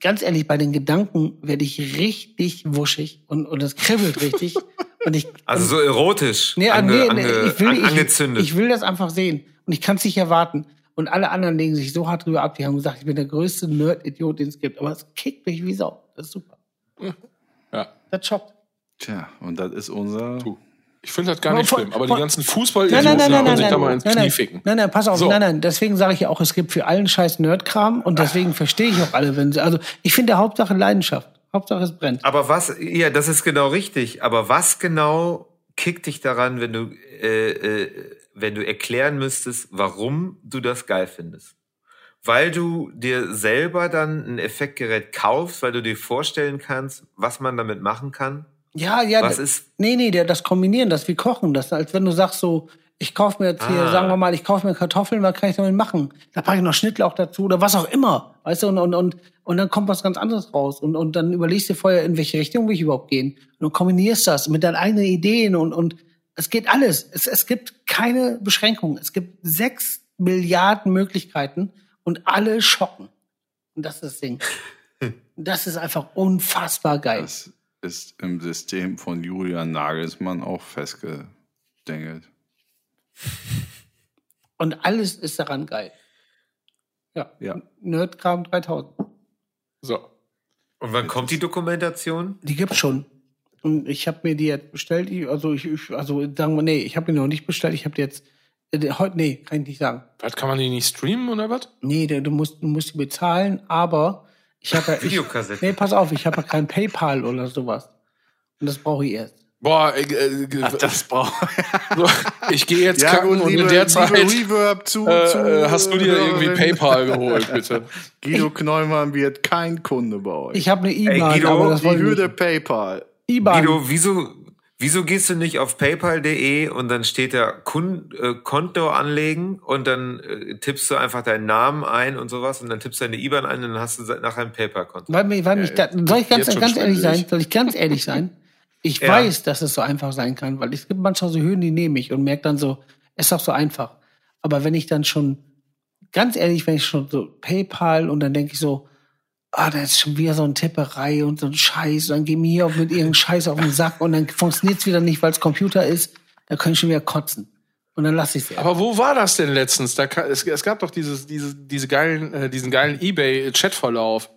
Ganz ehrlich, bei den Gedanken werde ich richtig wuschig und, und es kribbelt richtig. und ich, Also so erotisch. nee, ange, nee, nee, ange, ich will, an- ich, angezündet. ich will das einfach sehen. Und ich kann es nicht erwarten. Und alle anderen legen sich so hart drüber ab, die haben gesagt, ich bin der größte Nerd-Idiot, den es gibt. Aber es kickt mich wie Sau. Das ist super. Ja. Das schockt. Tja, und das ist unser. Du. Ich finde das gar nicht von- schlimm. Aber die ganzen Nein, Fußball-Idioten nein, nein, nein, können nein, sich nein, da mal ins nein, Knie nein, ficken. nein, nein, pass auf, So. nein, nein, deswegen sage ich ja auch, es gibt für allen Scheiß Nerdkram und deswegen verstehe ich auch alle, wenn sie, also ich finde Hauptsache Leidenschaft, Hauptsache es brennt. Aber was, ja, das ist genau richtig. Aber was genau kickt dich daran, wenn du, äh, äh, wenn du erklären müsstest, warum du das geil findest? Weil du dir selber dann ein Effektgerät kaufst, weil du dir vorstellen kannst, was man damit machen kann? Ja, ja, Was d- ist- nee, nee, der, das Kombinieren, das wie Kochen, das, als wenn du sagst so, ich kaufe mir jetzt hier, Ah. sagen wir mal, ich kaufe mir Kartoffeln, was kann ich damit machen? Da packe ich noch Schnittlauch dazu oder was auch immer, weißt du, und, und, und, und dann kommt was ganz anderes raus und, und dann überlegst du vorher, in welche Richtung will ich überhaupt gehen und du kombinierst das mit deinen eigenen Ideen und, und es geht alles. Es, es gibt keine Beschränkungen. Es gibt sechs Milliarden Möglichkeiten und alle schocken. Und das ist das Ding. Das ist einfach unfassbar geil. Das ist im System von Julian Nagelsmann auch festgedengelt. Und alles ist daran geil. Ja. Ja. Nerdkram 3000. So. Und wann kommt die Dokumentation? Die gibt's schon. Und ich habe mir die jetzt bestellt. Ich, also ich, ich also sagen wir, nee, ich habe die noch nicht bestellt. Ich habe die jetzt äh, heute, nee, kann ich nicht sagen. Was kann man die nicht streamen oder was? Nee, du, du musst, du musst die bezahlen, aber ich habe ja, ich, Videokassette. nee, pass auf, ich habe ja kein PayPal oder sowas. Und das brauche ich erst. Boah, äh, äh, Das braucht. so, ich gehe jetzt Ja, kacken und liebe, in der Zeit zu, äh, zu äh, hast du dir irgendwie. PayPal geholt, bitte. Guido Knollmann wird kein Kunde bei euch. Ich habe eine IBAN, Guido, aber das die ich Hürde. PayPal. IBAN. Guido, wieso, wieso gehst du nicht auf paypal.de und dann steht da Kun äh, Konto anlegen und dann äh, tippst du einfach deinen Namen ein und sowas und dann tippst du deine IBAN ein und dann hast du nachher ein PayPal-Konto. Weil, weil mich da, soll ich ganz, ganz ehrlich sein? Soll ich ganz ehrlich sein? Ich Ja. weiß, dass es so einfach sein kann, weil es gibt manchmal so Hürden, die nehme ich und merke dann so, es ist doch so einfach. Aber wenn ich dann schon, ganz ehrlich, wenn ich schon so PayPal und dann denke ich so, ah, da ist schon wieder so eine Tipperei und so ein Scheiß, und dann gehen mir hier auch mit irgendeinem Scheiß auf den Sack und dann funktioniert es wieder nicht, weil es Computer ist, da kann ich schon wieder kotzen. Und dann lasse ich es. Aber wo war das denn letztens? Da, es, es gab doch dieses, diese, diese geilen, äh, diesen geilen Ebay-Chatverlauf.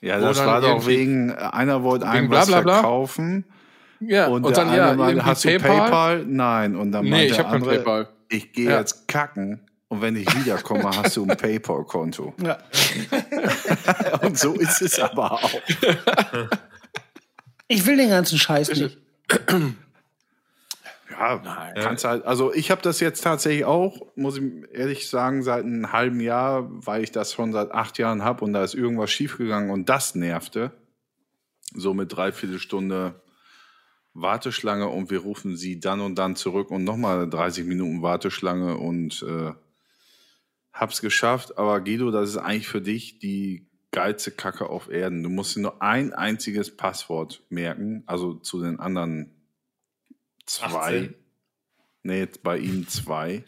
Ja, Wo das dann war doch wegen, einer wollte einem bla, was verkaufen. Ja, Und, und, der dann ja, meinte, hast du PayPal? Nein. Und dann Nee, meinte ich der hab kein andere, PayPal. ich gehe Ja. jetzt kacken und wenn ich wiederkomme, hast du ein PayPal-Konto. Ja. Und so ist es aber auch. Ich will den ganzen Scheiß nicht. Ja, kannst halt, also ich habe das jetzt tatsächlich auch, muss ich ehrlich sagen, seit einem halben Jahr, weil ich das schon seit acht Jahren habe und da ist irgendwas schiefgegangen und das nervte. So mit dreiviertel Stunde Warteschlange und wir rufen sie dann und dann zurück und nochmal 30 Minuten Warteschlange und äh, hab's geschafft. Aber Guido, das ist eigentlich für dich die geilste Kacke auf Erden. Du musst dir nur ein einziges Passwort merken, also zu den anderen zwei. 18. Nee, bei ihm zwei.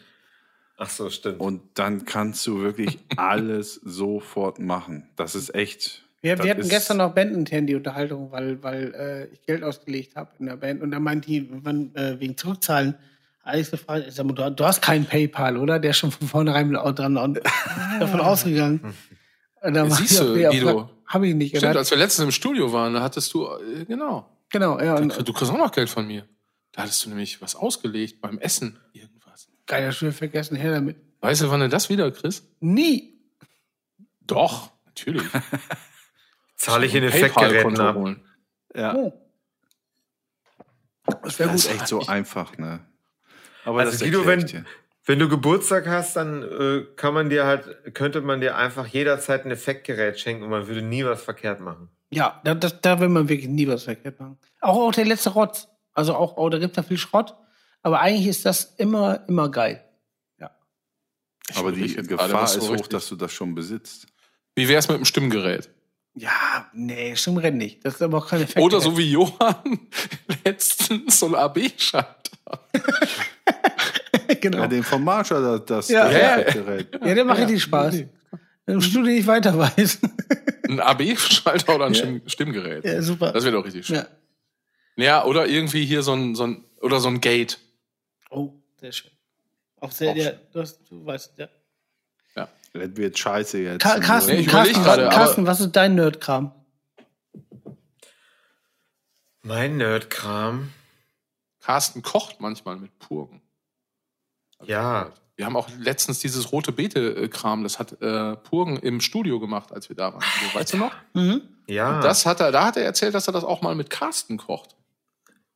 Ach so, stimmt. Und dann kannst du wirklich alles sofort machen. Das ist echt. Wir, wir hatten gestern noch bandintern die Unterhaltung, weil, weil äh, ich Geld ausgelegt habe in der Band. Und da meinte die, wann, äh, wegen Zurückzahlen, alles gefragt, ich sag mal, du, du hast keinen PayPal, oder? Der ist schon von vornherein dran und davon ausgegangen. Und dann Ja, siehst du, Guido. Habe ich nicht. Stimmt, als wir letztens im Studio waren, da hattest du, äh, genau. Genau, ja. Und, Du kriegst auch noch Geld von mir. Da hattest du nämlich was ausgelegt beim Essen. Irgendwas. geil, das schon wieder vergessen, her damit. Weißt du, wann du das wieder kriegst? Nie. Doch, natürlich. Zahle ich in Effektgeräten ab. holen. Ja, Oh. Das wäre das gut. ist echt so einfach, ne? Aber Also das Guido, wenn- dir. Wenn du Geburtstag hast, dann äh, kann man dir halt, könnte man dir einfach jederzeit ein Effektgerät schenken und man würde nie was verkehrt machen. Ja, da, das, da will man wirklich nie was verkehrt machen. Auch, auch der letzte Rotz. Also auch, auch da gibt da viel Schrott. Aber eigentlich ist das immer, immer geil. Ich Aber die Gefahr ist hoch, richtig- dass du das schon besitzt. Wie wär's mit dem Stimmgerät? Ja, nee, stimmt rennt nicht. Das ist aber auch kein Effekt. Oder so wie Johann letztens so ein AB-Schalter. genau. Ja, den vom Marshall, das, das Ja. Ja. Ja, der macht richtig Spaß. Wenn du nicht weiter weißt. Ein AB-Schalter oder ein Stimm Stimmgerät. ja, super. Das wäre doch richtig schön. Ja. Ja, oder irgendwie hier so ein, so ein, oder so ein Gate. Oh, sehr schön. Auch sehr, Auch ja, du, hast, du weißt, ja. Das wird scheiße jetzt. Ka Carsten, Nee, Carsten, aber- Carsten, was ist dein Nerdkram? Mein Nerdkram. Carsten kocht manchmal mit Purgen. Ja. Wir haben auch letztens dieses rote Beete-Kram, das hat äh, Purgen im Studio gemacht, als wir da waren. Also, weißt du noch? Mhm. Ja. Das hat er, da hat er erzählt, dass er das auch mal mit Carsten kocht.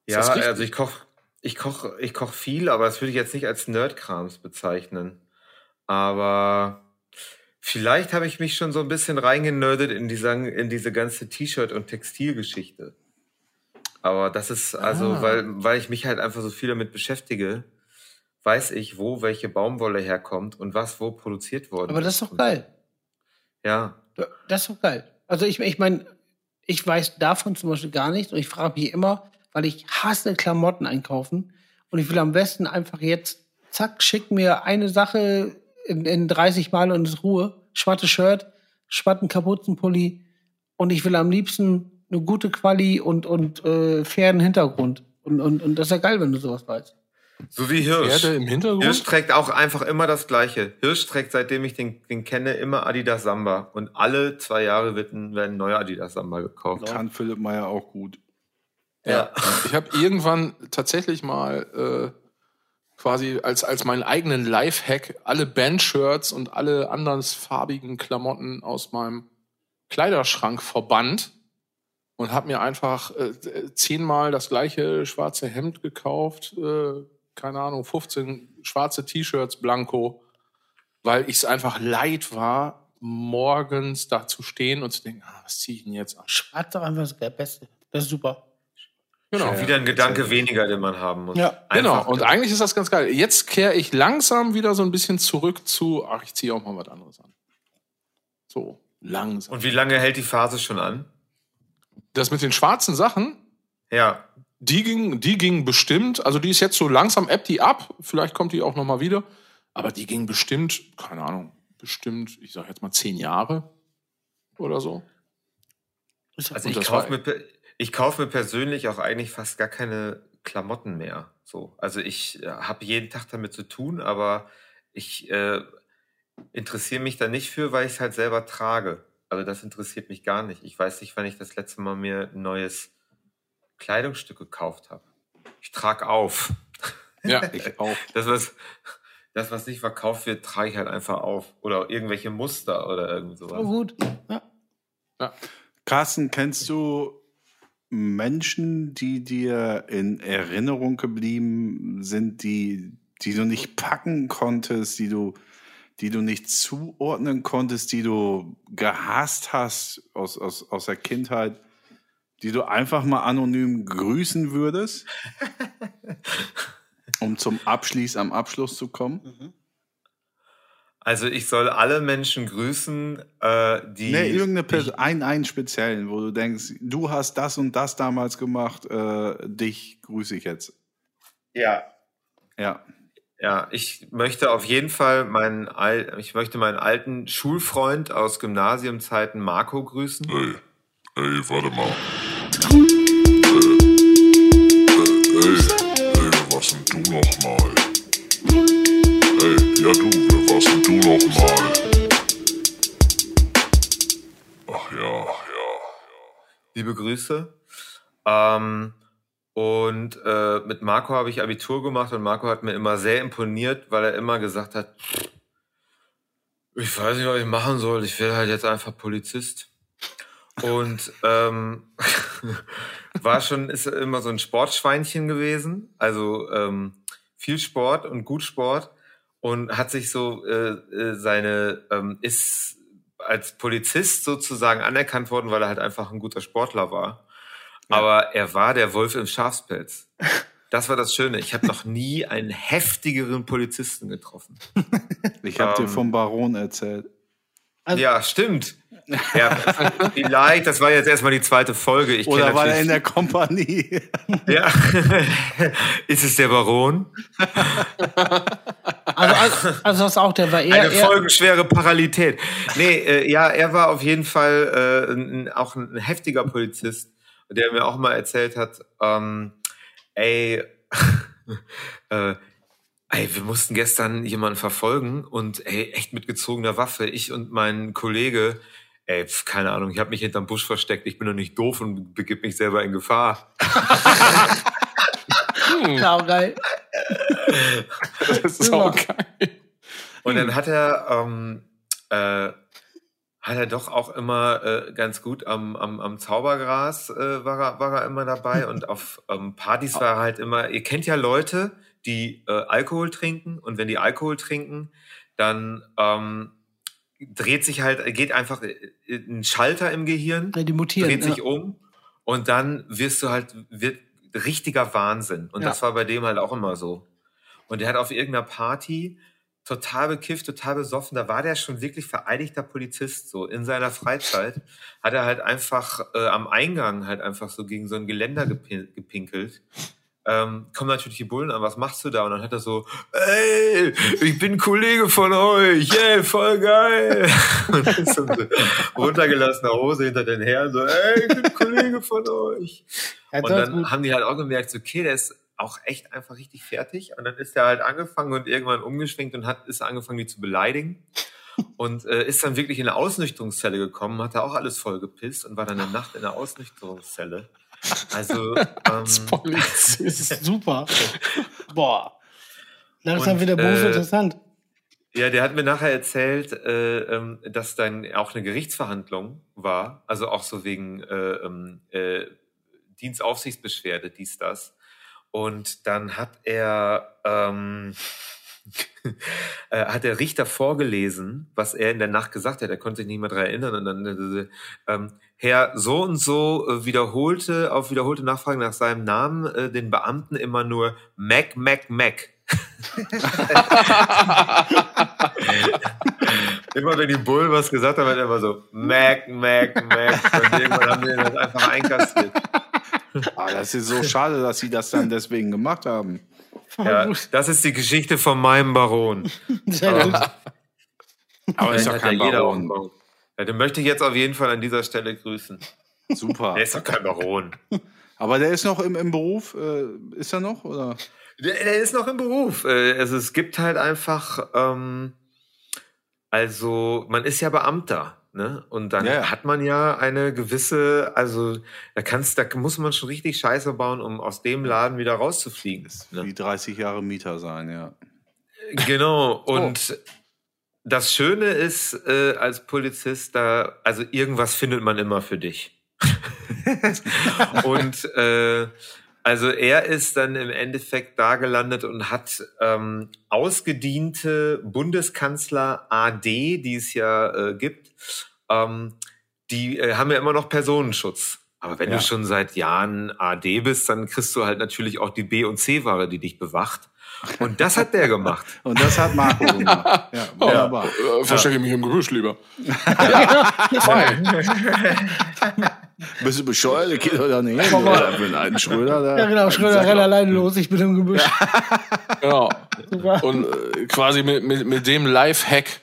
Ist ja, also ich koche ich koch, ich koch viel, aber das würde ich jetzt nicht als Nerdkrams bezeichnen. Aber vielleicht habe ich mich schon so ein bisschen reingenördet in, dieser, in diese ganze T-Shirt- und Textilgeschichte. Aber das ist also, Ah. weil, weil ich mich halt einfach so viel damit beschäftige, weiß ich, wo welche Baumwolle herkommt und was wo produziert worden Aber das ist doch geil. Ja. Das ist doch geil. Also ich, ich meine, ich weiß davon zum Beispiel gar nichts und ich frage mich immer, weil ich hasse Klamotten einkaufen und ich will am besten einfach jetzt, zack, schick mir eine Sache in, in 30 Mal und ist Ruhe, schwarzes Shirt, schwarzen Kapuzenpulli und ich will am liebsten eine gute Quali und, und äh, fairen Hintergrund. Und, und, und das ist ja geil, wenn du sowas weißt. So wie Hirsch. Pferde im Hintergrund. Hirsch trägt auch einfach immer das Gleiche. Hirsch trägt, seitdem ich den, den kenne, immer Adidas Samba. Und alle zwei Jahre wird ein, werden neue Adidas Samba gekauft. Kann Philipp Meyer auch gut. Ja. Ich habe irgendwann tatsächlich mal äh, quasi als, als meinen eigenen Lifehack alle Bandshirts und alle anderen farbigen Klamotten aus meinem Kleiderschrank verbannt und habe mir einfach äh, zehnmal das gleiche schwarze Hemd gekauft, äh, keine Ahnung, 15 schwarze T-Shirts blanko, weil ich es einfach leid war, morgens da zu stehen und zu denken, ah, was ziehe ich denn jetzt an? Ist doch einfach der Beste. Das ist super. Genau. Wieder ein Gedanke weniger, den man haben muss. Ja. Genau, und eigentlich ist das ganz geil. Jetzt kehre ich langsam wieder so ein bisschen zurück zu, ach, ich ziehe auch mal was anderes an. So, langsam. Und wie lange hält die Phase schon an? das mit den schwarzen Sachen, Ja. die ging, die ging bestimmt, also die ist jetzt so langsam, ebbt die ab, vielleicht kommt die auch noch mal wieder, aber die ging bestimmt, keine Ahnung, bestimmt, ich sag jetzt mal zehn Jahre oder so. Also Und ich das kaufe mir, ich kaufe mir persönlich auch eigentlich fast gar keine Klamotten mehr. So, also ich äh, habe jeden Tag damit zu tun, aber ich äh, interessiere mich da nicht für, weil ich es halt selber trage. Also das interessiert mich gar nicht. Ich weiß nicht, wann ich das letzte Mal mir ein neues Kleidungsstück gekauft habe. Ich trage auf. Ja, Ich auch. Das was, das, was nicht verkauft wird, trage ich halt einfach auf. Oder irgendwelche Muster oder irgend so sowas. gut. Ja. Carsten, kennst du Menschen, die dir in Erinnerung geblieben sind, die, die du nicht packen konntest, die du, die du nicht zuordnen konntest, die du gehasst hast aus, aus, aus der Kindheit, die du einfach mal anonym grüßen würdest? um zum Abschließ am Abschluss zu kommen? Also ich soll alle Menschen grüßen, äh, die. Nee, irgendeine Person, einen, einen speziellen, wo du denkst, du hast das und das damals gemacht, äh, dich grüße ich jetzt. Ja. Ja. Ja, ich möchte auf jeden Fall meinen, Al ich möchte meinen alten Schulfreund aus Gymnasiumzeiten Marco grüßen. Ey, ey, warte mal. Äh, äh, ey, ey, wer warst denn du nochmal? Ey, ja du, warst denn du nochmal? Ach ja, ja. Liebe Grüße. Ähm, und äh, mit Marco habe ich Abitur gemacht und Marco hat mir immer sehr imponiert, weil er immer gesagt hat, ich weiß nicht, was ich machen soll, ich will halt jetzt einfach Polizist. Und ähm, war schon, ist immer so ein Sportschweinchen gewesen, also ähm, viel Sport und gut Sport und hat sich so äh, äh, seine, ähm, ist als Polizist sozusagen anerkannt worden, weil er halt einfach ein guter Sportler war. Aber er war der Wolf im Schafspelz. Das war das Schöne. Ich habe noch nie einen heftigeren Polizisten getroffen. Ich habe dir Ähm. vom Baron erzählt. Also- ja, stimmt. Ja, vielleicht, das war jetzt erstmal die zweite Folge. Ich Oder war er in der Kompanie? Ja. Ist es der Baron? Also, also, also das auch, der war eher, Eine folgenschwere Parallelität. Nee, äh, ja, er war auf jeden Fall äh, ein, auch ein heftiger Polizist, der mir auch mal erzählt hat, ähm, ey, äh, ey, wir mussten gestern jemanden verfolgen und ey, echt mit gezogener Waffe, ich und mein Kollege, ey, pf, keine Ahnung, ich habe mich hinterm Busch versteckt, ich bin doch nicht doof und begib mich selber in Gefahr. Geil. Das ist auch geil. Und dann hat er, ähm, äh, hat er doch auch immer äh, ganz gut am, am, am Zaubergras äh, war, er, war er immer dabei und auf ähm, Partys war er halt immer, ihr kennt ja Leute, die äh, Alkohol trinken und wenn die Alkohol trinken, dann ähm, dreht sich halt, geht einfach äh, ein Schalter im Gehirn, Ja, die mutieren. dreht sich ja. um und dann wirst du halt, wird richtiger Wahnsinn. Und Ja. das war bei dem halt auch immer so. Und er hat auf irgendeiner Party total bekifft, total besoffen, da war der schon wirklich vereidigter Polizist, so in seiner Freizeit, hat er halt einfach äh, am Eingang halt einfach so gegen so ein Geländer gepin gepinkelt. Ähm, kommen natürlich die Bullen an, was machst du da? Und dann hat er so, ey, ich bin Kollege von euch, yeah, voll geil. Und dann so eine runtergelassene Hose hinter den Herren, so, ey, ich bin Kollege von euch. Ja, Und dann haben die halt auch gemerkt, so, okay, der ist auch echt einfach richtig fertig. Und dann ist er halt angefangen und irgendwann umgeschwenkt und hat, ist angefangen, die zu beleidigen. Und äh, ist dann wirklich in eine Ausnüchterungszelle gekommen, hat da auch alles voll gepisst und war dann eine Nacht in der Ausnüchterungszelle. Also, ähm, Das ist super. Boah. Langsam Und, wieder Beruf äh, interessant. Ja, der hat mir nachher erzählt, äh, ähm, dass dann auch eine Gerichtsverhandlung war, also auch so wegen äh, ähm, äh, Dienstaufsichtsbeschwerde, dies, das. Und dann hat er, ähm, äh, hat der Richter vorgelesen, was er in der Nacht gesagt hat. Er konnte sich nicht mehr daran erinnern. Und dann, äh, ähm, Herr so und so äh, wiederholte, auf wiederholte Nachfragen nach seinem Namen äh, den Beamten immer nur Mac, Mac, Mac. immer wenn die Bullen was gesagt haben, hat er immer so Mac, Mac, Mac. Und irgendwann haben die das einfach einkassiert. Ah, das ist so schade, dass sie das dann deswegen gemacht haben. Ja, das ist die Geschichte von meinem Baron. Gut. Aber ist doch kein Baron. aufgebaut. Ja, den möchte ich jetzt auf jeden Fall an dieser Stelle grüßen. Super. Der ist doch kein Baron. Aber der ist noch im, im Beruf. Äh, ist er noch? Oder? Der, der ist noch im Beruf. Äh, Also es gibt halt einfach, ähm, also man ist ja Beamter, ne? Und dann Ja, hat man ja eine gewisse, also da kannst, da muss man schon richtig Scheiße bauen, um aus dem Laden wieder rauszufliegen. Ne? Wie 30 Jahre Mieter sein, ja. Genau. Und das Schöne ist, äh, als Polizist, da, also irgendwas findet man immer für dich. und äh, also er ist dann im Endeffekt da gelandet und hat ähm, ausgediente Bundeskanzler AD, die es ja äh, gibt, ähm, die äh, haben ja immer noch Personenschutz. Aber wenn Ja. du schon seit Jahren AD bist, dann kriegst du halt natürlich auch die B- und C-Ware, die dich bewacht. Und das hat der gemacht. Und das hat Marco gemacht. Ja, wunderbar. Äh, verstecke mich im Gebüsch lieber. Bist du bescheuert? Der geht doch da nicht hin. Alten Schröder da. Ja, genau. Schröder, renn alleine los. Ich bin im Gebüsch. Genau. Super. Und äh, quasi mit, mit, mit dem Live-Hack,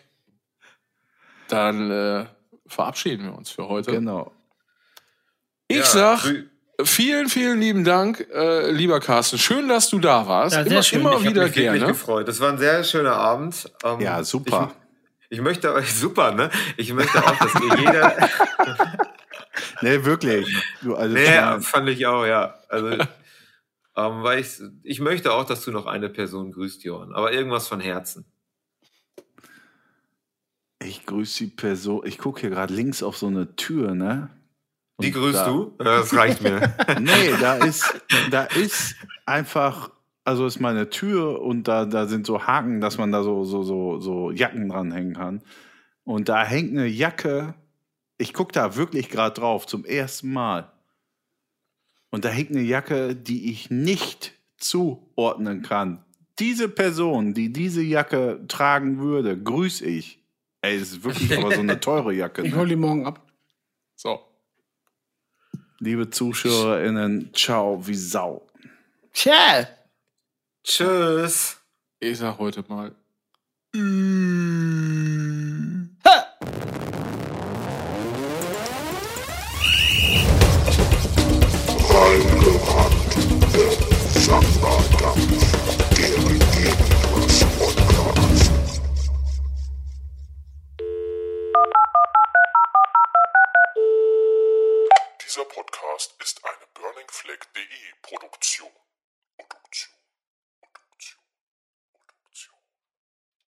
dann äh, verabschieden wir uns für heute. Genau. Ich Ja, sag vielen, vielen lieben Dank, äh, lieber Carsten. Schön, dass du da warst. Ja, sehr immer schön. immer Ich habe wieder mich wirklich gerne. gefreut. Das war ein sehr schöner Abend. Ähm, Ja, super. Ich, ich möchte euch, super, ne? Ich möchte auch, dass ihr jeder, Nee, wirklich. Du, also, nee, ja, fand ich auch, ja. Also, ähm, weil ich, ich möchte auch, dass du noch eine Person grüßt, Johann. Aber irgendwas von Herzen. ich grüße die Person. Ich gucke hier gerade links auf so eine Tür, ne? Die Und grüßt da- du? Das reicht mir. Nee, da ist, da ist einfach, also ist meine Tür und da, da sind so Haken, dass man da so, so, so, so Jacken dranhängen kann. Und da hängt eine Jacke. Ich gucke da wirklich gerade drauf zum ersten Mal. Und da hängt eine Jacke, die ich nicht zuordnen kann. Diese Person, die diese Jacke tragen würde, grüße ich. Ey, es ist wirklich aber so eine teure Jacke. Ne? Ich hole die morgen ab. So. Liebe ZuschauerInnen, ciao wie Sau. Tschä. Tschüss. Ich sag heute mal. Mm. Ha. Dieser Podcast ist eine Burning Flag.de Produktion.